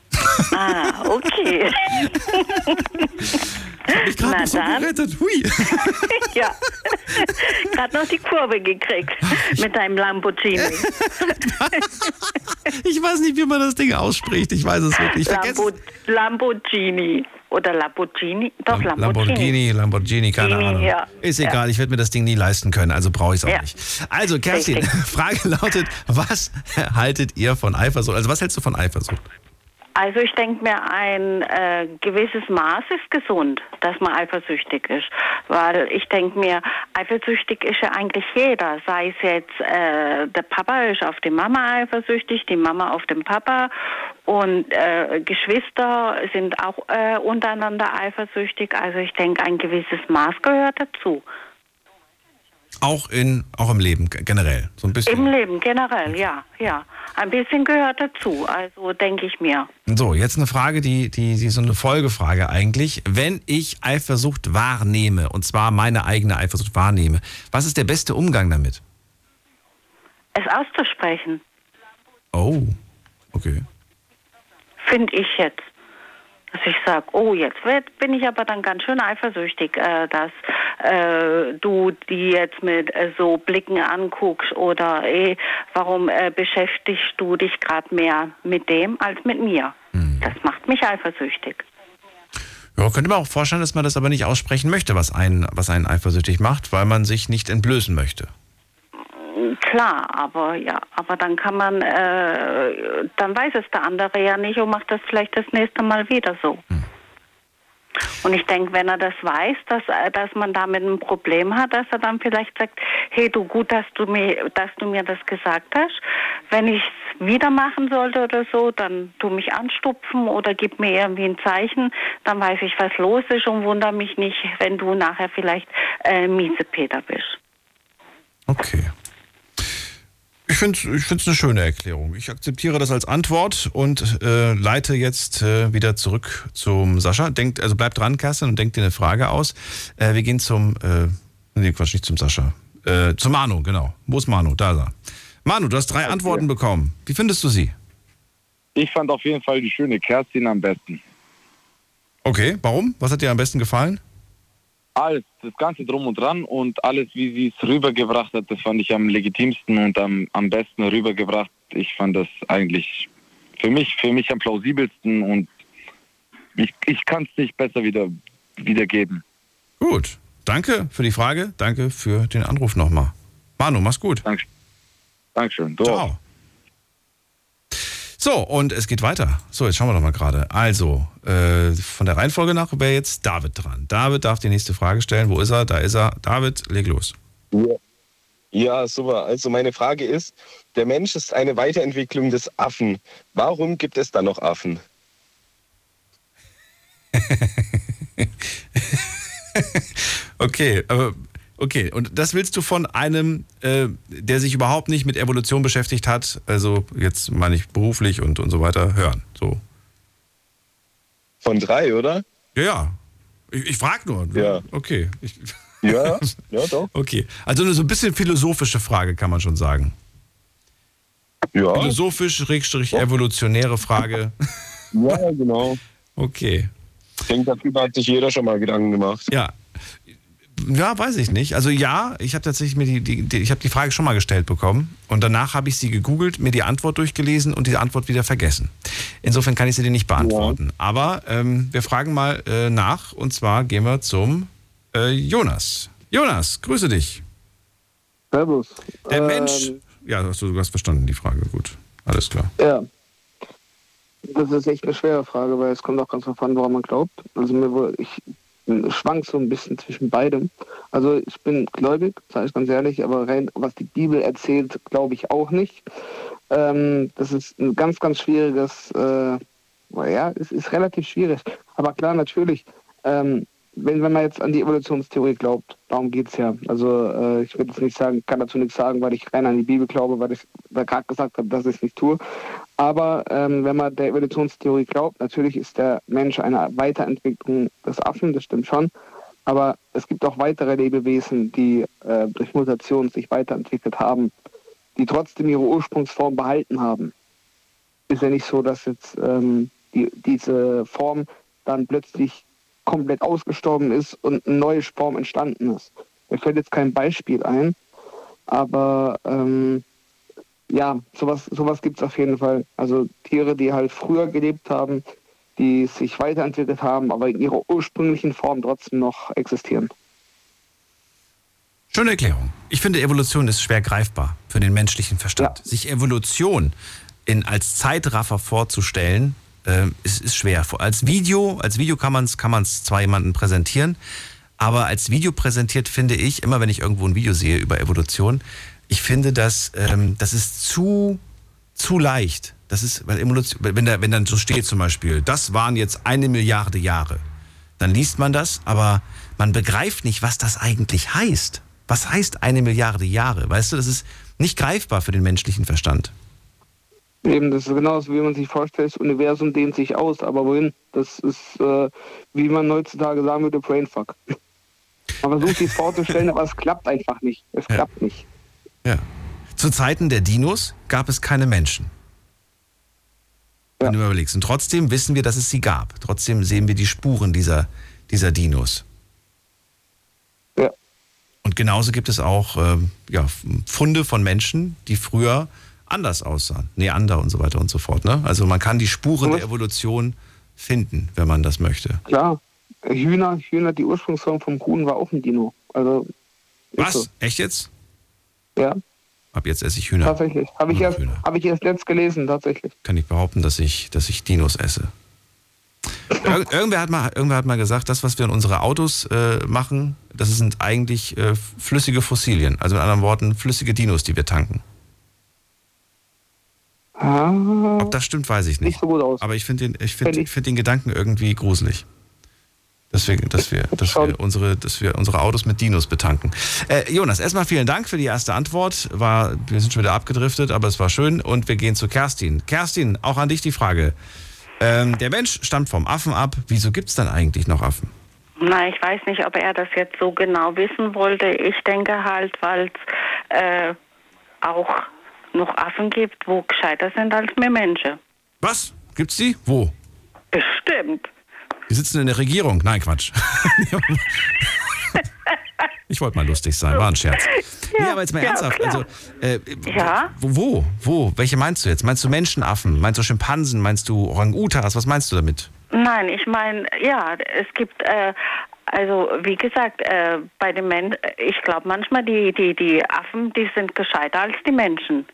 Ah, okay. Hab ich gerade so gerettet. Hui. ja. Gerade noch die Kurve gekriegt mit deinem Lamborghini. ich weiß nicht, wie man das Ding ausspricht. Ich weiß es wirklich. Ich Lambo Lamborghini. Oder Lamborghini? Doch, Lamborghini. Lamborghini, Lamborghini, keine Ahnung. ja. Ist Ja. egal, ich werde mir das Ding nie leisten können, also brauche ich es auch Ja. nicht. Also, Kerstin, Richtig. Frage lautet: Was haltet ihr von Eifersucht? Also, was hältst du von Eifersucht? Also ich denke mir, ein äh, gewisses Maß ist gesund, dass man eifersüchtig ist. Weil ich denke mir, eifersüchtig ist ja eigentlich jeder. Sei es jetzt, äh, der Papa ist auf die Mama eifersüchtig, die Mama auf den Papa. Und äh, Geschwister sind auch äh, untereinander eifersüchtig. Also ich denke, ein gewisses Maß gehört dazu. Auch, in, auch im Leben generell. So ein bisschen. Im Leben generell, ja, ja. Ein bisschen gehört dazu. Also denke ich mir. So, jetzt eine Frage, die, die, die ist so eine Folgefrage eigentlich. Wenn ich Eifersucht wahrnehme, und zwar meine eigene Eifersucht wahrnehme, was ist der beste Umgang damit? Es auszusprechen, Oh, okay. finde ich jetzt. Dass ich sage, oh, jetzt werd- bin ich aber dann ganz schön eifersüchtig, äh, dass äh, du die jetzt mit äh, so Blicken anguckst oder eh, warum äh, beschäftigst du dich gerade mehr mit dem als mit mir? Das macht mich eifersüchtig. Ja, könnte man auch vorstellen, dass man das aber nicht aussprechen möchte, was einen, was einen eifersüchtig macht, weil man sich nicht entblößen möchte. Klar, aber ja, aber dann kann man, äh, dann weiß es der andere ja nicht und macht das vielleicht das nächste Mal wieder so. Und ich denke, wenn er das weiß, dass, äh, dass man damit ein Problem hat, dass er dann vielleicht sagt, hey du gut, dass du mir, dass du mir das gesagt hast. Wenn ich es wieder machen sollte oder so, dann tu mich anstupfen oder gib mir irgendwie ein Zeichen, dann weiß ich, was los ist und wundere mich nicht, wenn du nachher vielleicht äh, Miesepeter bist. Okay. Ich finde es eine schöne Erklärung. Ich akzeptiere das als Antwort und äh, leite jetzt äh, wieder zurück zum Sascha. Denkt, also bleib dran, Kerstin, und denk dir eine Frage aus. Äh, wir gehen zum, äh, nee, Quatsch, nicht zum Sascha. Äh, zum Manu, genau. Wo ist Manu? Da ist er. Manu, du hast drei Antworten bekommen. Wie findest du sie? Ich fand auf jeden Fall die schöne Kerstin am besten. Okay, warum? Was hat dir am besten gefallen? Alles, das Ganze drum und dran und alles, wie sie es rübergebracht hat, das fand ich am legitimsten und am, am besten rübergebracht. Ich fand das eigentlich für mich, für mich am plausibelsten und ich, ich kann es nicht besser wieder, wiedergeben. Gut. Danke für die Frage. Danke für den Anruf nochmal. Manu, mach's gut. Danke. Dankeschön. Ciao. So, und es geht weiter. So, jetzt schauen wir doch mal gerade. Also, äh, von der Reihenfolge nach wäre jetzt David dran. David darf die nächste Frage stellen. Wo ist er? Da ist er. David, leg los. Ja. Ja, super. Also meine Frage ist, der Mensch ist eine Weiterentwicklung des Affen. Warum gibt es da noch Affen? okay, aber okay. Und das willst du von einem, äh, der sich überhaupt nicht mit Evolution beschäftigt hat, also jetzt meine ich beruflich und, und so weiter, hören. So. Von drei, oder? Ja, ja. Ich, ich frage nur. Ja. Okay. Ich, Ja, ja, doch. Okay. Also so ein bisschen philosophische Frage, kann man schon sagen. Ja. Philosophisch, Schrägstrich, evolutionäre Frage. Ja, genau. Okay. Ich denke, darüber hat sich jeder schon mal Gedanken gemacht. Ja. Ja, weiß ich nicht. Also ja, ich habe tatsächlich mir die, die, die ich habe die Frage schon mal gestellt bekommen und danach habe ich sie gegoogelt, mir die Antwort durchgelesen und die Antwort wieder vergessen. Insofern kann ich sie dir nicht beantworten. Aber ähm, wir fragen mal äh, nach und zwar gehen wir zum äh, Jonas. Jonas, grüße dich. Servus. Der Ähm, Mensch. Ja, hast du, du hast verstanden die Frage. Gut, alles klar. Ja. Das ist echt eine schwere Frage, weil es kommt auch ganz drauf an, woran man glaubt. Also mir wohl, ich schwank so ein bisschen zwischen beidem. Also ich bin gläubig, sage ich ganz ehrlich, aber rein, was die Bibel erzählt, glaube ich auch nicht. Ähm, das ist ein ganz, ganz schwieriges, äh, ja, es ist relativ schwierig. Aber klar, natürlich, ähm, wenn, wenn man jetzt an die Evolutionstheorie glaubt, darum geht es ja. Also äh, ich würde jetzt nicht sagen, kann dazu nichts sagen, weil ich rein an die Bibel glaube, weil ich da gerade gesagt habe, dass ich es nicht tue. Aber ähm, wenn man der Evolutionstheorie glaubt, natürlich ist der Mensch eine Weiterentwicklung des Affen, das stimmt schon. Aber es gibt auch weitere Lebewesen, die äh, durch Mutation sich weiterentwickelt haben, die trotzdem ihre Ursprungsform behalten haben. Ist ja nicht so, dass jetzt ähm, die, diese Form dann plötzlich komplett ausgestorben ist und eine neue Form entstanden ist. Mir fällt jetzt kein Beispiel ein, aber ähm, ja, sowas, sowas gibt es auf jeden Fall. Also Tiere, die halt früher gelebt haben, die sich weiterentwickelt haben, aber in ihrer ursprünglichen Form trotzdem noch existieren. Schöne Erklärung. Ich finde, Evolution ist schwer greifbar für den menschlichen Verstand. Sich Evolution in, als Zeitraffer vorzustellen, äh, ist, ist schwer. Als Video, als Video kann man es kann man's zwar jemandem präsentieren, aber als Video präsentiert finde ich, immer wenn ich irgendwo ein Video sehe über Evolution, ich finde, dass ähm, das ist zu, zu leicht. Das ist, weil Evolution, wenn, da, wenn dann so steht zum Beispiel, das waren jetzt eine Milliarde Jahre, dann liest man das, aber man begreift nicht, was das eigentlich heißt. Was heißt eine Milliarde Jahre? Weißt du, das ist nicht greifbar für den menschlichen Verstand. Eben, das ist genauso, wie man sich vorstellt, das Universum dehnt sich aus, aber wohin? Das ist, äh, wie man heutzutage sagen würde, Brainfuck. Man versucht sich vorzustellen, aber es klappt einfach nicht. Es klappt nicht. Ja. Zu Zeiten der Dinos gab es keine Menschen. Wenn du mal überlegst. Und trotzdem wissen wir, dass es sie gab. Trotzdem sehen wir die Spuren dieser, dieser Dinos. Ja. Und genauso gibt es auch ähm, ja, Funde von Menschen, die früher anders aussahen. Neander und so weiter und so fort. Ne? Also man kann die Spuren der Evolution finden, wenn man das möchte. Klar, Hühner, Hühner, die Ursprungsform vom Huhn war auch ein Dino. Also, Was? so. Echt jetzt? Ja, Ab jetzt esse ich Hühner. tatsächlich. Habe ich, erst, hab ich erst letzt gelesen, tatsächlich. Kann ich behaupten, dass ich, dass ich Dinos esse. Ir irgendwer, hat mal, irgendwer hat mal gesagt, das, was wir in unsere Autos äh, machen, das sind eigentlich äh, flüssige Fossilien. Also mit anderen Worten, flüssige Dinos, die wir tanken. Ob das stimmt, weiß ich nicht. Nicht so gut aus. Aber ich finde den, ich find, ich find den Gedanken irgendwie gruselig. Deswegen, dass wir, dass wir, unsere, dass wir unsere Autos mit Dinos betanken. Äh, Jonas, erstmal vielen Dank für die erste Antwort. War, wir sind schon wieder abgedriftet, aber es war schön. Und wir gehen zu Kerstin. Kerstin, auch an dich die Frage. Ähm, der Mensch stammt vom Affen ab. Wieso gibt es dann eigentlich noch Affen? Na, ich weiß nicht, ob er das jetzt so genau wissen wollte. Ich denke halt, weil es äh, auch noch Affen gibt, wo gescheiter sind als wir Menschen. Was? Gibt's die? Wo? Bestimmt. Die sitzen in der Regierung. Nein, Quatsch. Ich wollte mal lustig sein, war ein Scherz. Ja, nee, aber jetzt mal ja, ernsthaft. klar. Also, äh, Ja. wo, wo, wo? Welche meinst du jetzt? Meinst du Menschenaffen? Meinst du Schimpansen? Meinst du Orang-Utas? Was meinst du damit? Nein, ich meine, ja, es gibt, äh, also wie gesagt, äh, bei den Menschen, ich glaube manchmal, die, die, die Affen, die sind gescheiter als die Menschen.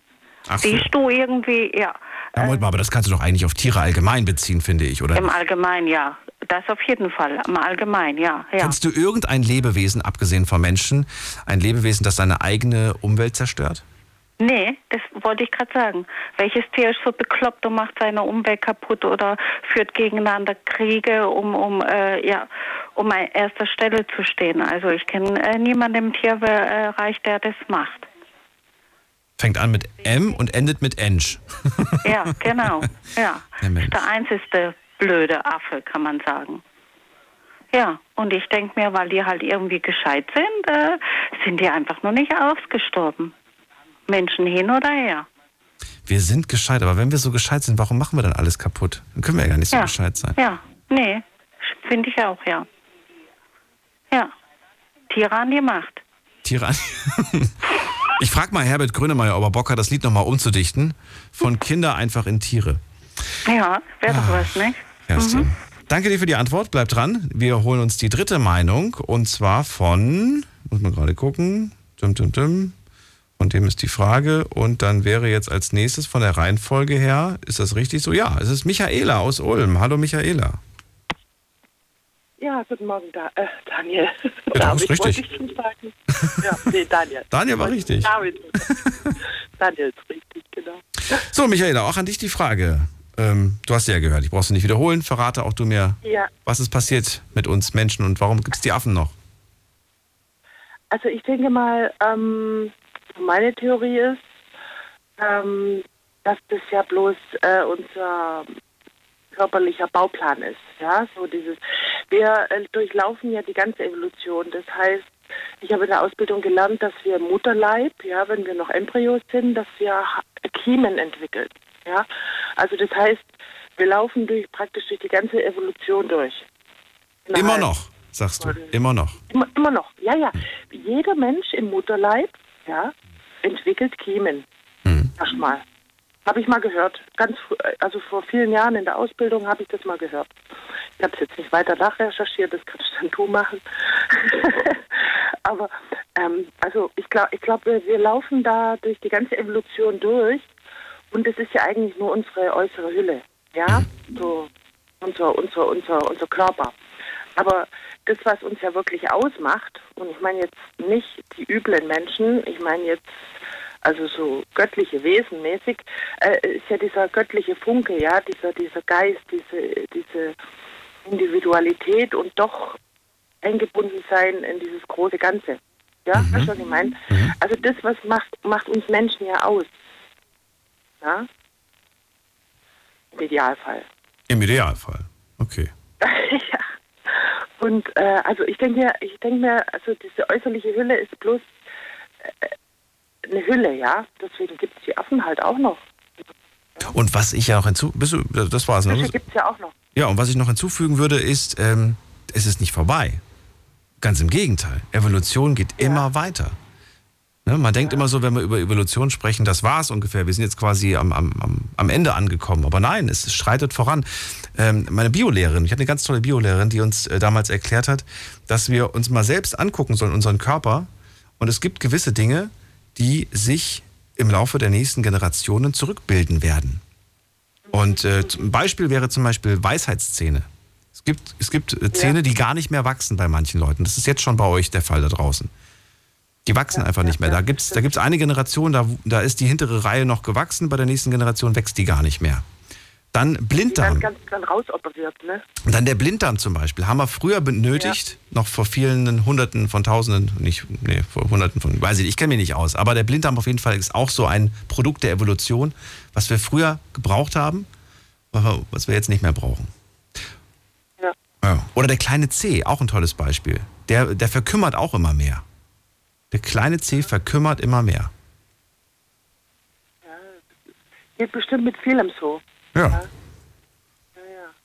Ach. Siehst du irgendwie, ja, Moment mal, aber das kannst du doch eigentlich auf Tiere allgemein beziehen, finde ich, oder? im Allgemeinen, ja. Das auf jeden Fall, im Allgemeinen, ja, ja. Kennst du irgendein Lebewesen, abgesehen vom Menschen, ein Lebewesen, das seine eigene Umwelt zerstört? Nee, das wollte ich gerade sagen. Welches Tier ist so bekloppt und macht seine Umwelt kaputt oder führt gegeneinander Kriege, um, um, äh, ja, um an erster Stelle zu stehen? Also ich kenne äh, niemanden im Tierbereich, der das macht. Fängt an mit M und endet mit Ensch. Ja, genau. Ja. Der. Der einzigste blöde Affe, kann man sagen. Ja, und ich denke mir, weil die halt irgendwie gescheit sind, äh, sind die einfach nur nicht ausgestorben. Menschen hin oder her. Wir sind gescheit, aber wenn wir so gescheit sind, warum machen wir dann alles kaputt? Dann können wir ja gar nicht so Ja. gescheit sein. Ja, nee, finde ich auch, ja. Ja, Tiere an die Macht. Tiere an. Ich frage mal Herbert Grönemeyer, ob er Bock hat, das Lied nochmal umzudichten. Von Kinder einfach in Tiere. Ja, wäre doch was, nicht? Kerstin. Danke dir für die Antwort. Bleib dran. Wir holen uns die dritte Meinung und zwar von, muss man gerade gucken, dim, dim, dim. Von dem ist die Frage. Und dann wäre jetzt als nächstes von der Reihenfolge her, ist das richtig so? Ja, es ist Michaela aus Ulm. Hallo Michaela. Ja, guten Morgen, da, äh, Daniel. Ja, David wollte richtig. ich schon sagen. Ja, nee, Daniel. Daniel war richtig. David. Daniel ist richtig, genau. So, Michaela, auch an dich die Frage. Ähm, du hast ja gehört, ich brauche sie nicht wiederholen. Verrate auch du mir, Ja, was ist passiert mit uns Menschen und warum gibt es die Affen noch? also ich denke mal, ähm, meine Theorie ist, ähm, dass das ja bloß äh, unser körperlicher Bauplan ist. Ja, so dieses. Wir äh, durchlaufen ja die ganze Evolution. Das heißt, ich habe in der Ausbildung gelernt, dass wir im Mutterleib, ja, wenn wir noch Embryos sind, dass wir Kiemen entwickeln. Ja, also das heißt, wir laufen durch praktisch durch die ganze Evolution durch. Immer noch, sagst du. Immer noch. Immer, immer noch, ja, ja. Jeder Mensch im Mutterleib, ja, entwickelt Kiemen. Erstmal. Habe ich mal gehört. Ganz, also vor vielen Jahren in der Ausbildung habe ich das mal gehört. Ich habe es jetzt nicht weiter nachrecherchiert, das kannst dann du machen. Aber ähm, also ich glaube, ich glaub, wir, wir laufen da durch die ganze Evolution durch und es ist ja eigentlich nur unsere äußere Hülle, ja, so unser, unser, unser, unser Körper. Aber das, was uns ja wirklich ausmacht, und ich meine jetzt nicht die üblen Menschen, ich meine jetzt also so göttliche Wesen mäßig, äh, ist ja dieser göttliche Funke, ja, dieser, dieser Geist, diese, diese Individualität und doch eingebunden sein in dieses große Ganze. Ja, weißt du, was ich meine? Also das, was macht, macht uns Menschen ja aus. Ja? Im Idealfall. Im Idealfall. Okay. ja. Und äh, also ich denke mir, ich denke mir, also diese äußerliche Hülle ist bloß äh, eine Hülle, ja. Deswegen gibt es die Affen halt auch noch. Und was ich ja noch hinzu, bist du, das war's, ne? Gibt es ja auch noch. Ja, und was ich noch hinzufügen würde, ist, ähm, es ist nicht vorbei. Ganz im Gegenteil. Evolution geht immer weiter. Ne, man denkt immer so, wenn wir über Evolution sprechen, das war's ungefähr. Wir sind jetzt quasi am, am, am- am Ende angekommen. Aber nein, es schreitet voran. Ähm, meine Biolehrerin, ich hatte eine ganz tolle Biolehrerin, die uns äh, damals erklärt hat, dass wir uns mal selbst angucken sollen, unseren Körper. Und es gibt gewisse Dinge, die sich im Laufe der nächsten Generationen zurückbilden werden. Und äh, zum- ein Beispiel wäre zum Beispiel Weisheitszähne. Es gibt, es gibt äh, Zähne, die gar nicht mehr wachsen bei manchen Leuten. Das ist jetzt schon bei euch der Fall da draußen. Die wachsen einfach nicht mehr. Da gibt es da gibt's eine Generation, da, da ist die hintere Reihe noch gewachsen, bei der nächsten Generation wächst die gar nicht mehr. Dann Blinddarm. ganz dann rausoperiert, ne? Und dann der Blinddarm zum Beispiel. Haben wir früher benötigt, noch vor vielen Hunderten von Tausenden, nicht, nee, vor Hunderten von, weiß ich nicht, ich kenne mich nicht aus. Aber der Blinddarm auf jeden Fall ist auch so ein Produkt der Evolution, was wir früher gebraucht haben, was wir jetzt nicht mehr brauchen. Ja. Ja. Oder der kleine C, auch ein tolles Beispiel. Der, der verkümmert auch immer mehr. Der kleine C verkümmert immer mehr. Geht bestimmt mit vielem so. Ja.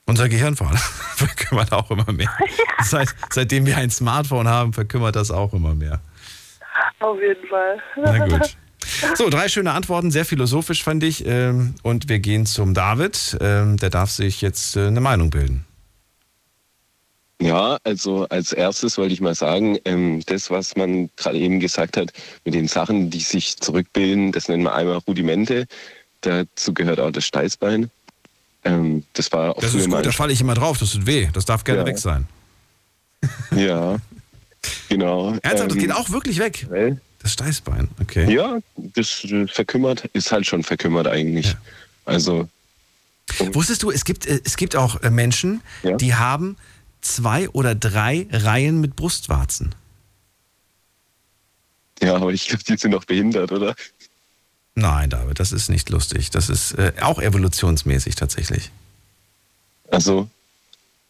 Unser Gehirn vor allem verkümmert auch immer mehr. Seit, seitdem wir ein Smartphone haben, verkümmert das auch immer mehr. Auf jeden Fall. Na gut. So, drei schöne Antworten, sehr philosophisch fand ich. ähm, Und wir gehen zum David. Ähm, Der darf sich jetzt äh, eine Meinung bilden. Ja, also als erstes wollte ich mal sagen, ähm, das, was man gerade eben gesagt hat, mit den Sachen, die sich zurückbilden, das nennen wir einmal Rudimente. Dazu gehört auch das Steißbein. Ähm, das war auch Das ist gut, da falle ich immer drauf, das tut weh. Das darf gerne Ja. weg sein. Ja, genau. Ernsthaft, das Ähm, geht auch wirklich weg. Das Steißbein, okay. Ja, das äh, verkümmert, ist halt schon verkümmert eigentlich. Also, Wusstest du, es gibt, äh, es gibt auch äh, Menschen, die haben zwei oder drei Reihen mit Brustwarzen. ja, aber ich glaube, die sind doch behindert, oder? Nein, David, das ist nicht lustig. Das ist äh, auch evolutionsmäßig tatsächlich. Also.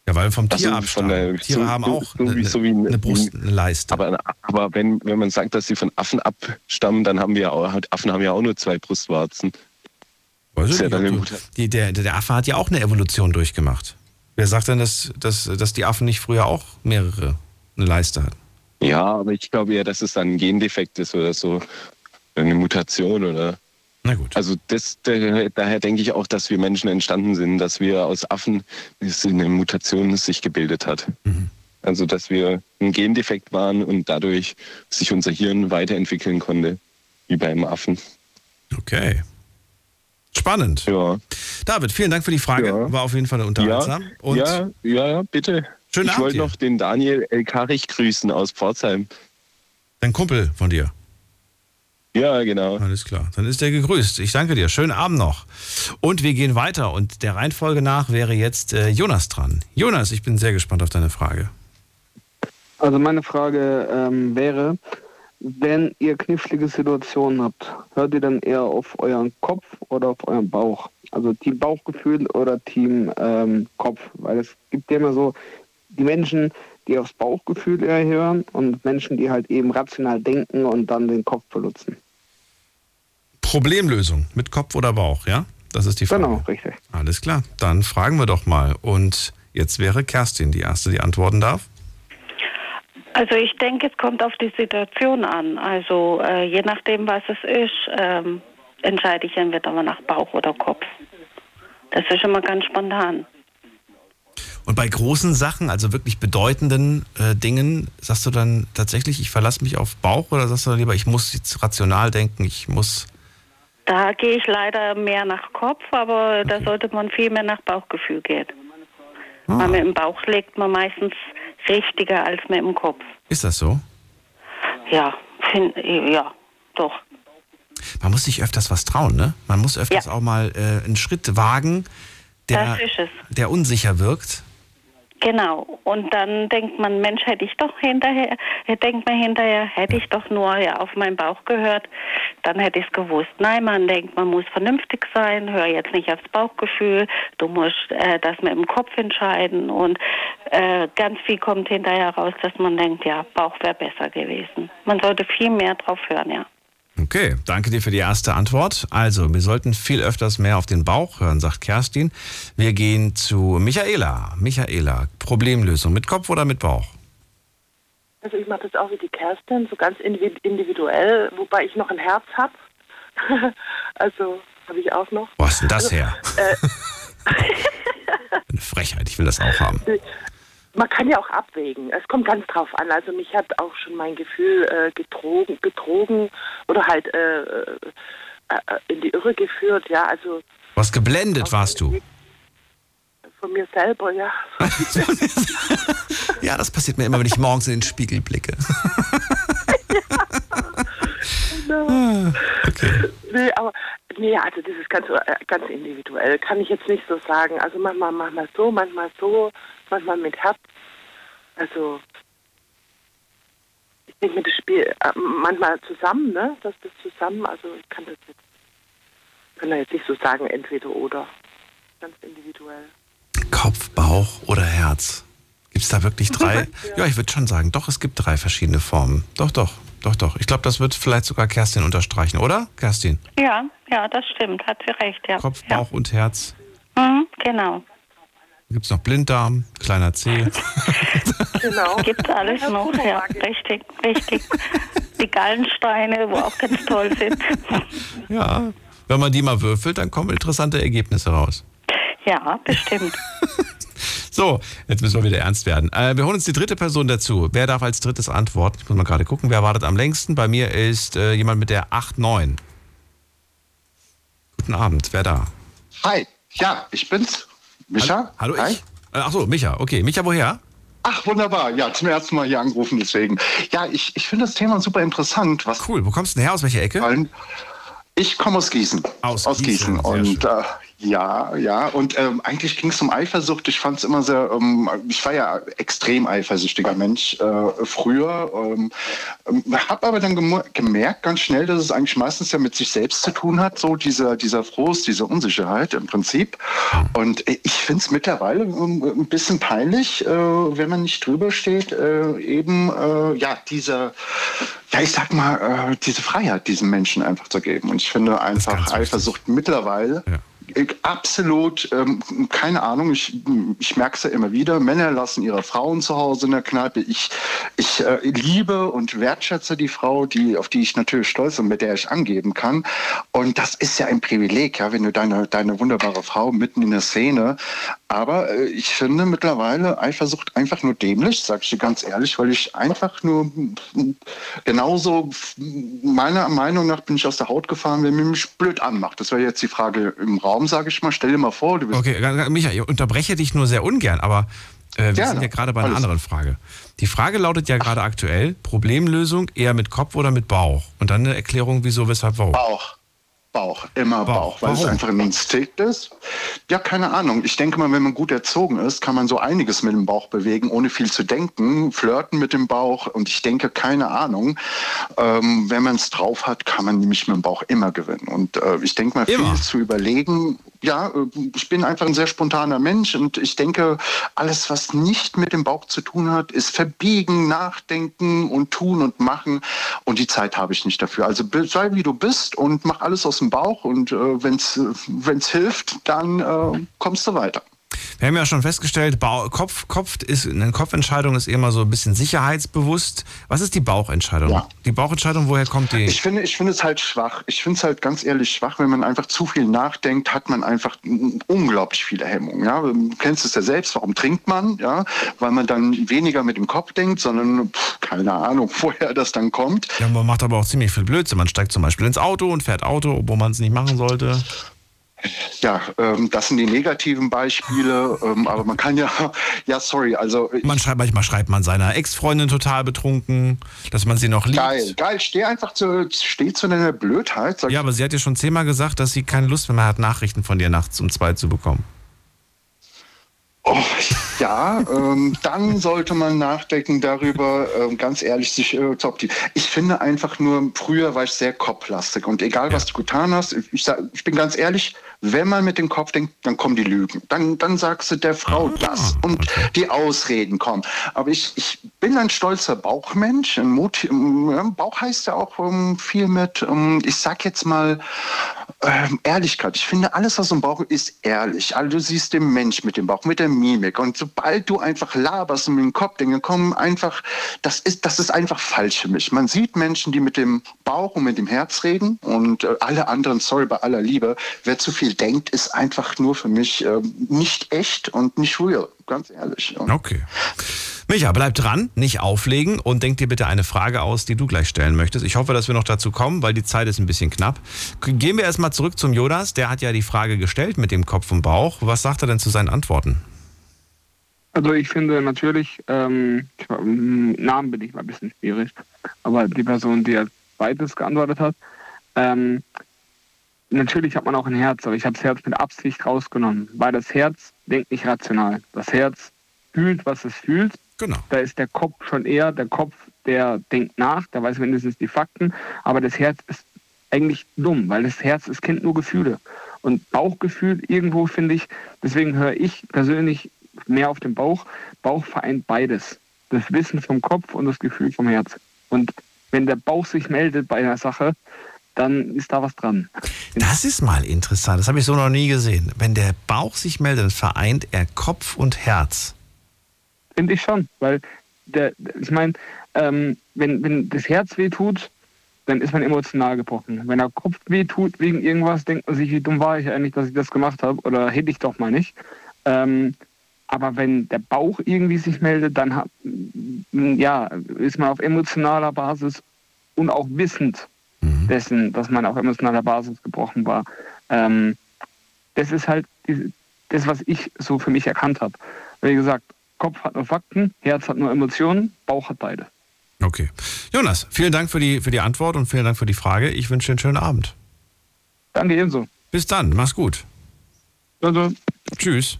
Ja, weil vom Tier von abstammen. Tiere so- haben so- auch so eine, so wie eine- eine Brust, eine Leiste. Aber, aber wenn, wenn man sagt, dass sie von Affen abstammen, dann haben wir ja auch, Affen haben ja auch nur zwei Brustwarzen. Weiß ja du- die, der, der Affe hat ja auch eine Evolution durchgemacht. Wer sagt denn, dass, dass, dass die Affen nicht früher auch mehrere eine Leiste hatten? Ja, aber ich glaube ja, dass es dann ein Gendefekt ist oder so. Eine Mutation oder. Na gut. Also das, daher, denke ich auch, dass wir Menschen entstanden sind, dass wir aus Affen eine Mutation sich gebildet hat. Mhm. Also dass wir ein Gendefekt waren und dadurch sich unser Hirn weiterentwickeln konnte, wie beim Affen. Okay. Spannend. Ja. David, vielen Dank für die Frage. War auf jeden Fall unterhaltsam. Ja, Und ja, ja, bitte. Schönen ich Abend wollte noch den Daniel Elkarich grüßen aus Pforzheim. Dein Kumpel von dir. Ja, genau. Alles klar. Dann ist er gegrüßt. Ich danke dir. Schönen Abend noch. Und wir gehen weiter. Und der Reihenfolge nach wäre jetzt äh, Jonas dran. Jonas, ich bin sehr gespannt auf deine Frage. Also meine Frage ähm, wäre, wenn ihr knifflige Situationen habt, hört ihr dann eher auf euren Kopf oder auf euren Bauch? Also Team Bauchgefühl oder Team ähm, Kopf? Weil es gibt ja immer so die Menschen, die aufs Bauchgefühl eher hören und Menschen, die halt eben rational denken und dann den Kopf benutzen. Problemlösung mit Kopf oder Bauch, ja? Das ist die Frage. Genau, richtig. Alles klar. Dann fragen wir doch mal. Und jetzt wäre Kerstin die Erste, die antworten darf. Also ich denke, es kommt auf die Situation an. Also äh, je nachdem, was es ist, ähm, entscheide ich entweder mal nach Bauch oder Kopf. Das ist immer ganz spontan. Und bei großen Sachen, also wirklich bedeutenden äh, Dingen, sagst du dann tatsächlich, ich verlasse mich auf Bauch oder sagst du dann lieber, ich muss jetzt rational denken, ich muss. Da gehe ich leider mehr nach Kopf, aber da sollte man viel mehr nach Bauchgefühl gehen. Ah. Weil mit dem Bauch legt man meistens richtiger als mit dem Kopf. Ist das so? Ja, find, ja, doch. Man muss sich öfters was trauen, ne? Man muss öfters auch mal äh, einen Schritt wagen, der, der unsicher wirkt. Genau. Und dann denkt man, Mensch, hätte ich doch hinterher, denkt man hinterher, hätte ich doch nur ja auf meinen Bauch gehört, dann hätte ich es gewusst. Nein, man denkt, man muss vernünftig sein, hör jetzt nicht aufs Bauchgefühl, du musst äh, das mit dem Kopf entscheiden und äh, ganz viel kommt hinterher raus, dass man denkt, ja, Bauch wäre besser gewesen. Man sollte viel mehr drauf hören, ja. Okay, danke dir für die erste Antwort. Also, wir sollten viel öfters mehr auf den Bauch hören, sagt Kerstin. Wir gehen zu Michaela. Michaela, Problemlösung mit Kopf oder mit Bauch? Also ich mache das auch wie die Kerstin, so ganz individ- individuell, wobei ich noch ein Herz habe. also habe ich auch noch. Wo hast denn das also, her? Äh, Eine Frechheit, ich will das auch haben. Man kann ja auch abwägen. Es kommt ganz drauf an. Also mich hat auch schon mein Gefühl äh, getrogen, betrogen oder halt äh, äh, äh, in die Irre geführt. Ja, also Was geblendet warst du? von mir selber, ja. Ja, das passiert mir immer, wenn ich morgens in den Spiegel blicke. Genau. Nee, aber nee, also das ist ganz, äh, ganz individuell. Kann ich jetzt nicht so sagen. Also manchmal, manchmal so, manchmal so, manchmal mit Herz. Also ich denke mir das Spiel äh, manchmal zusammen, ne? Das das zusammen. Also ich kann das jetzt, kann da jetzt nicht so sagen, entweder oder. Ganz individuell. Kopf, Bauch oder Herz? Gibt es da wirklich drei? ja, ich würde schon sagen, doch, es gibt drei verschiedene Formen. Doch, doch, doch, doch. Ich glaube, das wird vielleicht sogar Kerstin unterstreichen, oder? Kerstin? Ja, ja, das stimmt, hat sie recht, ja. Kopf, ja. Bauch und Herz. Mhm, genau. Gibt es noch Blinddarm, kleiner C. Genau. Gibt alles noch, ja, richtig, richtig. Die Gallensteine, wo auch ganz toll sind. ja, wenn man die mal würfelt, dann kommen interessante Ergebnisse raus. Ja, bestimmt. So, jetzt müssen wir wieder ernst werden. Äh, wir holen uns die dritte Person dazu. Wer darf als drittes antworten? Ich muss mal gerade gucken, wer wartet am längsten. Bei mir ist äh, jemand mit der 8-9. Guten Abend, wer da? Hi, ja, ich bin's. Micha? Hallo, Hi. ich? Äh, ach so, Micha, okay. Micha, woher? Ach, wunderbar. Ja, zum ersten Mal hier angerufen, deswegen. Ja, ich, ich finde das Thema super interessant. Was cool, wo kommst du denn her? Aus welcher Ecke? Ich komme aus Gießen. Aus, Gießen. Gießen, sehr Und äh, ja, ja. Und ähm, eigentlich ging es um Eifersucht. Ich fand es immer sehr, ähm, ich war ja extrem eifersüchtiger Mensch äh, früher. Ähm, habe aber dann gem gemerkt ganz schnell, dass es eigentlich meistens ja mit sich selbst zu tun hat, so dieser, dieser Frust, diese Unsicherheit im Prinzip. Und äh, ich finde es mittlerweile ähm, ein bisschen peinlich, äh, wenn man nicht drüber steht, äh, eben äh, ja, dieser, ja, ich sag mal, äh, diese Freiheit diesen Menschen einfach zu geben. Und ich finde einfach Eifersucht mittlerweile ich- absolut, ähm, keine Ahnung, ich, ich merke es ja immer wieder, Männer lassen ihre Frauen zu Hause in der Kneipe. Ich, ich äh, liebe und wertschätze die Frau, die, auf die ich natürlich stolz bin, mit der ich angeben kann. Und das ist ja ein Privileg, ja, wenn du deine, deine wunderbare Frau mitten in der Szene. Aber äh, ich finde mittlerweile Eifersucht einfach nur dämlich, sag ich dir ganz ehrlich, weil ich einfach nur mm, genauso, meiner Meinung nach bin ich aus der Haut gefahren, wenn mir mich blöd anmacht. Das wäre jetzt die Frage im Raum, sage ich mal. Stell dir mal vor, du bist Okay, ga- ga- Micha, ich unterbreche dich nur sehr ungern, aber äh, wir Gerne. sind ja gerade bei einer Alles. anderen Frage. Die Frage lautet ja gerade aktuell, Problemlösung eher mit Kopf oder mit Bauch? Und dann eine Erklärung, wieso, weshalb, warum. Bauch. Bauch, immer Bauch, weil es Warum? einfach ein Instinkt ist. Ja, keine Ahnung. Ich denke mal, wenn man gut erzogen ist, kann man so einiges mit dem Bauch bewegen, ohne viel zu denken, flirten mit dem Bauch. Und ich denke, keine Ahnung, ähm, wenn man es drauf hat, kann man nämlich mit dem Bauch immer gewinnen. Und äh, ich denke mal, viel zu überlegen. Ja, äh, ich bin einfach ein sehr spontaner Mensch und ich denke, alles, was nicht mit dem Bauch zu tun hat, ist verbiegen, nachdenken und tun und machen. Und die Zeit habe ich nicht dafür. Also sei wie du bist und mach alles aus dem Bauch. Und äh, wenn es hilft, dann äh, kommst du weiter. Wir haben ja schon festgestellt, Kopf, Kopf ist, eine Kopfentscheidung ist immer so ein bisschen sicherheitsbewusst. Was ist die Bauchentscheidung? Die Bauchentscheidung, woher kommt die? Ich finde, ich finde es halt schwach. Ich finde es halt ganz ehrlich schwach, wenn man einfach zu viel nachdenkt, hat man einfach unglaublich viele Hemmungen. Ja? Du kennst es ja selbst, warum trinkt man? Ja? Weil man dann weniger mit dem Kopf denkt, sondern pff, keine Ahnung, woher das dann kommt. Ja, man macht aber auch ziemlich viel Blödsinn. Man steigt zum Beispiel ins Auto und fährt Auto, obwohl man es nicht machen sollte. Ja, ähm, das sind die negativen Beispiele, ähm, aber man kann ja, ja, sorry, also Man schreibt, manchmal schreibt man seiner Ex-Freundin total betrunken, dass man sie noch liebt. geil, geil, steh einfach zu, steh zu deiner Blödheit. Ja, aber sie hat dir schon zehnmal gesagt, dass sie keine Lust mehr hat, Nachrichten von dir nachts um zwei zu bekommen. Oh, ja, ähm, dann sollte man nachdenken darüber, ähm, ganz ehrlich, sich äh, zu optimieren. Ich finde einfach nur, früher war ich sehr kopflastig und egal, was du getan hast, ich, sag, ich bin ganz ehrlich, wenn man mit dem Kopf denkt, dann kommen die Lügen. Dann, dann sagst du der Frau das und die Ausreden kommen. Aber ich, ich bin ein stolzer Bauchmensch. Ein Mut, ähm, Bauch heißt ja auch ähm, viel mit, ähm, ich sag jetzt mal, ähm, Ehrlichkeit. Ich finde, alles, was im Bauch ist, ehrlich. Also du siehst den Mensch mit dem Bauch, mit der Mimik. Und sobald du einfach laberst und mit dem Kopf denken, kommen einfach, das ist, das ist einfach falsch für mich. Man sieht Menschen, die mit dem Bauch und mit dem Herz reden und äh, alle anderen, sorry, bei aller Liebe, wer zu viel denkt, ist einfach nur für mich äh, nicht echt und nicht real. Ganz ehrlich. Und Okay. Micha, bleib dran, nicht auflegen und denk dir bitte eine Frage aus, die du gleich stellen möchtest. Ich hoffe, dass wir noch dazu kommen, weil die Zeit ist ein bisschen knapp. Gehen wir erstmal zurück zum Jodas. Der hat ja die Frage gestellt mit dem Kopf und Bauch. Was sagt er denn zu seinen Antworten? Also ich finde natürlich, ähm, Namen bin ich mal ein bisschen schwierig, aber die Person, die als zweites geantwortet hat, ähm, natürlich hat man auch ein Herz, aber ich habe das Herz mit Absicht rausgenommen, weil das Herz denkt nicht rational. Das Herz fühlt, was es fühlt. Genau. Da ist der Kopf schon eher, der Kopf, der denkt nach, der weiß mindestens die Fakten, aber das Herz ist eigentlich dumm, weil das Herz, es kennt nur Gefühle. Und Bauchgefühl irgendwo finde ich, deswegen höre ich persönlich mehr auf den Bauch. Bauch vereint beides. Das Wissen vom Kopf und das Gefühl vom Herz. Und wenn der Bauch sich meldet bei einer Sache, dann ist da was dran. Das ist mal interessant. Das habe ich so noch nie gesehen. Wenn der Bauch sich meldet, vereint er Kopf und Herz. Finde ich schon, weil der, ich meine, ähm, wenn, wenn das Herz weh tut, dann ist man emotional gebrochen. Wenn der Kopf weh tut wegen irgendwas, denkt man sich, wie dumm war ich eigentlich, dass ich das gemacht habe oder hätte ich doch mal nicht. Ähm, aber wenn der Bauch irgendwie sich meldet, dann hat, ja, ist man auf emotionaler Basis und auch wissend Mhm. dessen, dass man auf emotionaler Basis gebrochen war. Ähm, das ist halt das, was ich so für mich erkannt habe. Wie gesagt, Kopf hat nur Fakten, Herz hat nur Emotionen, Bauch hat beide. Okay. Jonas, vielen Dank für die, für die Antwort und vielen Dank für die Frage. Ich wünsche dir einen schönen Abend. Danke ebenso. Bis dann, mach's gut. Also. Tschüss.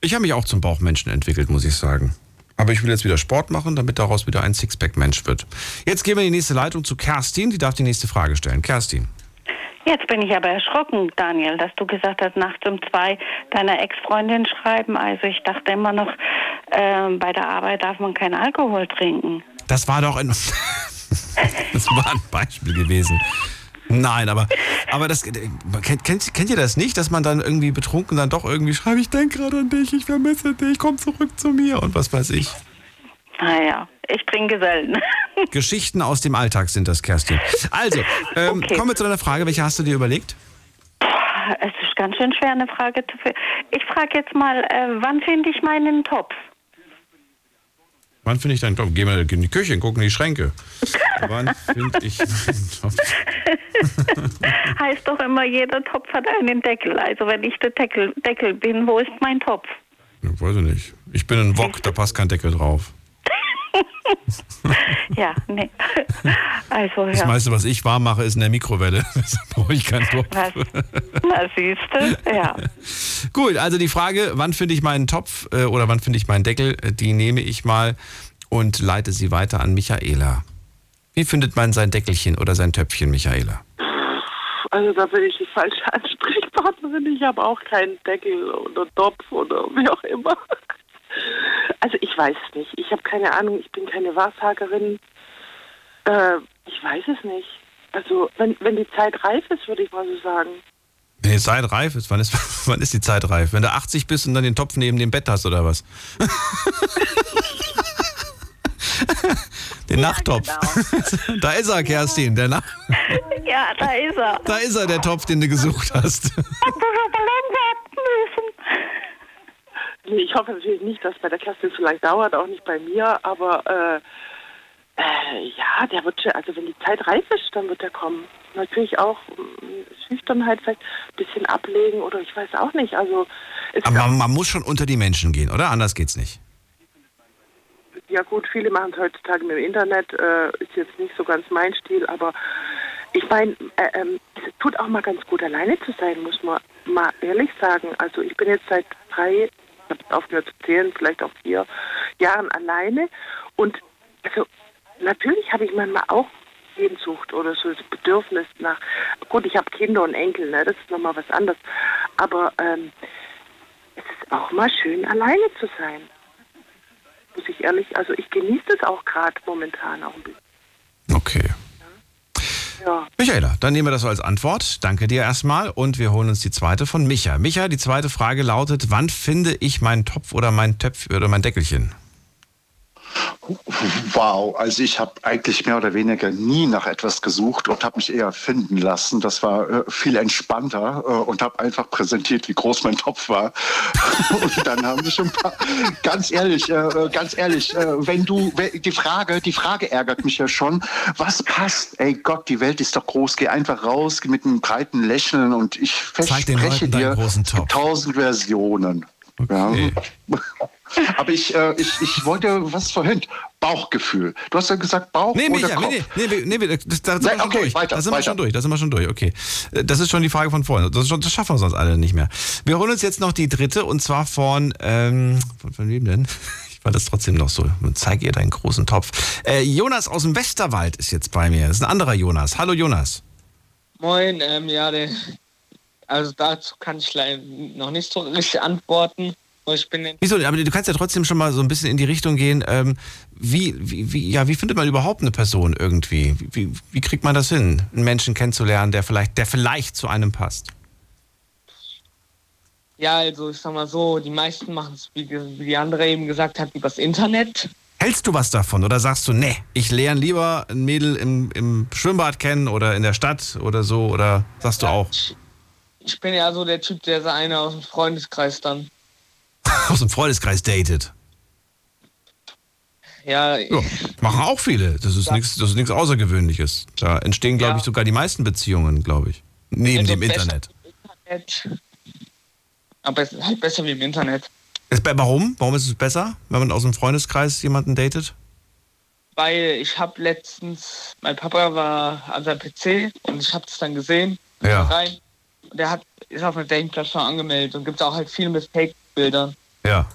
Ich habe mich auch zum Bauchmenschen entwickelt, muss ich sagen. Aber ich will jetzt wieder Sport machen, damit daraus wieder ein Sixpack-Mensch wird. Jetzt gehen wir in die nächste Leitung zu Kerstin. Die darf die nächste Frage stellen. Kerstin. Jetzt bin ich aber erschrocken, Daniel, dass du gesagt hast, nachts um zwei deiner Ex-Freundin schreiben. Also ich dachte immer noch, ähm, bei der Arbeit darf man keinen Alkohol trinken. Das war doch ein, das war ein Beispiel gewesen. Nein, aber, aber das, kennt, kennt, kennt ihr das nicht, dass man dann irgendwie betrunken dann doch irgendwie schreibt, ich denke gerade an dich, ich vermisse dich, komm zurück zu mir und was weiß ich. Naja, ich trinke selten. Geschichten aus dem Alltag sind das, Kerstin. Also, ähm, kommen wir zu deiner Frage. Welche hast du dir überlegt? Es ist ganz schön schwer, eine Frage zu finden. Ich frage jetzt mal, äh, wann finde ich meinen Topf? Wann finde ich deinen Topf? Geh mal in die Küche und guck in die Schränke. Wann finde ich meinen Topf? heißt doch immer, jeder Topf hat einen Deckel. Also wenn ich der Deckel, Deckel bin, wo ist mein Topf? Ja, weiß ich nicht. Ich bin ein Wok, da passt kein Deckel drauf. ja, nee. Also, Das ja. meiste, was ich warm mache, ist in der Mikrowelle. Da brauche ich keinen Topf. Was? Na, siehst du? Ja. Gut, also die Frage, wann finde ich meinen Topf äh, oder wann finde ich meinen Deckel, äh, die nehme ich mal und leite sie weiter an Michaela. Wie findet man sein Deckelchen oder sein Töpfchen, Michaela? Also da bin ich die falsche Ansprechpartnerin. Ich habe auch keinen Deckel oder Topf oder wie auch immer. Also ich weiß es nicht. Ich habe keine Ahnung. Ich bin keine Wahrsagerin. Äh, ich weiß es nicht. Also wenn, wenn die Zeit reif ist, würde ich mal so sagen. Wenn die Zeit reif ist, wann ist, wann ist die Zeit reif? Wenn du 80 bist und dann den Topf neben dem Bett hast oder was? den Nachttopf. da ist er, Kerstin, der Nach Ja, da ist er. Da ist er, der Topf, den du gesucht hast. Nee, ich hoffe natürlich nicht, dass bei der Kerstin so lange dauert, auch nicht bei mir, aber äh, äh, ja, der wird schon, also wenn die Zeit reif ist, dann wird er kommen. Natürlich auch Schüchternheit vielleicht ein bisschen ablegen oder ich weiß auch nicht. Also es Aber man, man muss schon unter die Menschen gehen, oder? Anders geht's nicht. ja gut, viele machen es heutzutage mit dem Internet, äh, ist jetzt nicht so ganz mein Stil, aber ich meine, äh, ähm, es tut auch mal ganz gut, alleine zu sein, muss man mal ehrlich sagen. Also ich bin jetzt seit drei, habe aufgehört zu zählen, vielleicht auch vier Jahren alleine und also natürlich habe ich manchmal auch Sehnsucht oder so das Bedürfnis nach, gut, ich habe Kinder und Enkel, ne, das ist nochmal was anderes, aber ähm, es ist auch mal schön, alleine zu sein muss ich ehrlich, also ich genieße es auch gerade momentan auch ein bisschen. Okay. Ja. Michaela, dann nehmen wir das so als Antwort. Danke dir erstmal und wir holen uns die zweite von Micha. Micha, die zweite Frage lautet, wann finde ich meinen Topf oder mein Töpf oder mein Deckelchen? Wow, also ich habe eigentlich mehr oder weniger nie nach etwas gesucht und habe mich eher finden lassen. Das war äh, viel entspannter äh, und habe einfach präsentiert, wie groß mein Topf war. und dann haben wir schon ein paar, ganz ehrlich, äh, ganz ehrlich, äh, wenn du, die Frage, die Frage ärgert mich ja schon, was passt? Ey Gott, die Welt ist doch groß, geh einfach raus, geh mit einem breiten Lächeln und ich verspreche dir tausend Versionen. Ja. Aber ich, äh, ich, ich wollte was vorhin. Bauchgefühl. Du hast ja gesagt Bauch Nee, oder Micha, Kopf. nee, nee, nee, nee, nee, das, da sind Nee, wir schon okay, durch. weiter, da sind wir weiter. schon durch, da sind wir schon durch, okay. Äh, Das ist schon die Frage von vorhin. Das, schon, das schaffen wir sonst alle nicht mehr. Wir holen uns jetzt noch die dritte und zwar von, ähm, von, von wem denn? Ich war das trotzdem noch so. Zeig ihr deinen großen Topf. Äh, Jonas aus dem Westerwald ist jetzt bei mir. Das ist ein anderer Jonas. Hallo Jonas. Moin, ähm, ja, der, also dazu kann ich leider noch nicht so richtig antworten. Ich in Wieso? Aber du kannst ja trotzdem schon mal so ein bisschen in die Richtung gehen. Ähm, wie, wie, wie, ja, wie findet man überhaupt eine Person irgendwie? Wie, wie, kriegt man das hin, einen Menschen kennenzulernen, der vielleicht, der vielleicht zu einem passt? Ja, also ich sag mal so, die meisten machen es, wie, wie die andere eben gesagt hat, übers Internet. Hältst du was davon oder sagst du, nee, ich lerne lieber ein Mädel im, im Schwimmbad kennen oder in der Stadt oder so oder sagst du auch? Ich bin ja so der Typ, der so eine aus dem Freundeskreis dann. Aus dem Freundeskreis datet. Ja, Ja, machen auch viele. Das ist nichts, das ist nichts Außergewöhnliches. Da entstehen, glaube ich, sogar die meisten Beziehungen, glaube ich. Neben Also dem Internet. Internet. Aber es ist halt besser wie im Internet. Ist, warum? Warum ist es besser, wenn man aus dem Freundeskreis jemanden datet? Weil ich habe letztens, mein Papa war an seinem PC und ich habe es dann gesehen. Ja. Rein. Und der hat, ist auf einer Dating-Plattform angemeldet und gibt auch halt viel mit Fake-Bildern. Ja.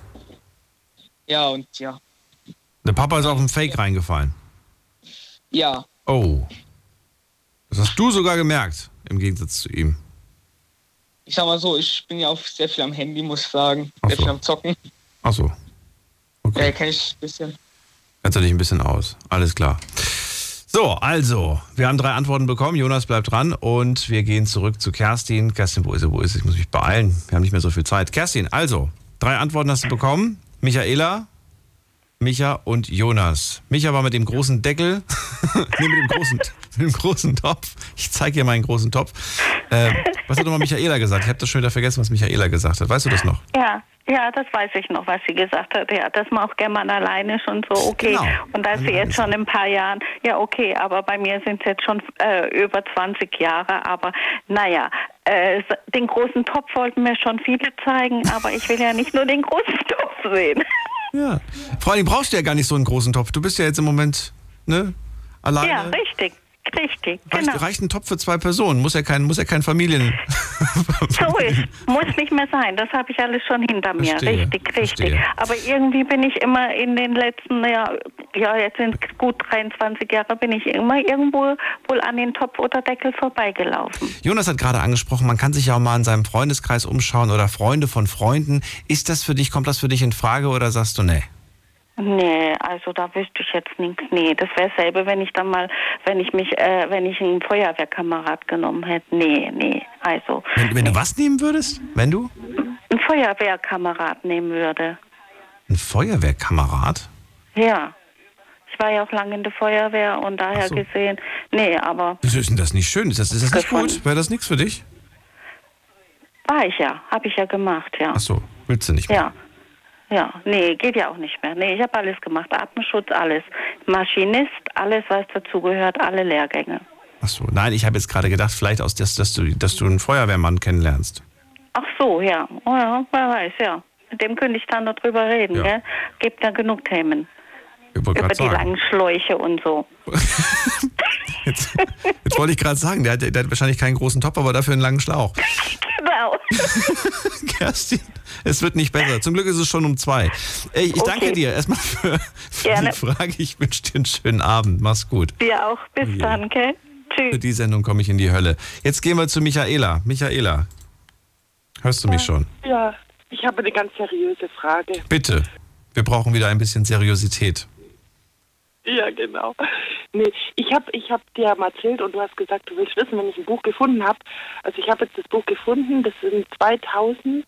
Ja, und ja. Der Papa ist auf ein Fake reingefallen. Ja, Oh. Das hast du sogar gemerkt, im Gegensatz zu ihm. ich sag mal so, ich bin ja auch sehr viel am Handy, muss ich sagen. Sehr viel am Zocken. Ach so. Ja, kenne ich ein bisschen. Kennst du dich ein bisschen aus. Alles klar. So, also, wir haben drei Antworten bekommen. Jonas bleibt dran und wir gehen zurück zu Kerstin. Kerstin, wo ist sie? Wo ist sie? Ich muss mich beeilen. Wir haben nicht mehr so viel Zeit. Kerstin, also, drei Antworten hast du bekommen. Michaela, Micha und Jonas. Micha war mit dem großen Deckel, nee, mit dem großen, mit dem großen Topf. Ich zeige dir meinen großen Topf. Äh, was hat nochmal Michaela gesagt? Ich habe das schon wieder vergessen, was Michaela gesagt hat. Weißt du das noch? Ja, ja, das weiß ich noch, was sie gesagt hat. Ja, dass man auch gerne mal alleine ist und so, okay. Genau. Und dass sie jetzt schon in ein paar Jahren, ja, okay, aber bei mir sind es jetzt schon äh, über 20 Jahre, aber naja, äh, den großen Topf wollten mir schon viele zeigen, aber ich will ja nicht nur den großen Topf sehen. Ja. Vor allem brauchst du ja gar nicht so einen großen Topf. Du bist ja jetzt im Moment, ne? Alleine. Ja, richtig, richtig, Reicht, genau. reicht ein Topf für zwei Personen. Muss ja kein, muss ja kein Familien. So ist. Muss nicht mehr sein. Das habe ich alles schon hinter mir. Verstehe, richtig, richtig. verstehe. Aber irgendwie bin ich immer in den letzten, ja, ja jetzt sind es gut 23 Jahre, bin ich immer irgendwo wohl an den Topf oder Deckel vorbeigelaufen. Jonas hat gerade angesprochen, man kann sich ja auch mal in seinem Freundeskreis umschauen oder Freunde von Freunden. Ist das für dich, kommt das für dich in Frage oder sagst du nee? Nee, also da wüsste ich jetzt nichts. Nee, das wäre selber, wenn ich dann mal, wenn ich mich, äh, wenn ich einen Feuerwehrkamerad genommen hätte. Nee, nee, also Wenn, wenn du was nehmen würdest? Wenn du? einen Feuerwehrkamerad nehmen würde. Ein Feuerwehrkamerad? Ja. Ich war ja auch lange in der Feuerwehr und daher so. gesehen, nee, aber Wieso ist denn das nicht schön? Ist das, ist das nicht gut? Wäre das nichts für dich? war ich ja, habe ich ja gemacht, ja. Ach so, willst du nicht mehr? Ja. Ja, nee, geht ja auch nicht mehr. Nee, ich habe alles gemacht. Atemschutz, alles. Maschinist, alles, was dazugehört, alle Lehrgänge. Ach so, nein, ich habe jetzt gerade gedacht, vielleicht aus das, dass du, dass du einen Feuerwehrmann kennenlernst. Ach so, ja. Oh ja, wer weiß, ja. Mit dem könnte ich dann noch drüber reden, Ja. gell? Gibt ja genug Themen. Ich Über die sagen. langen Schläuche und so. Jetzt wollte ich gerade sagen, der hat, der hat wahrscheinlich keinen großen Topf, aber dafür einen langen Schlauch. Genau. Kerstin, es wird nicht besser. Zum Glück ist es schon um zwei. Ich danke Okay. dir erstmal für, für die Frage. Ich wünsche dir einen schönen Abend. Mach's gut. Dir auch. Bis Oh je. dann? Für Tschüss. die Sendung komme ich in die Hölle. Jetzt gehen wir zu Michaela. Michaela, hörst du mich schon? Ja, ich habe eine ganz seriöse Frage. Bitte. Wir brauchen wieder ein bisschen Seriosität. Ja, genau. Nee, ich habe ich hab dir mal erzählt und du hast gesagt, du willst wissen, wenn ich ein Buch gefunden habe. Also ich habe jetzt das Buch gefunden, das sind 2000,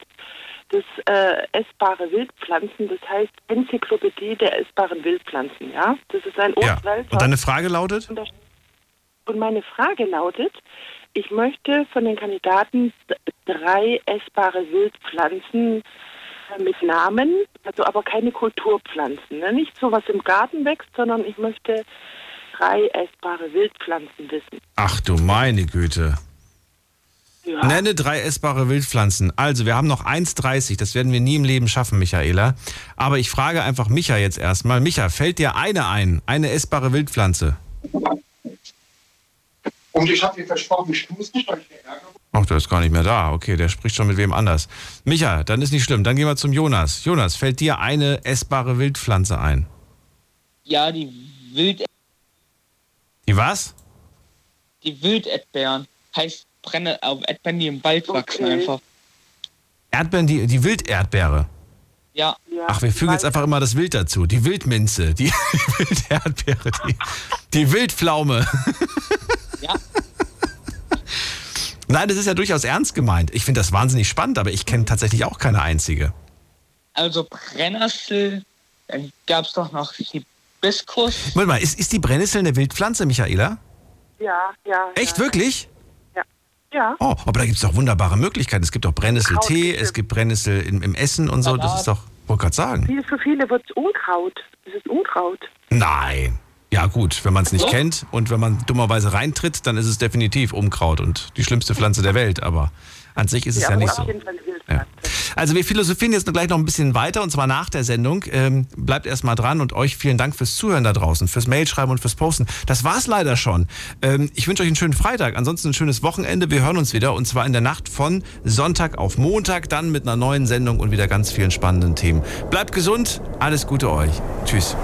das äh, essbare Wildpflanzen, das heißt Enzyklopädie der essbaren Wildpflanzen, ja? Das ist ein Ja. Und deine Frage lautet? Und meine Frage lautet, ich möchte von den Kandidaten drei essbare Wildpflanzen äh, mit Namen, also aber keine Kulturpflanzen. Ne? Nicht so was im Garten wächst, sondern ich möchte drei essbare Wildpflanzen wissen. Ach du meine Güte. Ja. Nenne drei essbare Wildpflanzen. Also, wir haben noch 1,30. Das werden wir nie im Leben schaffen, Michaela. Aber ich frage einfach Micha jetzt erstmal. Micha, fällt dir eine ein? Eine essbare Wildpflanze? Und ich habe dir versprochen, ich tue es nicht, weil ich mir ärgere. Ach, der ist gar nicht mehr da. Okay, der spricht schon mit wem anders. Micha, dann ist nicht schlimm. Dann gehen wir zum Jonas. Jonas, fällt dir eine essbare Wildpflanze ein? Ja, die Wild Die was? die Wilderdbeeren heißt brenne auf Erdbeeren, die im Wald wachsen einfach. Erdbeeren, die, die Wilderdbeere. Ja. Ach, wir fügen jetzt einfach immer das Wild dazu. Die Wildminze, die, die Wilderdbeere, die, die Wildpflaume. Ja. Nein, das ist ja durchaus ernst gemeint. Ich finde das wahnsinnig spannend, aber ich kenne tatsächlich auch keine einzige. Also Brennnessel, dann gab es doch noch Hibiskus. Warte mal, ist, ist die Brennnessel eine Wildpflanze, Michaela? Ja, ja. Echt, ja. wirklich? Ja. Ja. Oh, aber da gibt es doch wunderbare Möglichkeiten. Es gibt auch Brennnesseltee, es gibt Brennnessel im, im Essen und so. Das ist doch, wollte gerade sagen. Viel, für viele wird es Unkraut. Es ist Unkraut. Nein. Ja gut, wenn man es nicht Doch. kennt und wenn man dummerweise reintritt, dann ist es definitiv Unkraut und die schlimmste Pflanze der Welt. Aber an sich ist es ja, aber nicht so. Ja. Also wir philosophieren jetzt gleich noch ein bisschen weiter und zwar nach der Sendung. Ähm, bleibt erstmal dran und euch vielen Dank fürs Zuhören da draußen, fürs Mailschreiben und fürs Posten. Das war's leider schon. Ähm, ich wünsche euch einen schönen Freitag, ansonsten ein schönes Wochenende. Wir hören uns wieder und zwar in der Nacht von Sonntag auf Montag, dann mit einer neuen Sendung und wieder ganz vielen spannenden Themen. Bleibt gesund, alles Gute euch. Tschüss.